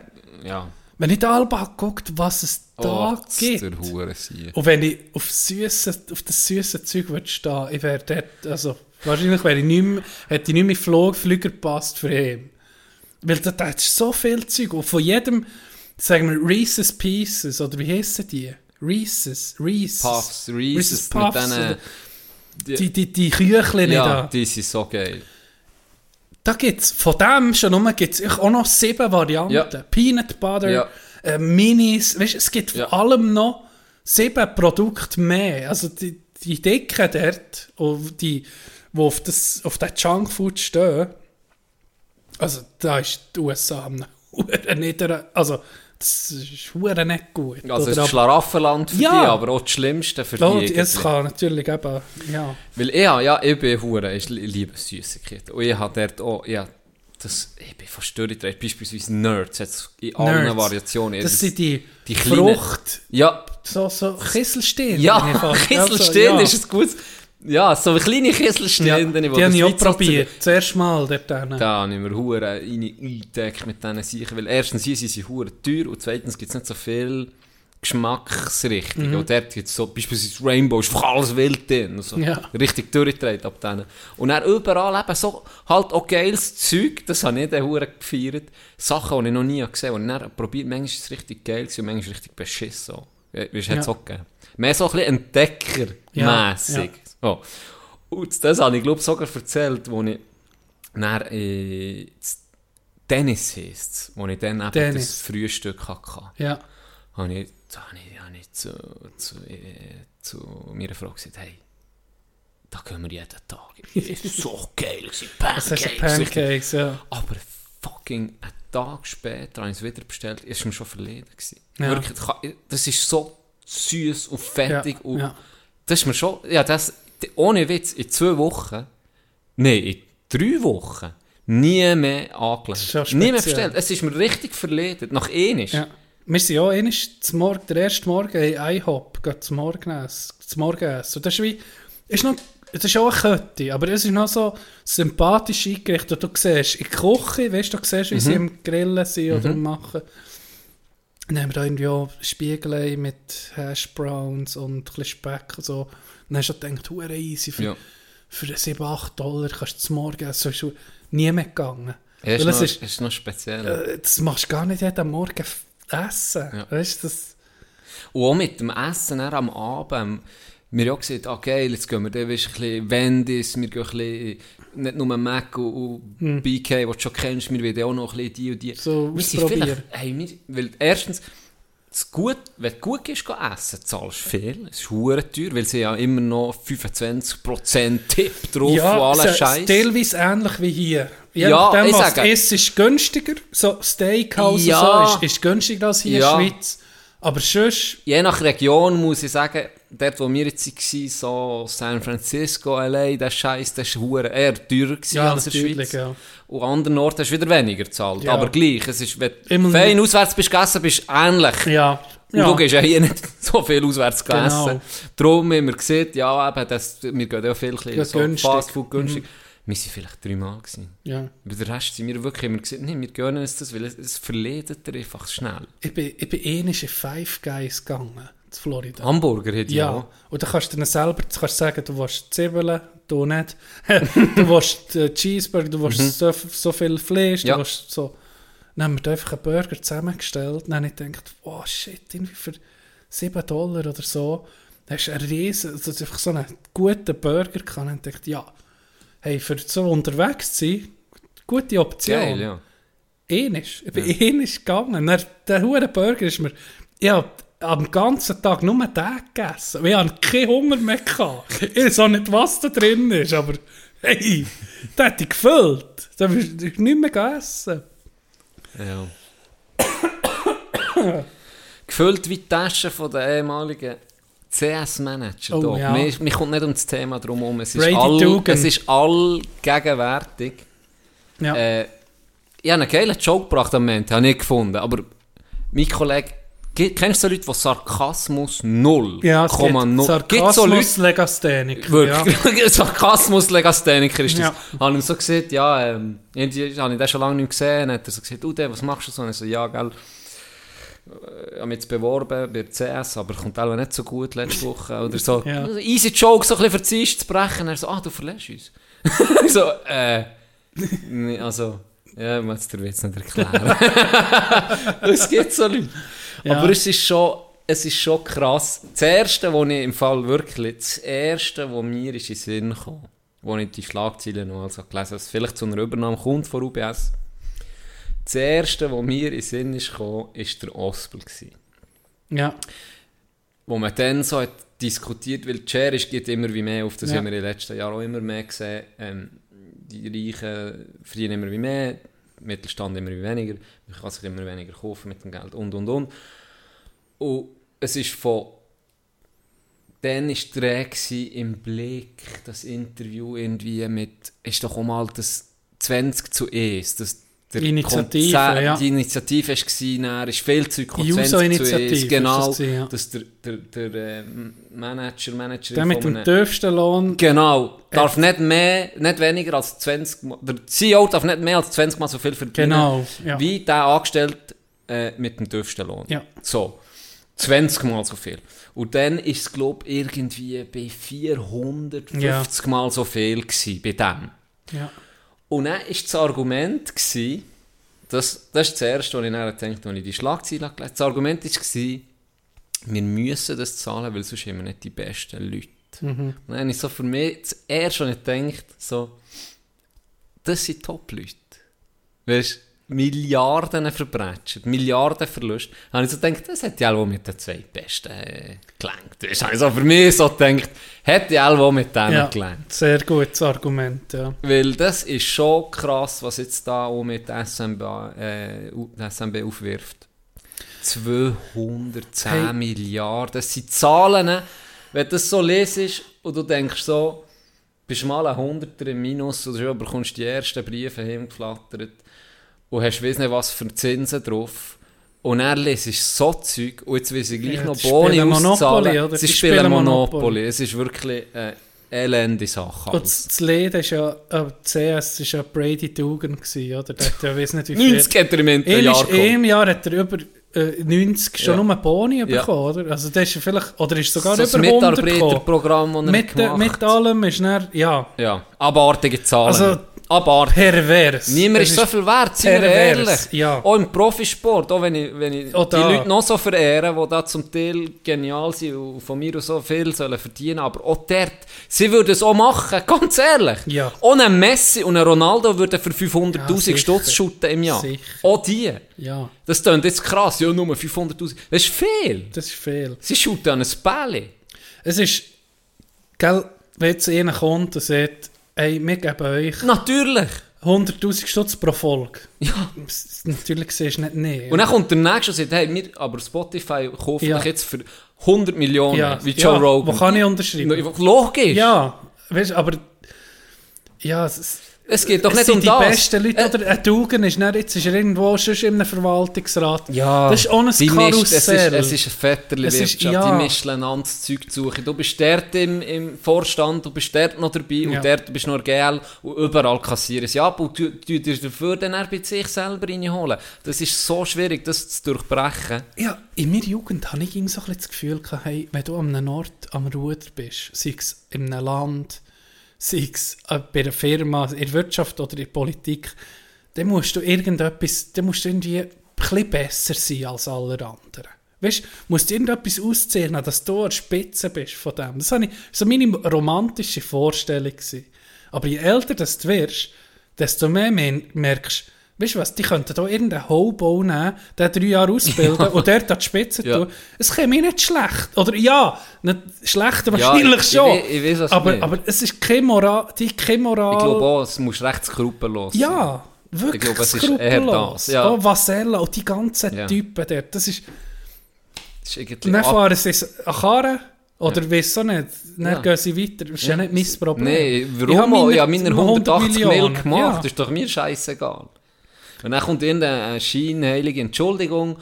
C: ja.
D: Wenn ich da Alba guckt, was es da
C: Oh,
D: gibt. Und wenn ich auf, süsse, auf das süße Zeug würde stehen, ich wäre dort, also wahrscheinlich wäre ich nicht mehr, hätte ich nicht mehr Flug, Flüger gepasst für ihn. Weil da, da ist so viel Zeug. Und von jedem, sagen wir, Reese's Pieces, oder wie heissen die? Reese's, Reese's.
C: Puffs, Reese's mit
D: Puffs,
C: diesen-
D: oder Die, die, die Küchlein
C: Ja,
D: da.
C: die sind so geil.
D: Da gibt's, von dem schon nur gibt's auch noch sieben Varianten.
C: Ja.
D: Peanut Butter,
C: Ja.
D: äh, Minis, weißt, es gibt vor allem noch sieben Produkte mehr. Also die, die Dicken dort, und die, die auf, das, auf den Junkfood stehen, also da ist die USA am niederen, also das ist nicht gut.
C: Also es ist Schlaraffenland für
D: Ja.
C: die, aber auch das Schlimmste für die.
D: Ja, es kann natürlich eben, ja.
C: Weil ich, ja, ich bin Hure, ich liebe Süßigkeiten. Und ich habe dort auch, ja, das, ich bin fast durchgedreht. Beispielsweise Nerds, jetzt in allen
D: Nerds.
C: Variationen.
D: Das sind die,
C: die kleinen-
D: Frucht,
C: Ja,
D: so, so Kisselsteine.
C: ja. Kisselstehen
D: Also, ja.
C: ist ein gutes, ja, so kleine Kisselstehen,
D: Ja,
C: die,
D: habe ich auch probiert. Zuerst mal dort hinten.
C: Da habe ich mir Hure rein- eingedeckt mit diesen Sachen, weil erstens hier sind sie Hure teuer und zweitens gibt es nicht so viel Geschmacksrichtung.
D: Mhm.
C: Und dort gibt es so, beispielsweise Rainbow, ist alles wild drin. Also
D: Ja.
C: Richtig durchgedreht ab denen. Und dann überall eben so halt auch geiles Zeug, das habe ich dann Hure gefeiert. Sachen, die ich noch nie gesehen habe. Und dann probiert, manchmal ist es richtig geil und manchmal ist es richtig beschissen. So. Wie wie es
D: Ja.
C: auch gegeben. Mehr so ein bisschen Entdeckermässig.
D: Ja,
C: So. Und das habe ich, glaube sogar erzählt, wo ich dann, äh, Dennis heisst wo ich dann eben
D: Dennis.
C: das Frühstück hatte.
D: Ja.
C: Habe ich, da habe ich, habe ich zu, zu, äh, zu meiner Frau gesagt, hey, da gehen wir jeden Tag. So geil, Pancakes.
D: Pancakes, ja.
C: Aber fucking einen Tag später habe ich es wieder bestellt, ist mir schon verleden gewesen.
D: Ja.
C: Wirklich, das ist so süß und fettig
D: Ja,
C: und
D: ja.
C: das ist mir schon, ja, das, ohne Witz, in zwei Wochen, nein, in drei Wochen, nie mehr angelegt.
D: schon
C: Nie mehr bestellt. Es ist mir richtig verledet. Nach ähnlich.
D: ja. Wir sind ja zum Morgen, der erste Morgen in IHOP, gehen zum Morgenessen. Zum Morgenessen. Und das ist wie, ist noch, das ist auch eine Kette, aber es ist noch so sympathisch eingerichtet. Du siehst in der Küche, weißt du, du siehst, wie sie im Grillen sind oder machen. Dann haben wir da irgendwie auch Spiegelei mit Hash Browns und ein bisschen Speck und so. Dann hast du gedacht, hure easy, für,
C: Ja.
D: für 7, 8 Dollar kannst du zum Morgen essen. So ist nie mehr gegangen.
C: Ja, ist,
D: Weil es
C: noch,
D: ist-
C: ist noch speziell.
D: Äh, das machst du gar nicht jeden Morgen essen.
C: Ja.
D: Weißt du, das...
C: Und auch mit dem Essen am Abend. Wir haben auch gesagt, ah geil, jetzt gehen wir dann ein bisschen Wendy's, wir gehen ein bisschen, nicht nur Mac und, und BK, was du schon kennst, wir wollen auch noch ein bisschen die und die.
D: Hm. So
C: wir sind vielleicht, hey, wir, weil erstens, gut, wenn du gut gehst, gehen essen, zahlst du viel, es ist hure teuer, weil sie ja immer noch 25% Tipp drauf und
D: Ja,
C: alles
D: es
C: Scheiß.
D: ist teilweise ähnlich wie hier. Je
C: Ja,
D: nachdem,
C: ich
D: was
C: sage-
D: du isst, ist günstiger. So Steakhouse
C: Ja.
D: und so ist, ist günstiger als hier
C: Ja.
D: in der Schweiz. Aber sonst,
C: Je nach Region muss ich sagen, dort wo wir jetzt waren, so San Francisco, LA, der Scheiß, das war eher teurer
D: ja,
C: als in der Schweiz.
D: ja.
C: Und an anderen Orten hast du wieder weniger gezahlt.
D: Ja.
C: Aber gleich, es ist, wenn
D: Immer-
C: du fein auswärts bist gegessen, bist du ähnlich.
D: Ja.
C: Und
D: ja.
C: du gehst ja hier nicht so viel auswärts
D: Genau.
C: essen. Darum haben wir gesehen, ja, eben, das, wir gehen ja viel
D: Ja,
C: so
D: günstig. Mhm.
C: Fast Food günstig. Wir waren vielleicht dreimal. Gewesen.
D: ja.
C: Bei der Rest sind wir wirklich immer gesagt, nee, wir gönnen uns das, weil es, es verledet dir einfach schnell.
D: Ich bin, ich bin ähnlich in Five Guys gegangen, in Florida.
C: Hamburger hätte ich
D: Ja,
C: auch.
D: und dann kannst du dann selber du kannst sagen, du willst Zwiebeln, du nicht. du willst äh, Cheeseburger, du willst so, so viel Fleisch,
C: Mhm. Ja.
D: du willst so... Dann haben wir da einfach einen Burger zusammengestellt. Dann habe ich gedacht, oh shit, irgendwie für 7 Dollar oder so, da hast du einen riesen, also einfach so einen guten Burger gehabt. Und ich dachte, ja, hey, für so unterwegs zu sein, gute Option.
C: Geil, ja.
D: Ähnlich. Ich bin ähnlich gegangen. Dann, der hure Burger ist mir... Ich habe am ganzen Tag nur den gegessen. Ich hatte keinen Hunger mehr. Gehabt. Ich weiß auch nicht, was da drin ist, aber hey, der hat dich gefüllt. Da wirst du nicht mehr gegessen.
C: Ja. Gefüllt wie die Taschen von den ehemaligen CS-Manager.
D: Oh, ja.
C: Mir, mir kommt nicht um das Thema drum herum. Es ist, all, es ist allgegenwärtig.
D: Ja.
C: Äh, ich habe einen geilen Joke gebracht am Moment, habe ich gefunden. Aber mein Kollege, ge- kennst du so Leute, die Sarkasmus 0,
D: ja, es gibt
C: 0, Gibt so Leute,
D: Sarkasmus, Legastheniker. Ja.
C: Wirklich, Sarkasmus Legastheniker ist das.
D: Ja.
C: Habe ihm so gesagt, ja, ähm, habe ich den schon lange nicht gesehen. Dann hat er so gesagt, du, was machst du so? Und ich so, ja, gell, habe mich jetzt beworben bei CS, aber kommt auch nicht so gut letzte Woche. Oder so,
D: Ja.
C: easy Joke, so ein bisschen Eis zu brechen. Er so, ah, du verlässt uns. Ich so, äh, nee, also, ja, ich muss dir jetzt nicht erklären. es gibt so Leute.
D: Ja.
C: Aber es ist schon, es ist schon krass. Das Erste, was ich im Fall wirklich, das Erste, was mir ist in den Sinn kam, wo ich die Schlagzeilen noch also gelesen habe, vielleicht zu einer Übernahme kommt von UBS. Das Erste, was mir in den Sinn ist gekommen, war der Ospel. Gewesen.
D: ja.
C: Wo man dann so hat diskutiert, weil Schere geht immer wie mehr auf, das
D: Ja.
C: haben wir in den letzten Jahren auch immer mehr gesehen. Ähm, die Reichen verdienen immer wie mehr, Mittelstand immer wie weniger, man kann sich immer weniger kaufen mit dem Geld und und und. Und es ist von dann war gewesen im Blick, das Interview irgendwie mit, ist doch auch mal das 20 zu 1, das der
D: Die Initiative,
C: Konzer-
D: ja.
C: Die Initiative war, dann ist viel Zeug gekommen,
D: Die
C: 20 zu 1,
D: User-Initiative ist
C: genau,
D: das ja.
C: dass der, der, der äh, Manager, Managerin
D: Der mit dem tiefsten Lohn.
C: Genau, darf nicht mehr, nicht weniger als 20 Mal, der CEO darf nicht mehr als 20 Mal so viel verdienen,
D: Genau, ja.
C: wie der Angestellte äh, mit dem tiefsten Lohn.
D: Ja.
C: So, 20 Mal so viel. Und dann ist es, glaube ich, irgendwie bei 450
D: Ja.
C: Mal so viel gewesen, bei dem.
D: Ja.
C: Und dann war das Argument, gewesen, das, das ist das Erste, was ich dann gedacht als ich die Schlagzeile gelesen habe. Das Argument war, wir müssen das zahlen, weil sonst haben wir nicht die besten Leute. Und dann habe ich so für mich das Erste, was ich gedacht so, das sind Top-Leute. Weißt du, Milliarden verbrechen, Milliarden Verluste. Da habe ich so gedacht, das hätte ja auch mit den zwei Besten äh, gelangt. Das habe ich so für mich so gedacht, hätte ja auch mit denen
D: ja.
C: gelangt.
D: Sehr gutes Argument, ja.
C: Weil das ist schon krass, was jetzt da auch mit SMB, äh, SMB aufwirft. 210
D: Hey.
C: Milliarden. Das sind Zahlen, wenn du das so lesest und du denkst so, bist mal ein Hunderter im Minus oder schon bekommst die ersten Briefe hingeflattert und hast weiss nicht was für Zinsen drauf. Und lesest du so Zeug und jetzt will ich gleich
D: Ja,
C: noch Boni auszahlen.
D: oder?
C: Sie
D: Die
C: spielen
D: spielen
C: Monopoly.
D: Monopoly.
C: Es ist wirklich eine elende Sache.
D: Und
C: alles.
D: das Lied ist ja, äh, CS ist ja Brady Dugan gewesen, oder? Der hat ja, weiss nicht wie viel.
C: 90 hat er im
D: In
C: Jahr
D: einem Jahr hat er über äh, 90 schon
C: Ja.
D: nur Boni
C: Ja.
D: bekommen, oder? Also das ist vielleicht, oder ist sogar
C: so
D: über
C: das
D: 100 gekommen.
C: Mitarbeiterprogramm, das er
D: Mit, äh,
C: gemacht
D: mit allem ist er, ja,
C: Ja, abartige Zahlen.
D: Also,
C: Abartig.
D: pervers.
C: Niemand ist so viel wert, sind wir ehrlich.
D: ja.
C: Auch im Profisport, auch wenn ich, wenn ich
D: Auch
C: die. Leute noch so verehren, die da zum Teil genial sind und von mir so viel sollen verdienen, aber auch dort, sie würden es auch machen, ganz ehrlich.
D: Ja.
C: Ein Messi und ein Ronaldo würden für 500'000
D: Ja.
C: Stutz shooten im Jahr.
D: Sicher.
C: Auch die.
D: Ja,
C: Das klingt jetzt krass, ja, nur 500'000. Das ist viel.
D: das ist viel.
C: Sie shooten an ein Bälle.
D: Es ist, gell, wenn jetzt einer kommt und sagt, hey, wir geben euch
C: Natürlich.
D: 100'000 Stutz pro Folge.
C: Ja.
D: S- Natürlich siehst du nicht, nee.
C: Und dann kommt der Nächste und sagt, hey, wir, aber Spotify kauft
D: Ja.
C: mich jetzt für 100 Millionen, wie Joe Rogan.
D: Wo kann ich unterschreiben?
C: Logisch.
D: Ja, weißt aber... Ja, es, es
C: Es geht doch nicht
D: sind
C: um
D: die
C: das.
D: besten Leute, oder ein Dugan ist nicht, jetzt ist er irgendwo schon in einem Verwaltungsrat.
C: Ja,
D: das ist auch ein
C: die mischt- es ist,
D: Karussell.
C: es ist eine Vetterli-Wirtschaft,
D: ja.
C: die mischen das Zeug zu suchen. Du bist dort im, im Vorstand, du bist dort noch dabei
D: Ja.
C: und dort bist du noch GL und überall kassieren sie ab und du, du dir dafür bei sich selber reinholen. Das ist so schwierig, das zu durchbrechen.
D: Ja, in meiner Jugend hatte ich so ein das Gefühl, hey, wenn du am Ort am Ruder bist, sei es in einem Land, sei es äh, bei einer Firma, in der Wirtschaft oder in der Politik, dann musst du irgendetwas, dann musst du irgendwie ein bisschen besser sein als alle anderen. Weißt du, musst du irgendetwas auszeichnen, dass du an der Spitze bist von dem. Das war so meine romantische Vorstellung. Gewesen. Aber je älter du wirst, desto mehr mer- merkst Weißt du was, die könnten hier irgendeinen Hobo nehmen, den drei Jahre ausbilden und dort an die Spitze
C: Ja.
D: tun. Es käme mir nicht schlecht. Oder ja, nicht schlecht
C: Ja,
D: wahrscheinlich
C: ich-
D: schon.
C: ich ich du
D: aber, aber es ist keine Moral. Die keine Moral.
C: Ich glaube auch, es muss recht skrupellos
D: ja, wirklich
C: Ich glaube, es ist eher
D: skrupellos.
C: das, ja.
D: Oh, Vasella und die ganzen
C: Ja.
D: Typen dort. Das ist,
C: Das ist
D: dann fahren sie an Karren oder weiss auch nicht. Dann
C: Ja.
D: gehen sie weiter. Das ist ja, nicht mein Problem.
C: Nein,
D: Ich
C: warum?
D: habe
C: auch?
D: meine
C: Ich habe meine
D: 100
C: 180 Mil
D: Millionen.
C: gemacht,
D: Ja.
C: das ist doch mir scheißegal. Und dann kommt irgendeine scheinheilige Entschuldigung,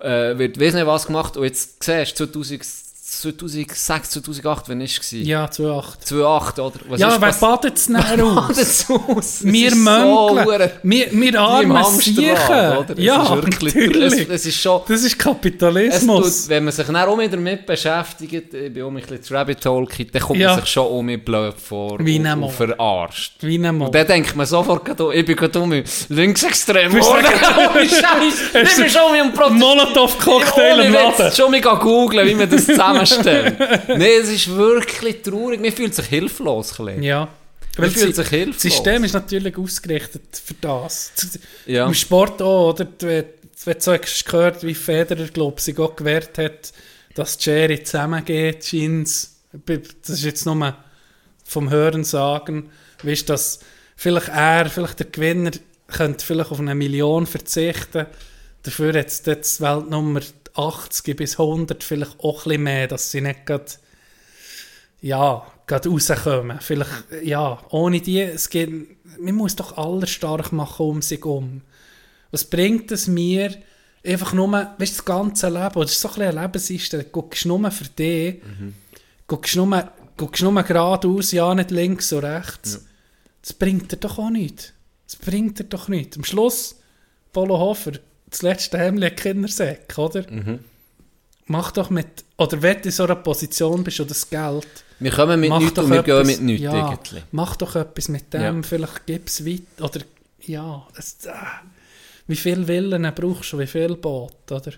C: äh, wird weiss nicht was gemacht. Und jetzt siehst du 2000 2006, 2008, wann war es?
D: Ja, 2,8.
C: 2008, oder? Was
D: Ja,
C: ist
D: wer badet es dann aus?
C: aus?
D: Wir
C: ist so
D: wir, wir armen Siechen. Ja,
C: ist wirklich,
D: natürlich.
C: Es, es ist schon...
D: das ist Kapitalismus.
C: tut, wenn man sich dann auch wieder damit beschäftigt, ich bin auch ein bisschen ins Rabbit Hole dann kommt
D: Ja.
C: man sich schon um mit blöd vor
D: Wie
C: und, und verarscht.
D: Wie.
C: Und dann denkt man sofort, oh, ich bin gerade um mich linksextrem geworden. Ohne Scheiß. Ich bin schon um mich am
D: Molotov-Cocktail
C: Ohne
D: im Laden.
C: schon mal googeln, wie man das zusammenstellt. Nein, es ist wirklich traurig. Man fühlt sich hilflos. ein.
D: Ja.
C: Man
D: das
C: fühlt
D: Si-
C: sich hilflos.
D: Das System ist natürlich ausgerichtet für das.
C: Ja.
D: Im Sport auch, oder? Wenn du so gehört, wie Federer, glaube ich, sich auch gewährt hat, dass die Schere zusammengeht, scheint's. Das ist jetzt nur vom Hören sagen. Weißt dass vielleicht er, vielleicht der Gewinner, könnte vielleicht auf eine Million verzichten. Dafür hat es jetzt Weltnummer 80 bis 100 vielleicht auch ein bisschen mehr, dass sie nicht gerade ja, gerade rauskommen. Vielleicht, ja, ohne die, es geht, man muss doch alle stark machen um sich um. Was bringt es mir, einfach nur, weißt du, das ganze Leben, das ist so ein bisschen eine Lebenseinstellung, guckst nur für dich, guckst nur, guckst nur geradeaus, ja, nicht links und rechts. Das bringt dir doch auch nichts. Das bringt dir doch nichts. Am Schluss, Polo Hofer, das letzte Hemd Kindersäck, oder? Mach doch mit, oder wenn du in so einer Position bist oder das Geld,
C: Wir kommen mit nichts und wir gehen
D: etwas-
C: mit nichts
D: ja,
C: irgendwie.
D: Mach doch etwas mit dem,
C: Ja.
D: vielleicht gib es weiter, oder, ja, es, äh, wie viel Willen brauchst du, wie viel Boot, oder?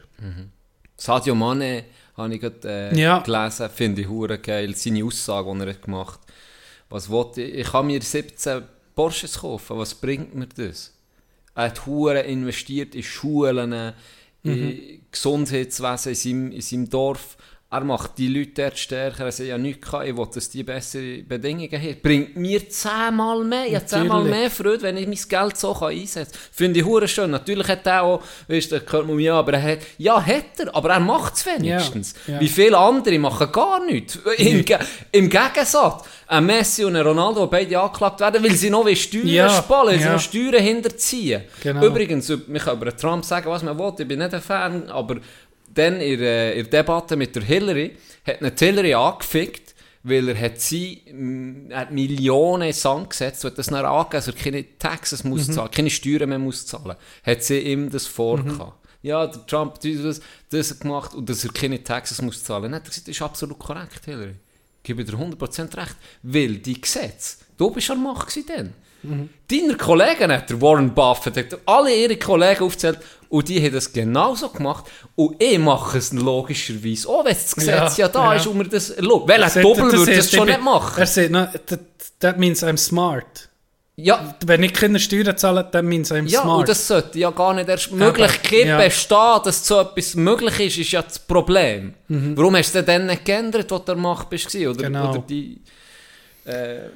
C: Sadio Mane habe ich gerade äh,
D: Ja.
C: gelesen, finde ich hure geil, seine Aussage, die er hat gemacht hat. Was wollte ich? Ich kann mir 17 Porsches kaufen, was bringt mir das? Er hat hure investiert in Schulen, in Gesundheitswesen in seinem, in seinem Dorf. Er macht die Leute dort stärker. Er sagt, ja nichts kann, ich will, dass die bessere Bedingungen haben. Bringt mir zehnmal mehr. Ich habe zehnmal mehr Freude, wenn ich mein Geld so kann einsetzen kann. Finde ich hure schön. Natürlich hat er auch, weißt du, hört man mir, ja, aber er hat, ja, hat er, aber er macht es wenigstens.
D: Ja, ja.
C: Wie viele andere machen gar nichts. Im, Ge Im Gegensatz, ein Messi und ein Ronaldo, die beide angeklagt werden, weil sie noch Steuern
D: Ja,
C: sparen, weil sie
D: ja.
C: noch Steuern hinterziehen.
D: Genau.
C: Übrigens, man kann über Trump sagen, was man will, ich bin nicht ein Fan, aber dann in der, Debatte mit der Hillary, hat nicht Hillary angefickt, weil er hat sie, mm, er hat Millionen in Sand gesetzt, und hat das dann angegeben, dass er keine Taxes
D: Mhm.
C: muss zahlen, keine Steuern mehr muss zahlen. Hat sie ihm das vorgehabt. Ja, der Trump hat das, das gemacht und dass er keine Taxes muss zahlen. Dann hat er gesagt, das ist absolut korrekt, Hillary. Ich gebe dir 100% recht. Weil die Gesetze, du bist an der Macht dann. Deine Kollegen hat der Warren Buffett, hat alle ihre Kollegen aufgezählt und die haben das genauso gemacht. Und ich mache es logischerweise auch, wenn das Gesetz ja,
D: Ja,
C: da
D: ja.
C: ist und mir das erlaubt. Welcher
D: Sagt-
C: Doppel würde das schon
D: ich
C: nicht machen?
D: Er sagt, no, that, that means I'm smart.
C: Ja,
D: Wenn ich keine Steuern zahle, that means I'm
C: ja
D: smart.
C: und das sollte ja gar nicht erst Möglichkeit
D: ja.
C: bestehen, dass so etwas möglich ist, ist ja das Problem.
D: Mhm.
C: Warum hast du denn dann nicht geändert, was du der Macht bist? Oder,
D: Genau.
C: oder die... Äh,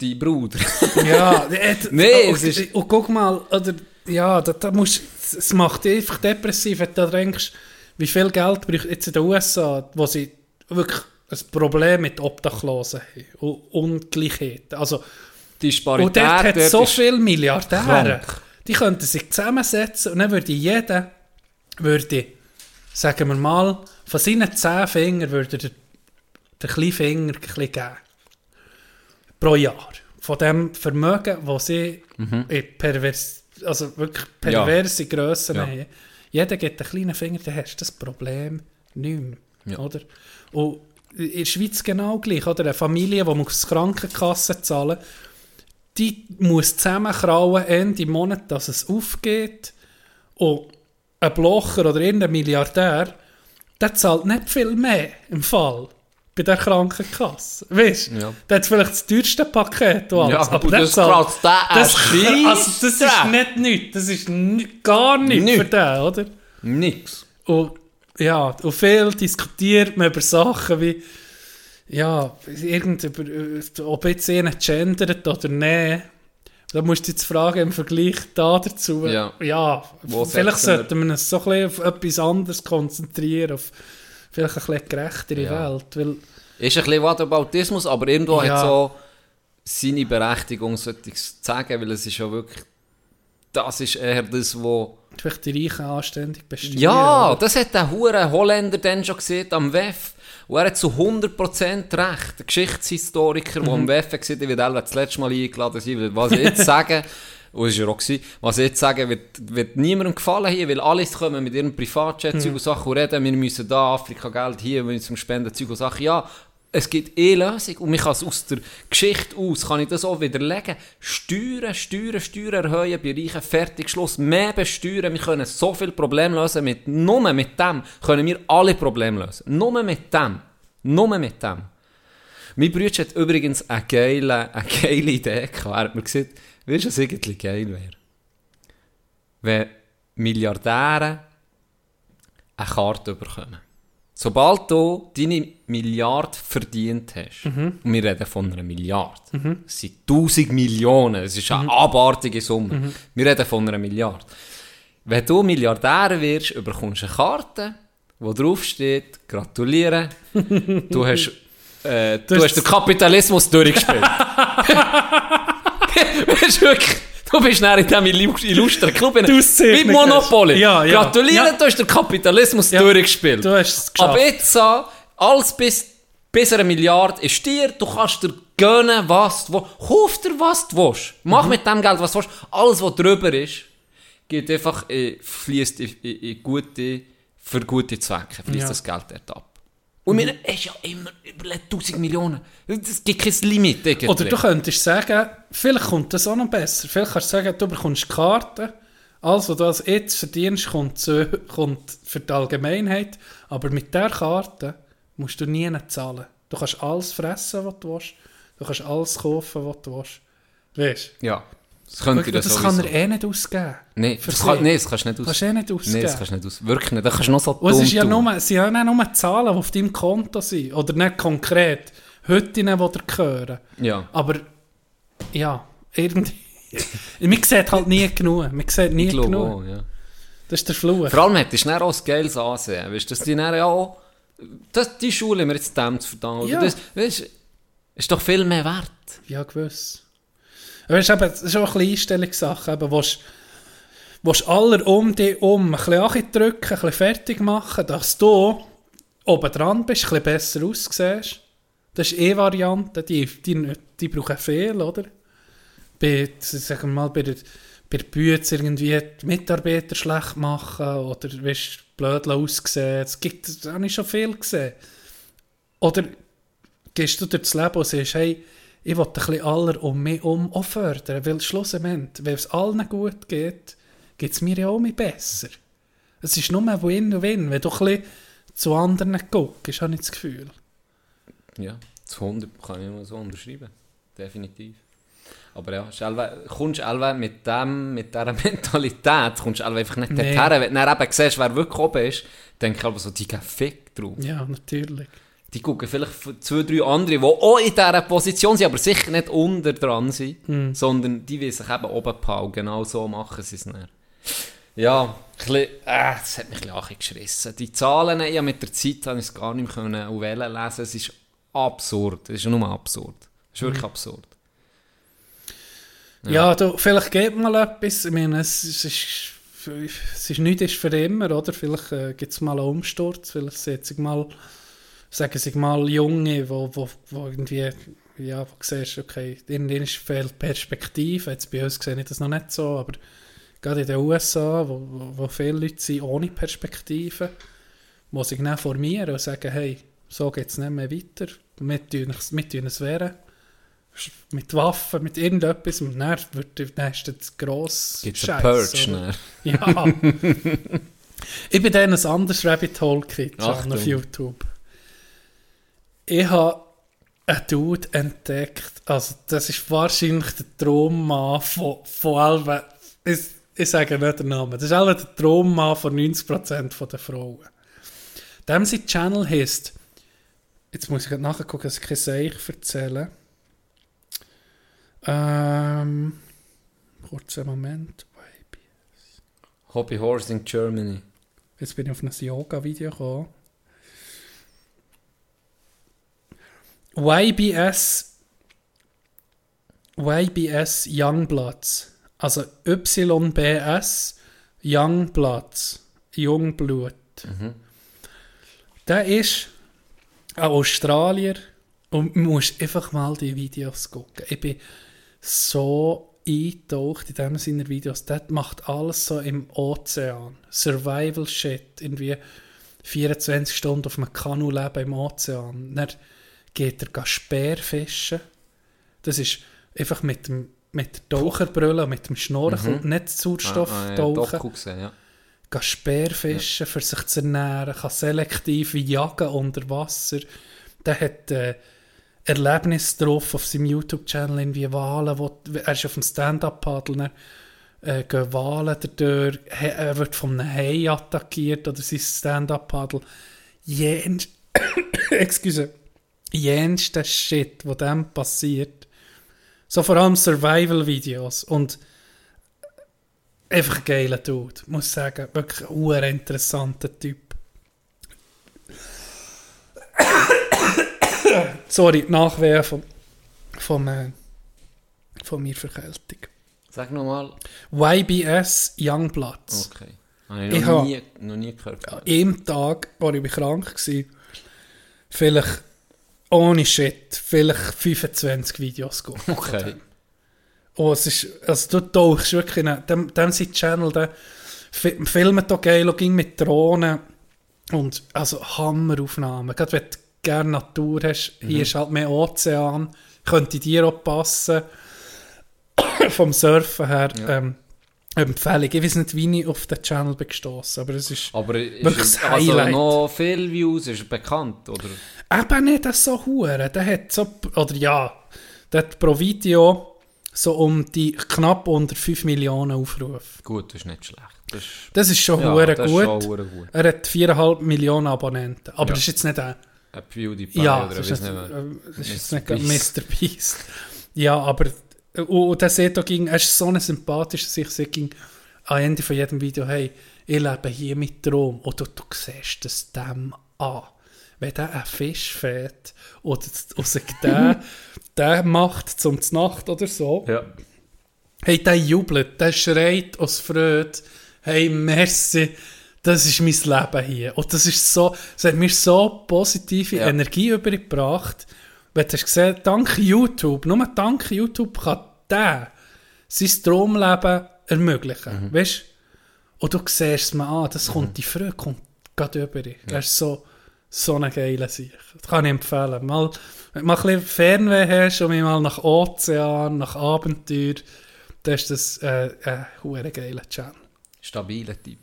C: dein Bruder.
D: Ja, äh,
C: Nee,
D: und,
C: es ist-
D: Und guck mal, oder, ja, da, da musst, es macht dich einfach depressiv, wenn du denkst, wie viel Geld braucht jetzt in den USA, wo sie wirklich ein Problem mit Obdachlosen haben und Ungleichheit. Also,
C: Die Disparität
D: und dort hat so viele Milliardäre,
C: krank.
D: die könnten sich zusammensetzen und dann würde jeder, würde, sagen wir mal, von seinen zehn Fingern würde der, der kleine Finger ein bisschen geben. Pro Jahr. Von dem Vermögen, das sie in pervers, also wirklich perverse Grössen
C: Ja.
D: haben. Jeder gibt einen kleinen Finger, dann hast du das Problem nicht mehr.
C: Ja.
D: Oder? Und in der Schweiz genau gleich. Oder? Eine Familie, die muss Krankenkasse zahlen die muss zusammenkrauen Ende Monat, dass es aufgeht. Und ein Blocher oder irgendein Milliardär, der zahlt nicht viel mehr im Fall bei der Krankenkasse. Weißt du?
C: Ja.
D: Der hat vielleicht das teuerste Paket und alles.
C: Ja,
D: aber
C: das
D: zahlt- das, also das ist nicht nichts. Das ist gar nichts
C: Nichts.
D: für den, oder?
C: Nix.
D: Und ja, und viel diskutiert man über Sachen wie, ja, irgend über, äh, ob jetzt einer gendert oder nicht. Da musst du jetzt fragen im Vergleich da dazu.
C: Ja.
D: ja vielleicht sollten wir uns so ein bisschen auf etwas anderes konzentrieren, auf vielleicht eine bisschen gerechtere
C: Ja.
D: Welt. Weil,
C: Ist ein bisschen Whataboutismus, aber irgendwo
D: Ja.
C: hat so seine Berechtigung, sollte ich sagen, weil es ist ja wirklich, das ist eher das, wo...
D: vielleicht die Reichen anständig besteuern.
C: Ja,
D: oder?
C: das hat der hure Holländer dann schon gesehen am WEF. Und er hat zu 100% recht. Der Geschichtshistoriker, der am WEF war, wird das letzte Mal eingeladen sein, was ich jetzt sage, und es war auch, gewesen, was ich jetzt sage, wird, wird niemandem gefallen hier, weil alle kommen mit ihrem Privatjet, Zeug und Sachen und reden, wir müssen da Afrika Geld, hier wir müssen Spenden, Zeug und Sachen. Ja, es gibt eh Lösung und man kann es aus der Geschichte aus, kann ich das auch widerlegen. Steuern, Steuern, Steuern erhöhen, bei Reichen, fertig, Schluss. Mehr besteuern, wir können so viele Probleme lösen, mit, nur mit dem können wir alle Probleme lösen. Nur mit dem. Nur mit dem. Mein Bruder hat übrigens eine geile, eine geile Idee gehabt. Er hat mir gesagt, weißt du, was irgendwie geil wäre? Wenn Milliardäre eine Karte bekommen. Sobald du deine Milliarde verdient hast, und wir reden von einer Milliarde, es sind 1000 Millionen, es ist eine abartige Summe, wir reden von einer Milliarde. Wenn du Milliardär wirst, bekommst du eine Karte, wo drauf steht, gratuliere, du hast, äh, du hast den Kapitalismus durchgespielt. Du wirklich? Du bist dann in diesem illu- illustren Club. Wie Monopoly.
D: Ja, ja.
C: Gratuliere,
D: Ja.
C: du hast den Kapitalismus
D: Ja.
C: durchgespielt.
D: Du hast es geschafft.
C: Aber jetzt, äh, alles bis, bis eine Milliarde ist dir, du kannst dir gönnen, was du willst. Kauf dir, was du willst.
D: Mhm.
C: Mach mit dem Geld, was du willst. Alles, was drüber ist, geht einfach, fließt in, in, in gute, für gute Zwecke, fließt
D: Ja.
C: das Geld dort ab. Und mir ist ja immer über 1000 Millionen. Es gibt kein Limit. irgendwie.
D: Oder du könntest sagen, vielleicht kommt das auch noch besser. Vielleicht kannst du sagen, du bekommst Karten, alles, was du als jetzt verdienst, kommt, zu, kommt für die Allgemeinheit. Aber mit dieser Karte musst du nie zahlen. Du kannst alles fressen, was du willst. Du kannst alles kaufen, was du willst. Weißt
C: Ja. Das könnte
D: Das,
C: das
D: kann er eh nicht ausgeben. Für
C: das, kann, nee, das kannst du nicht aus.
D: Kannst du eh nicht ausgeben.
C: Nee, das kannst du nicht aus. Wirklich nicht. Das kannst du noch so
D: Und es ist ja
C: tun.
D: nur, es sind ja nicht nur Zahlen, die auf deinem Konto sind. Oder nicht konkret. Heute, die dir gehören.
C: Ja.
D: Aber ja, irgendwie. man sieht halt nie genug. Man sieht nie
C: Ich
D: genug.
C: auch, ja.
D: Das ist der Fluch.
C: Vor allem hättest du dann auch ein geiles Ansehen. Weißt du, dass die dann ja auch... Das, die Schule wir jetzt dem zu verdanken.
D: Ja.
C: Das, weißt, ist doch viel mehr wert.
D: Ja, gewiss. Ist, eben, es ist auch eine Einstellungssache. Eben, willst, willst aller um dich um ein bisschen andrücken, ein bisschen fertig machen, dass du oben dran bist, ein bisschen besser aussiehst. Das ist eh Variante, die, die, die brauchen viel, oder? Bei, sagen wir mal, bei der, bei der Bütze irgendwie die Mitarbeiter schlecht machen oder weißt, blöd aussehen. Es gibt, das habe ich schon viel gesehen. Oder gehst du durchs Leben und sagst, hey, ich will ein bisschen aller um mich um auch fördern, weil schlussendlich, wenn es allen gut geht, geht es mir ja auch besser. Es ist nur ein Win-Win, wenn du ein bisschen zu anderen guckst, habe ich das Gefühl.
C: Ja, zu 100 kann ich nur so unterschreiben. Definitiv. Aber ja, ist allwe- kommst du allwe mit, dem, mit dieser Mentalität kommst du einfach nicht
D: Nee.
C: dorthin. Wenn du dann eben siehst, wer wirklich oben ist, denke ich aber so, die gehen Fick drauf.
D: Ja, natürlich.
C: Die gucken vielleicht zwei, drei andere, die auch in dieser Position sind, aber sicher nicht unter dran sind,
D: Hm.
C: sondern die will sich eben oben behalten. Genau so machen sie es dann. Ja, bisschen, äh, das hat mich ein bisschen angeschissen. Die Zahlen, ja, mit der Zeit habe ich es gar nicht mehr können auf Wellen lesen. Es ist absurd. Es ist nur absurd. Es ist wirklich
D: Mhm.
C: absurd.
D: Ja, du, vielleicht geht mal etwas. Ich meine, es, es ist, es ist nichts ist für immer, oder? Vielleicht äh, gibt es mal einen Umsturz, vielleicht sieht sich mal, sagen sich mal Junge, wo, wo, wo irgendwie, ja, wo du siehst, okay, irgendwann fehlt Perspektive. Jetzt bei uns sehe ich das noch nicht so, aber gerade in den USA, wo, wo, wo viele Leute sind ohne Perspektive, muss ich dann formieren und sagen, hey, so geht es nicht mehr weiter. Wir tun es, wehren mit Waffen, mit irgendetwas, und dann, wird, dann ist das gross
C: Gibt es Purge?
D: Ja. ich bin dann ein anderes Rabbit Hole gekriegt, auf YouTube. Ich habe einen Dude entdeckt, also das ist wahrscheinlich der Traummann von, von allen, ich, ich sage nicht den Namen, das ist alle der Traummann von 90% der Frauen. Dem sein Channel heisst, jetzt muss ich gerade nachgucken, dass ich kein Seich erzähle. Ähm, kurzen Moment.
C: Hobby Horse in Germany.
D: Jetzt bin ich auf ein Yoga-Video gekommen. YBS YBS Youngbloods. Also YBS Youngbloods. Jungblut. Der ist ein Australier und man muss einfach mal die Videos gucken. Ich bin so eingetaucht in dem seiner Videos. Der macht alles so im Ozean. Survival Shit. Irgendwie 24 Stunden auf einem Kanu leben im Ozean. Dann geht er Speerfischen. Das ist einfach mit dem mit der Taucherbrille, mit dem Schnorchel, nicht Sauerstoff
C: Ah, ah, ja,
D: tauchen
C: gesehen, ja.
D: kann Speerfischen für sich zu ernähren, kann selektiv jagen unter Wasser. Der hat äh, Erlebnisse drauf auf seinem YouTube-Channel, irgendwie Wahlen, wo, er ist auf dem Stand-Up-Paddle, dann, äh, gehen Wahlen dadurch, er wird von einem Hai attackiert oder sein Stand-Up-Paddle. Jens, excuse, jenster Shit, wo dem passiert. So vor allem Survival-Videos und einfach ein geiler Dude, muss ich sagen. Wirklich ein interessanter Typ. Sorry, Nachwehen von, von, äh, von mir Verkältung.
C: Sag nochmal.
D: YBS Youngbloods.
C: Okay. Habe ich
D: Ich
C: noch,
D: hab-
C: nie, noch nie gehört.
D: Einem Tag, wo ich krank war, vielleicht ohne Shit, vielleicht 25 Videos geguckt.
C: Okay.
D: Oh, es ist, also du tauchst wirklich in einen- dem, dem sein Channel, der fi- filmt auch geil, auch ging mit Drohnen und also Hammeraufnahmen. Gerade wenn du gerne Natur hast, hier ist halt mehr Ozean, könnte dir auch passen. Vom Surfen her, ähm, Empfehlung. Ich weiß nicht, wie ich auf den Channel bin gestossen, aber es ist
C: Aber ist
D: Wirklich
C: es
D: das
C: also
D: Highlight.
C: noch viele Views? Ist bekannt? Oder?
D: eben nicht so hure. Der hat so, oder ja, der hat pro Video so um die knapp unter 5 Millionen Aufrufe.
C: Gut, das ist nicht schlecht. Das ist,
D: Das ist schon
C: ja, ist
D: gut.
C: schon gut.
D: Er hat 4,5 Millionen Abonnenten. Aber
C: Ja.
D: das ist jetzt nicht ein.
C: Ein PewDiePie
D: Ja,
C: oder
D: das ist,
C: nicht
D: äh, das ist jetzt nicht. Mr. Beast. Ja, aber. Und, der sieht auch gegen, er ist so ein sympathischer, sich sage ging am Ende von jedem Video, hey, ich lebe hier mit Traum. Und du, du siehst das dem an. Wenn der einen Fisch fährt oder, oder sich der, der macht zum Nacht oder so,
C: Ja.
D: Hey, der jubelt, der schreit aus Freude. Hey, merci, das ist mein Leben hier. Und das ist so, es hat mir so positive
C: Ja.
D: Energie übergebracht. Wenn du hast gesehen, dank YouTube, nur dank YouTube kann der sein Traumleben ermöglichen. Weißt du? Und du siehst es mir an, das kommt die Freude, kommt gerade über dich. Das ist so, so eine geile Sache. Das kann ich empfehlen. Mal, wenn du mal ein bisschen Fernweh hast und mal nach Ozean, nach Abenteuer, dann ist das äh, ein geiler Channel.
C: Stabiler Typ.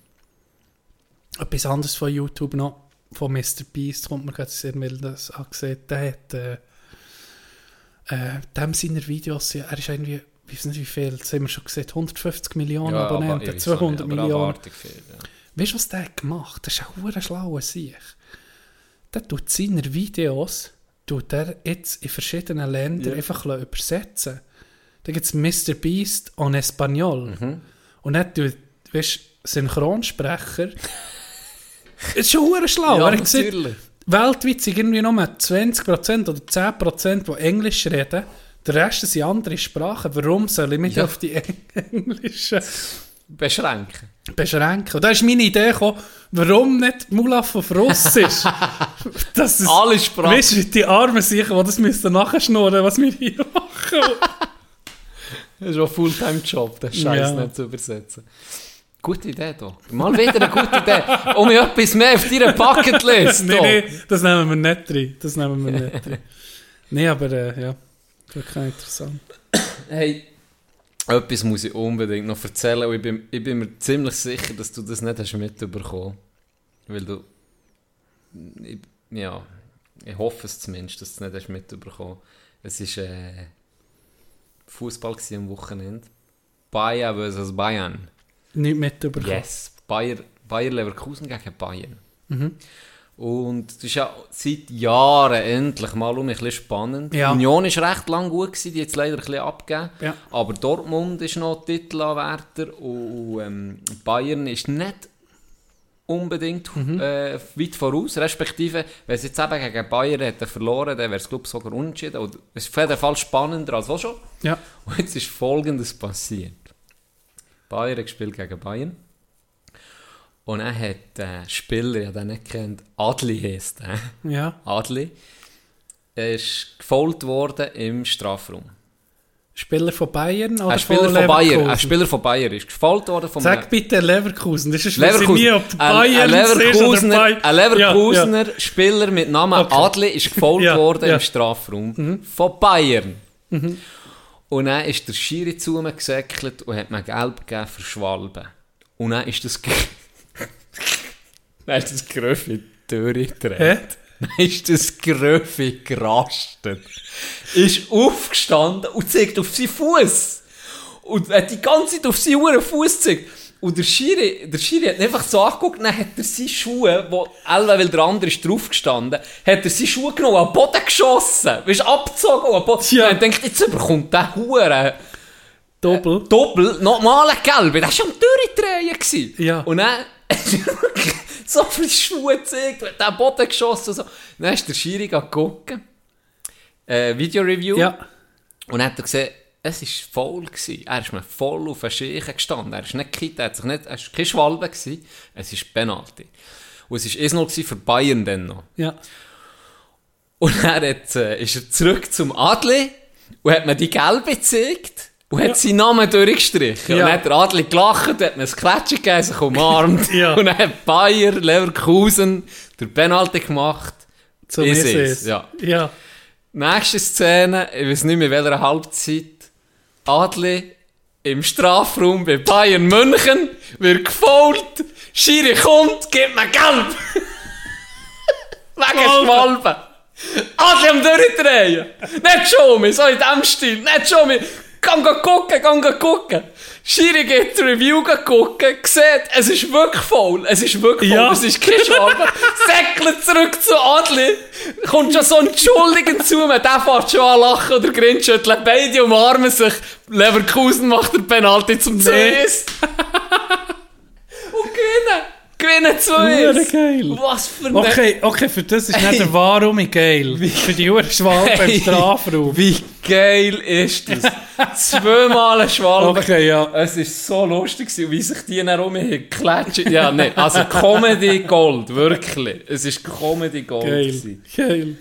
D: Etwas anderes von YouTube noch, von Mr. Beast, kommt mir gerade sehr das angesehen. Der hat, äh, äh, dem seiner Videos, ja, er ist irgendwie, ich weiß nicht wie viel, das haben wir schon gesehen, 150 Millionen
C: aber
D: Abonnenten,
C: auch
D: 200
C: nicht, aber
D: Millionen.
C: viel, ja.
D: Weißt du, was der gemacht? Das ist ein hure schlauer Sieg. der tut seine Videos tut er jetzt in verschiedenen Ländern einfach übersetzen. Da gibt es Mr. Beast on Espanol.
C: Mhm.
D: Und er tut, weißt du, Synchronsprecher. ist schon schlau.
C: Ja,
D: er hat gesagt,
C: natürlich.
D: Weltweit sind irgendwie nur 20% oder 10%, die Englisch reden. Der Rest sind andere Sprachen. Warum soll ich mich
C: Ja.
D: auf die englischen
C: Beschränken.
D: beschränken? Und da ist meine Idee gekommen, warum nicht Mulaf auf Russisch? das ist,
C: Alle Sprachen.
D: Weißt du, die Armen sicher, die das müssten nachschnurren, was wir hier machen.
C: Das ist auch ein Fulltime-Job, den Scheiß
D: Ja.
C: nicht zu übersetzen. Gute Idee, da. Mal wieder eine gute Idee. Um etwas mehr auf deiner Bucketlist. da.
D: nee, das nehmen wir nicht drin. Das nehmen wir nicht drin. Nee, aber äh, ja, wirklich interessant.
C: Hey, etwas muss ich unbedingt noch erzählen. Und ich bin, ich bin mir ziemlich sicher, dass du das nicht hast mitbekommen Weil du. Ich, ja, ich hoffe es zumindest, dass du es nicht hast mitbekommen Es war äh, Fußball gewesen am Wochenende. Bayern vs Bayern.
D: Nicht mitbekommen.
C: Yes. Bayer, Bayer Leverkusen gegen Bayern.
D: Mhm.
C: Und das ist ja seit Jahren endlich mal um ein bisschen spannend.
D: Ja.
C: Union ist recht lang gut gewesen, die es leider ein bisschen abgegeben.
D: Ja.
C: Aber Dortmund ist noch Titelanwärter und ähm, Bayern ist nicht unbedingt
D: Mhm.
C: äh, weit voraus. Respektive, wenn es jetzt eben gegen Bayern hätte verloren, dann wäre es glaube sogar unentschieden. Und es ist auf jeden Fall spannender als auch schon.
D: Ja.
C: Und jetzt ist Folgendes passiert. Bayern gespielt gegen Bayern. Und er hat äh, Spieler, ich den nicht kennt, Adli heisst er.
D: ja.
C: Adli. Er ist gefolgt worden im Strafraum.
D: Spieler von Bayern oder
C: Ein Spieler von
D: Leverkusen?
C: Bayern, ein Spieler von Bayern ist gefolgt worden vom
D: Sag bitte Leverkusen. Das ist
C: Leverkusen.
D: nie, ob
C: Ein-
D: Bayern
C: ein
D: oder
C: Leverkusener,
D: Bayern.
C: ein Leverkusener Spieler mit Namen
D: Okay.
C: Adli ist gefolgt
D: Ja,
C: worden
D: ja. Mhm.
C: im Strafraum von Bayern. Und dann ist der Schiri zu mir gesäckelt und hat mir Gelb gegeben für Schwalben. Und dann ist das... Dann ist das Gröffi.
D: Hä?
C: Dann ist das Gröffi gerastet. Ist aufgestanden und zeigt auf seinen Fuß. Und hat die ganze Zeit auf seinen Fuß gezeigt. Und der Schiri, der Schiri hat ihn einfach so angeguckt, dann hat er seine Schuhe, wo Elva, weil der andere ist draufgestanden, hat er seine Schuhe genommen, an den Boden geschossen. Weißt abgezogen und an den Boden.
D: Tja.
C: Und denkt, jetzt überkommt der Hure
D: Doppel.
C: Doppel, nochmal ein Gelbe. Das war am Durchdrehen.
D: Ja.
C: Und dann so viele Schuhe gezeigt, hat den Boden geschossen und so. Dann ist der Schiri gucken. Äh, Video-Review.
D: Ja.
C: Und dann hat er gesehen, es war voll. Gewesen. Er ist mir voll auf den Schirchen gestanden. Er ist nicht gekippt, er sich nicht, er ist keine Schwalbe gewesen. Es ist Penalty. Und es war 1-0 gewesen für Bayern dann noch.
D: Ja.
C: Und dann hat, äh, ist er zurück zum Adli und hat mir die Gelbe gezeigt und hat seinen Namen durchgestrichen.
D: Ja.
C: Und dann hat der Adli gelacht, hat mir ein Klatschen gegeben, sich umarmt.
D: Ja.
C: Und dann hat Bayer Leverkusen der Penalty gemacht.
D: Zum
C: Ist
D: Is
C: es, ja.
D: ja.
C: Nächste Szene, ich weiß nicht mehr welcher Halbzeit, Adli im Strafraum bei Bayern München wird gefault, Schiri kommt, gibt mir Gelb. Wegen.
D: Schwalbe.
C: Adli am Durchdrehen. Nicht schon so in diesem Stil, nicht schon. Gang go gucken, gang go gucken. Schiri geht die Review gucken, sieht, es ist wirklich faul, es ist wirklich faul,
D: Ja.
C: es ist keine Schwalbe. Säckelt zurück zu Adli, kommt schon so entschuldigend zu mir, der fährt schon an lachen oder grinst, schüttelt beide umarmen sich, Leverkusen macht der Penalty zum
D: Nee.
C: 2 Und gewinnen, gewinnen 2
D: Hure geil.
C: Was für eine...
D: Okay, okay, für das ist nicht der Warum geil. Für die Uhr Schwalbe
C: Hey,
D: im Strafraum.
C: Wie geil ist das? Zweimal ein Schwalbe.
D: Okay, ja.
C: Es war so lustig, gewesen, wie sich die dann um mich klatschen. Ja, nein, also Comedy Gold, wirklich. Es ist Comedy Gold.
D: Geil.
C: gewesen.
D: Geil.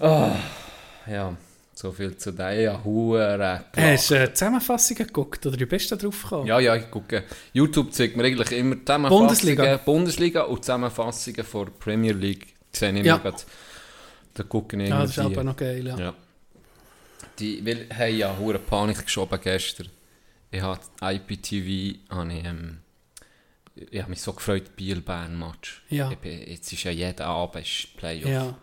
C: Ja, so viel zu dir. Ja, hure
D: Hast du äh, Zusammenfassungen geguckt oder wie bist du da drauf gekommen?
C: Ja, ja, ich gucke. YouTube zeigt mir eigentlich immer Zusammenfassungen.
D: Bundesliga.
C: Bundesliga und Zusammenfassungen von der Premier League. Sehe ich
D: Ja.
C: grad. Da gucke ich
D: Ja, das ist
C: irgendwie.
D: aber noch geil, ja.
C: Ja. Die weil, haben ja hure Panik geschoben gestern. Ich habe IPTV, habe ich, ähm, ich habe mich so gefreut, Biel-Bern-Match.
D: Ja.
C: Jetzt ist ja jeder Abend Playoff.
D: Ja.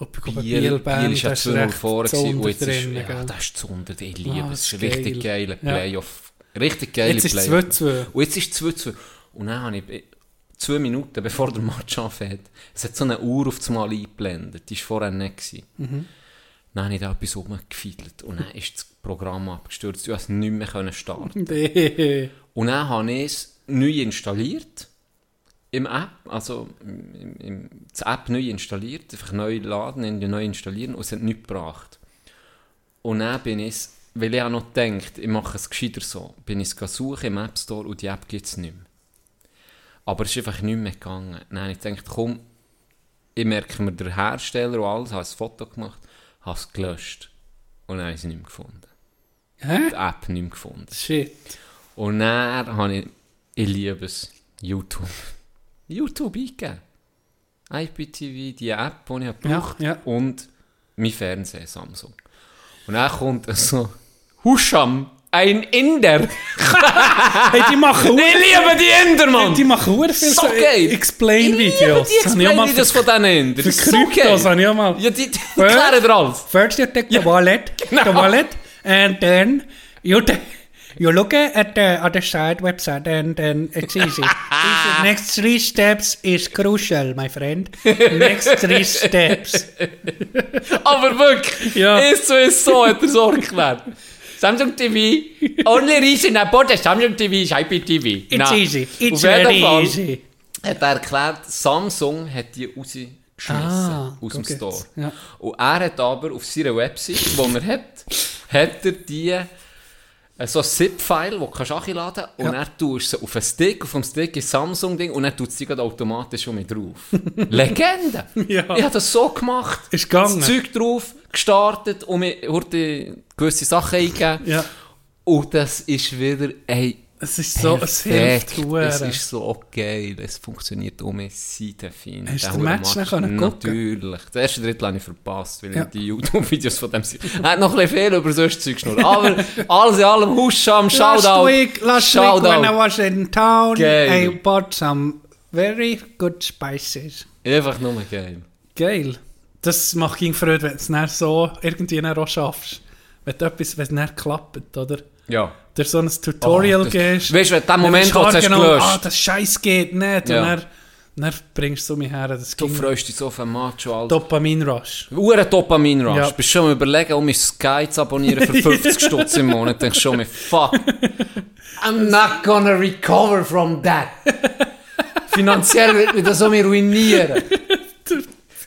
D: Ob ich glaube,
C: Biel,
D: Biel,
C: Biel,
D: Bern,
C: ist ja
D: das
C: 2-0
D: recht
C: vor gewesen, und jetzt ist,
D: drin,
C: ja,
D: gell?
C: das ist Zunder, ich liebe
D: Ah,
C: es.
D: ist
C: Richtig
D: geil.
C: geile
D: Ja.
C: Playoff. Richtig geile
D: Jetzt ist es
C: Playoff.
D: 2-2.
C: Und jetzt ist es 2-2. Und dann habe ich zwei Minuten bevor der Match anfängt, es hat so eine Uhr auf das Mal eingeblendet, die war vorher nicht. Gewesen.
D: Mhm.
C: Dann habe ich da etwas rumgefiedelt und dann ist das Programm abgestürzt, ich konnte es nicht mehr starten. Und dann habe ich es neu installiert. Im App, also im, im, das App neu installiert, einfach neu laden, neu installieren und es hat nichts gebracht. Und dann bin ich es, weil ich auch noch gedacht, ich mache es gescheiter so, bin ich es suchen im App Store und die App gibt es nicht mehr. Aber es ist einfach nicht mehr gegangen. Dann habe ich gedacht, komm, ich merke mir den Hersteller und alles, habe ein Foto gemacht, habe es gelöscht. Und dann habe ich sie nicht mehr gefunden.
D: Hä?
C: Die App nicht mehr gefunden.
D: Shit.
C: Und dann habe ich, ich liebe es, YouTube. YouTube eingegeben. IPTV, die App, die ich habe
D: Ja,
C: gebraucht
D: ja.
C: und mein Fernseher, Samsung. Und dann kommt so, Husham, ein Inder.
D: Hey, die machen
C: Ich liebe die Inder, Mann!
D: Die machen sehr viel
C: So
D: so
C: geil. Ich liebe
D: Explain-Videos.
C: die Explain-Videos von diesen Indern.
D: Für
C: so
D: Kryptos habe ich auch mal.
C: Ja, die, erklären dir alles.
D: First you take the wallet,
C: Genau.
D: the wallet, and then you ta- you look at the other side website, and then it's easy. Next three steps is crucial, my friend. Next three steps.
C: Aber wirklich,
D: Ja.
C: ist so ist so, hat er so erklärt. Samsung TV, only reason I bought a Samsung TV is IPTV.
D: It's
C: Na,
D: easy. It's very
C: Fall
D: easy.
C: hat er erklärt, Samsung hat die rausgeschmissen
D: Ah,
C: aus dem. Store.
D: Ja.
C: Und er hat aber auf seiner Website, die er hat, hat er die so ein ZIP-File, das du kannst anladen kannst, und
D: Ja.
C: dann tust du sie auf einen Stick, auf dem Stick ist Samsung-Ding, und dann tut sie gerade automatisch schon mit drauf. Legende!
D: Ja.
C: Ich habe das so gemacht.
D: Ist gegangen.
C: Das Zeug drauf, gestartet und mir heute gewisse Sachen eingegeben.
D: Ja.
C: Und das ist wieder, ey,
D: Es ist so, es hilft
C: perfekt. Es ist so geil. Es funktioniert um Seitenfein.
D: Hast du den Match noch können gucken?
C: Natürlich. Das erste Drittel habe ich verpasst, weil
D: Ja.
C: ich die YouTube-Videos von dem sind. Er hat noch ein bisschen viel über solche Zeug geschnurrt. Aber alles in allem, Huscham,
D: Last
C: Shoutout.
D: week, last week
C: Shoutout.
D: when I was in town,
C: Geil.
D: I bought some very good spices.
C: Einfach nur geil.
D: Geil. Das macht ging Freude, wenn du es so irgendwie auch schaffst. Wenn etwas, wenn es klappt, oder?
C: Ja.
D: Der so ein Tutorial
C: Oh, das-
D: gehst.
C: Weißt du, du
D: dann
C: Moment, wo du hast
D: haargenau,
C: gelöscht.
D: Ah, das Scheiß geht nicht.
C: Ja.
D: Und dann, dann bringst du so mich her. Das
C: Du freust dich so auf einen Macho, Alter.
D: Dopamin-Rush.
C: Uhren Dopamin-Rush.
D: Ja.
C: Bist schon am überlegen, um Sky zu abonnieren für 50 Stutz im Monat. Denkst schon mir, fuck. I'm not gonna recover from that. Finanziell wird mich das so ruinieren.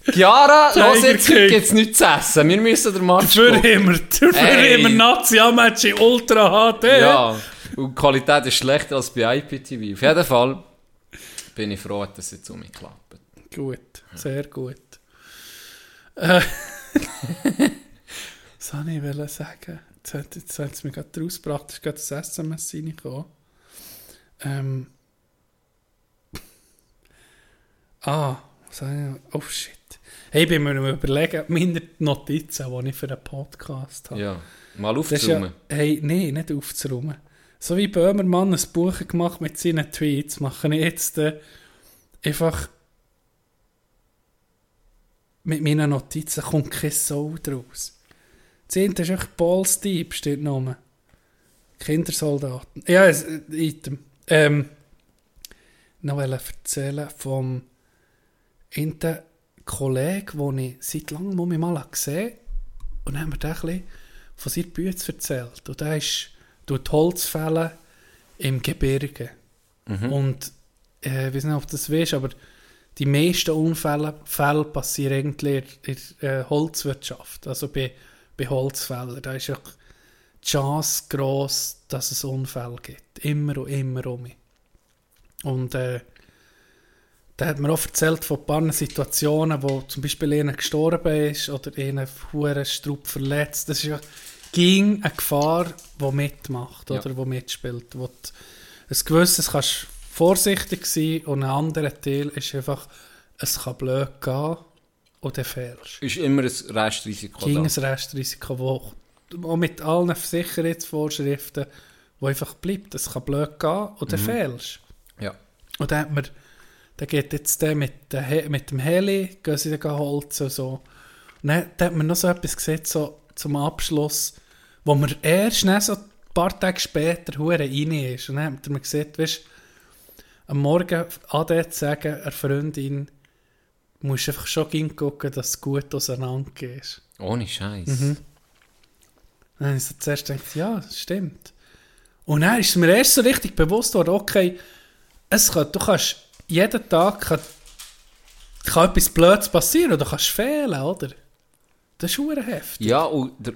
C: Chiara, los jetzt, heute gibt's nichts zu essen. Wir müssen den Match
D: Für immer. Für immer Nazi-Match in Ultra HD.
C: Ja, und die Qualität ist schlechter als bei IPTV. Auf jeden Fall bin ich froh, dass es jetzt um mich klappt.
D: Gut, sehr gut. Äh, was soll ich wollte sagen? Jetzt hat, jetzt hat es mir gerade rausgebracht, es ist gerade das SMS reingekommen. Ähm. Ah, was soll ich noch? Oh shit. Hey, ich bin mir überlegen, meine Notizen, die ich für einen Podcast habe.
C: Ja, mal
D: ist ja, hey, nein, nicht aufzuräumen. So wie Böhmermann ein Buch gemacht mit seinen Tweets, mache ich jetzt äh, einfach mit meinen Notizen kommt kein Soul draus. Das eine ist echt Balls Deep, steht noch. Kindersoldaten. Ja, es, äh, Item. Ähm, noch erzählen vom einen Kollegen, den ich seit langem mal gesehen habe. Und dann haben wir ein bisschen von seiner Bütze erzählt. Und der ist tut Holz fällen im Gebirge. Und äh, ich weiß nicht, ob du das weißt, aber die meisten Unfälle Fälle passieren eigentlich in der äh, Holzwirtschaft, also bei, bei Holzfällen. Da ist ja die Chance gross, dass es Unfälle gibt. Immer und immer um mich. Und äh, da hat mir auch erzählt von ein paar Situationen, wo zum Beispiel einer gestorben ist oder einer einen Strupp verletzt. Das ist ja ging eine Gefahr, die mitmacht
C: Ja.
D: oder die mitspielt. Wo du ein gewisses kannst vorsichtig sein und ein anderer Teil ist einfach, es kann blöd gehen und dann fehlst.
C: Ist immer ein Restrisiko
D: Ging
C: da.
D: ein Restrisiko, wo auch mit allen Sicherheitsvorschriften, wo einfach bleibt. Es kann blöd gehen und dann fehlst.
C: Ja.
D: Und dann hat man, dann geht jetzt der mit, der mit dem Heli, gehen sie dann holzen und so. Und dann, dann hat man noch so etwas gesehen, so zum Abschluss, wo man erst dann so ein paar Tage später hure rein ist. Und dann hat man gesehen, weißt, am Morgen ade zu sagen, einer Freundin, musst einfach schon gehen gucken, dass es gut auseinander ist.
C: Ohne Scheiß.
D: Mhm. Dann habe ich so zuerst gedacht, ja, stimmt. Und dann ist mir erst so richtig bewusst worden, okay, es kann, du kannst jeden Tag kann, kann etwas Blödes passieren oder kannst fehlen, oder? Das ist verdammt heftig.
C: Ja, und der,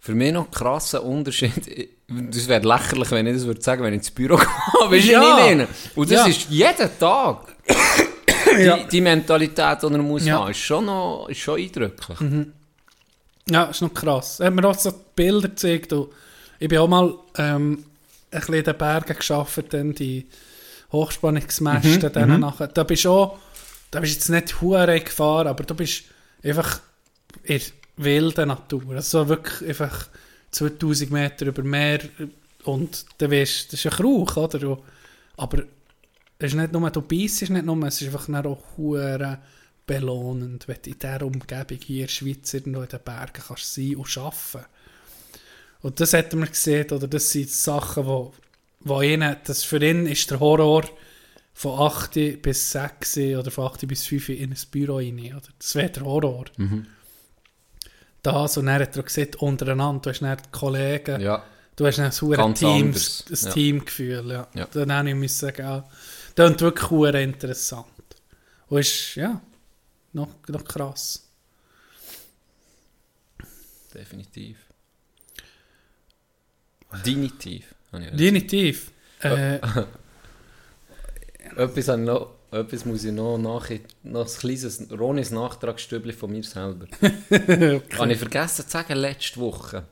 C: für mich noch krasser Unterschied. Das wäre lächerlich, wenn ich das würde sagen, wenn ich ins Büro gehe. Weißt du,
D: Ja.
C: ja. nicht Und das
D: Ja.
C: ist jeden Tag.
D: Ja.
C: die, die Mentalität, die er muss
D: Ja.
C: haben, ist schon, noch, ist schon eindrücklich.
D: Ja, ist noch krass. Er hat mir auch so Bilder gezeigt. Ich bin auch mal ähm, ein bisschen in den Bergen gearbeitet, dann die Hochspannungsmäste.
C: Mhm,
D: dann nachher. Da bist du auch, da bist du jetzt nicht hure gefahren, aber du bist einfach in der wilden Natur. Also wirklich einfach 2000 Meter über Meer und du weißt, das ist ein Krauch, oder? Und- Aber es ist nicht nur, du beißt nicht nur, es ist einfach dann auch hure belohnend, wenn du in dieser Umgebung hier in der Schweiz irgendwo in den Bergen kannst sein und arbeiten. Und das hat man gesehen, oder das sind Sachen, wo, wo ihnen, das für ihn ist der Horror von 8 bis 6 oder von 8 bis 5 in ein Büro rein. Oder? Das wäre der Horror. Das, und dann hat er gesagt, untereinander, du hast dann die Kollegen,
C: Ja.
D: du hast dann ein ein
C: ja.
D: Teamgefühl. Ja.
C: Ja.
D: Dann habe ich müssen sagen, ja, das ist wirklich hure interessant. Und ist, ja, noch, noch krass.
C: Definitiv. Definitiv. Habe ich gesagt.
D: Definitiv. Äh,
C: Etwas, habe ich noch, etwas muss ich noch nach, noch ein kleines Ronis Nachtragsstübli von mir selber. Habe ich vergessen zu sagen, letzte Woche.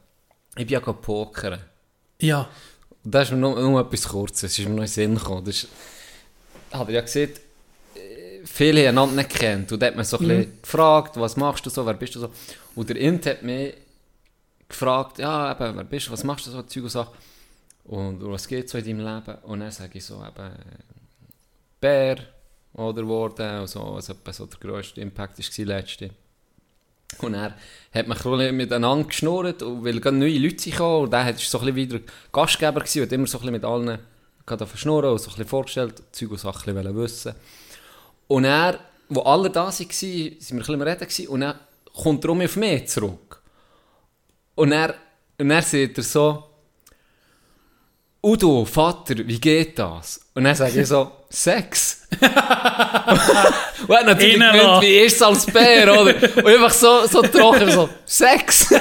C: Ich bin ja pokern.
D: ja,
C: Und da ist mir nur, nur etwas Kurzes, es ist mir noch in den Sinn gekommen. Das ist, hat er ja gesehen, viele haben einander nicht kennt. Und da hat man so ein bisschen gefragt, was machst du so, wer bist du so. Und der Int hat mich gefragt, ja, eben, wer bist du, was machst du so, Zeug und Sachen. Und was geht so in deinem Leben? Und dann sage ich so, eben, Bär oder geworden, und so, was etwa so der grösste Impact war letzte. Und er hat mich ein miteinander geschnurrt, weil gerade neue Leute kamen, und der war so ein wieder Gastgeber gewesen, und immer so ein mit allen verschnurren und so ein vorgestellt, Zeug und Sachen bisschen wissen. Und er, wo alle da waren, sind wir ein Reden gewesen, und dann kommt er um auf mich zurück. Und er, und er sagt er so, Udo, Vater, wie geht das? Und dann sage ich so, Sex. und er natürlich
D: lassen.
C: wie ist es als Bär, oder? Und einfach so, so trocken, so, Sex. es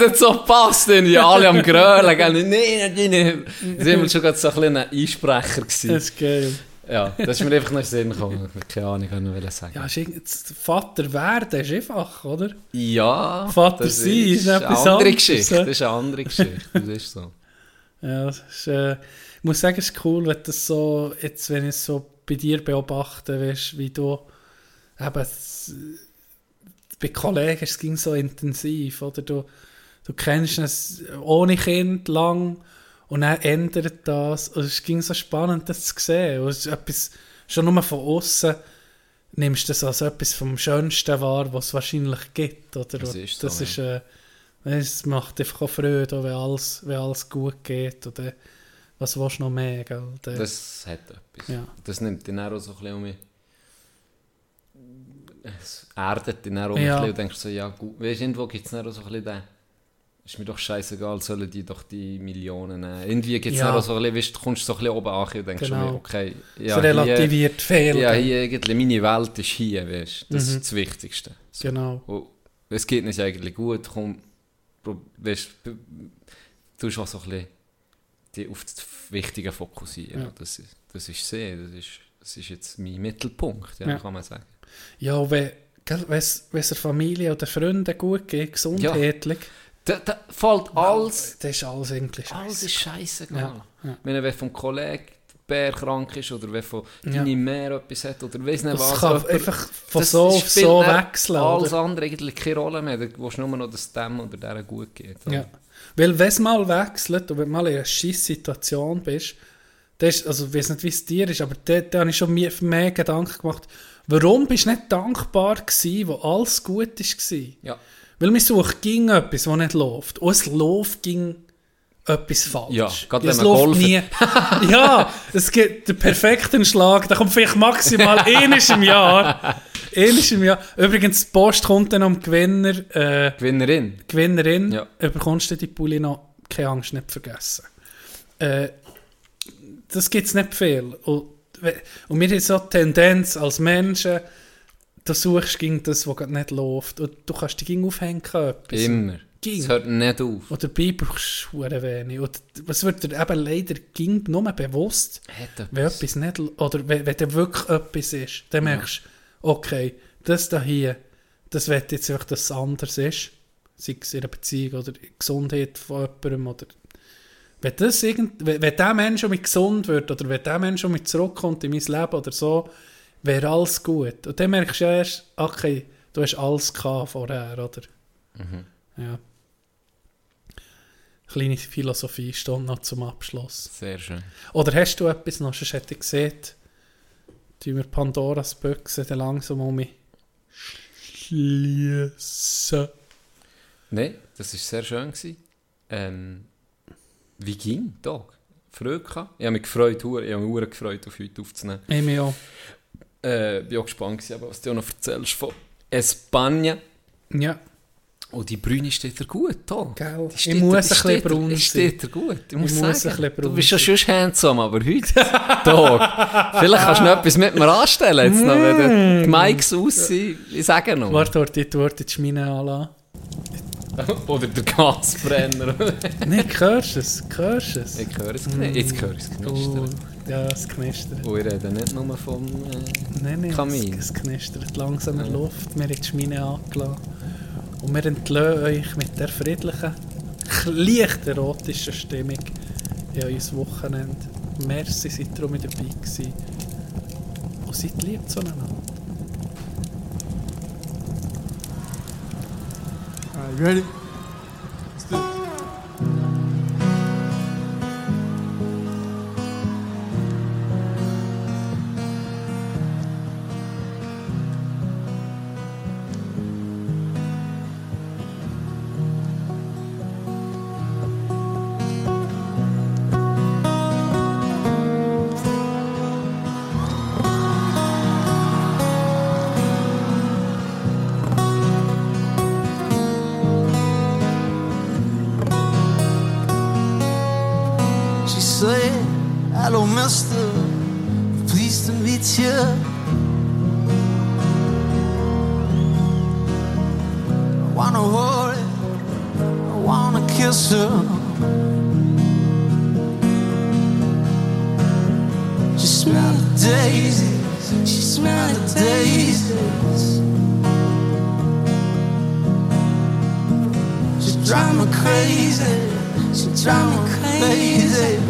C: hat so gepasst, irgendwie, alle am Grölen, gell? Nein, nein, nein. Sind wir schon gerade so ein kleiner Einsprecher gewesen.
D: das ist geil.
C: Ja, das ist mir einfach noch in den Sinn gekommen. Keine Ahnung, was ich noch sagen
D: Ja, ist Vater werden ist einfach, oder?
C: Ja,
D: Vater sein ist
C: ist eine andere Geschichte. Das ist eine andere Geschichte. Das ist so.
D: Ja, ist, äh, ich muss sagen, es ist cool, wenn das so, jetzt, wenn ich es so bei dir beobachte, weißt, wie du eben, bei Kollegen es ging so intensiv, oder? Du, du kennst es ohne Kind lang und dann ändert das. Und es ging so spannend, das zu sehen. Und es ist etwas, schon nur von außen nimmst du das als etwas vom Schönsten wahr, was es wahrscheinlich gibt, oder?
C: Das ist so,
D: das ist, äh, es macht einfach auch Freude, auch wenn alles, wenn alles gut geht. Oder was willst du noch mehr? Gell? Der-
C: Das hat etwas.
D: Ja.
C: Das nimmt den auch so ein bisschen um mich. Es erdet den auch um
D: Ja.
C: ein bisschen und denkst so, ja gut. Weißt du, irgendwo gibt es dann auch so ein bisschen den. Ist mir doch scheißegal, sollen die doch die Millionen nehmen. Irgendwie gibt es
D: Ja.
C: dann auch so ein bisschen, weißt, du kommst so ein bisschen oben an und denkst
D: Genau.
C: schon, okay,
D: es
C: ja,
D: relativiert viel.
C: ja, hier irgendwie, meine Welt ist hier, weißt. Das
D: Mhm.
C: ist das Wichtigste. So.
D: Genau.
C: Und es geht nicht eigentlich gut, komm, weißt, du auch so ein bisschen die auf das Wichtige fokussieren.
D: Ja.
C: Das, ist, das ist sehr, das ist, das ist jetzt mein Mittelpunkt, ja,
D: Ja.
C: kann man sagen.
D: Ja, wenn es der Familie oder Freunden gut geht, gesundheitlich,
C: Da, da fällt alles,
D: das ist alles irgendwie
C: alles
D: scheiße.
C: ist scheißegal.
D: Ja, ja.
C: Wenn er vom Kollegen Bär krank ist oder wenn von
D: Ja.
C: deine Mehr etwas hat oder weiss nicht
D: Das
C: was.
D: kann
C: jemand-
D: einfach von so auf so
C: dann
D: wechseln.
C: Alles
D: Oder?
C: andere eigentlich keine Rolle mehr. Du willst nur noch, dass dem oder der gut geht. oder?
D: Ja. Weil wenn es mal wechselt und wenn du mal in einer scheiß Situation bist, das ist, also ich weiß nicht, wie es dir ist, aber da, da habe ich schon mehr, mehr Gedanken gemacht, warum bist du nicht dankbar gewesen, wo alles gut war?
C: Ja.
D: Weil man sucht ging etwas, das nicht läuft. Und es läuft ging etwas falsch.
C: Ja, gerade
D: es
C: wenn man
D: läuft nie. ja, es gibt den perfekten Schlag, der kommt vielleicht maximal eines im Jahr. Eines im Jahr. Übrigens, die Post kommt dann am Gewinner, äh,
C: Gewinnerin.
D: Gewinnerin.
C: Ja.
D: Überkommst du die Pulli noch, keine Angst, nicht vergessen. Äh, das gibt es nicht viel. Und, und wir haben so die Tendenz als Menschen, du suchst gegen das, was gerade nicht läuft. Und du kannst dich aufhängen. an Etwas.
C: Immer.
D: Ging.
C: Es hört nicht auf.
D: Und dabei brauchst du wenig. Und was wird dir eben leider ging nur bewusst,
C: Hat
D: wenn etwas nicht, oder wenn, wenn da wirklich etwas ist, dann merkst du, okay, das da hier, das wird jetzt einfach, dass es anders ist. Sei es in einer Beziehung oder in der Gesundheit von jemandem oder wenn, das irgend, wenn, wenn der Mensch mit gesund wird oder wenn der Mensch mit zurückkommt in mein Leben oder so, wäre alles gut. Und dann merkst du ja erst, okay, du hast alles gehabt vorher, oder? Ja. Kleine Philosophiestunde noch zum Abschluss.
C: Sehr schön.
D: Oder hast du etwas noch? Sonst hätte ich gesehen, tun wir Pandoras Büchse dann langsam um mich schliessen.
C: Nein, das war sehr schön. Gewesen. Ähm, wie ging der Tag? Freude gehabt? Ich habe mich gefreut, ich habe mich gefreut, auf heute aufzunehmen.
D: Ich mich auch.
C: Äh, bin auch gespannt, gewesen, was du noch erzählst von Espanja.
D: Ja,
C: Oh, die Brüne steht dir gut, da.
D: Gell.
C: Die
D: Ich
C: steht
D: muss
C: dir-
D: ein bisschen braun
C: die steht dir gut. Ich muss,
D: Ich muss
C: sagen,
D: bisschen braun
C: du bist ja schon handsome, aber heute, Tag. Vielleicht kannst du noch etwas mit mir anstellen, jetzt noch, wenn die Mikes aus sind. Ich sage noch.
D: warte, warte, ich tue die Schmine anlassen.
C: Oder der Gasbrenner.
D: Nein, hörst du es? Hörst es?
C: ich höre es nicht. Jetzt höre ich es
D: Oh,
C: knistern.
D: ja, es knistert.
C: Und ich rede nicht nur vom... Äh,
D: Nein, nein,
C: Kamin.
D: es, es knistert langsam in der Luft. Wir haben die Schmine angelassen. Und wir entlösen euch mit der friedlichen, leicht erotischen Stimmung in euer Wochenende. Merci, seid auch mit dabei gewesen. Und seid lieb zueinander.
F: Alright, you ready?
G: You. I wanna hold her, I wanna kiss her. She smelled the daisies, she smelled the daisies. She drive me crazy, she drive me crazy.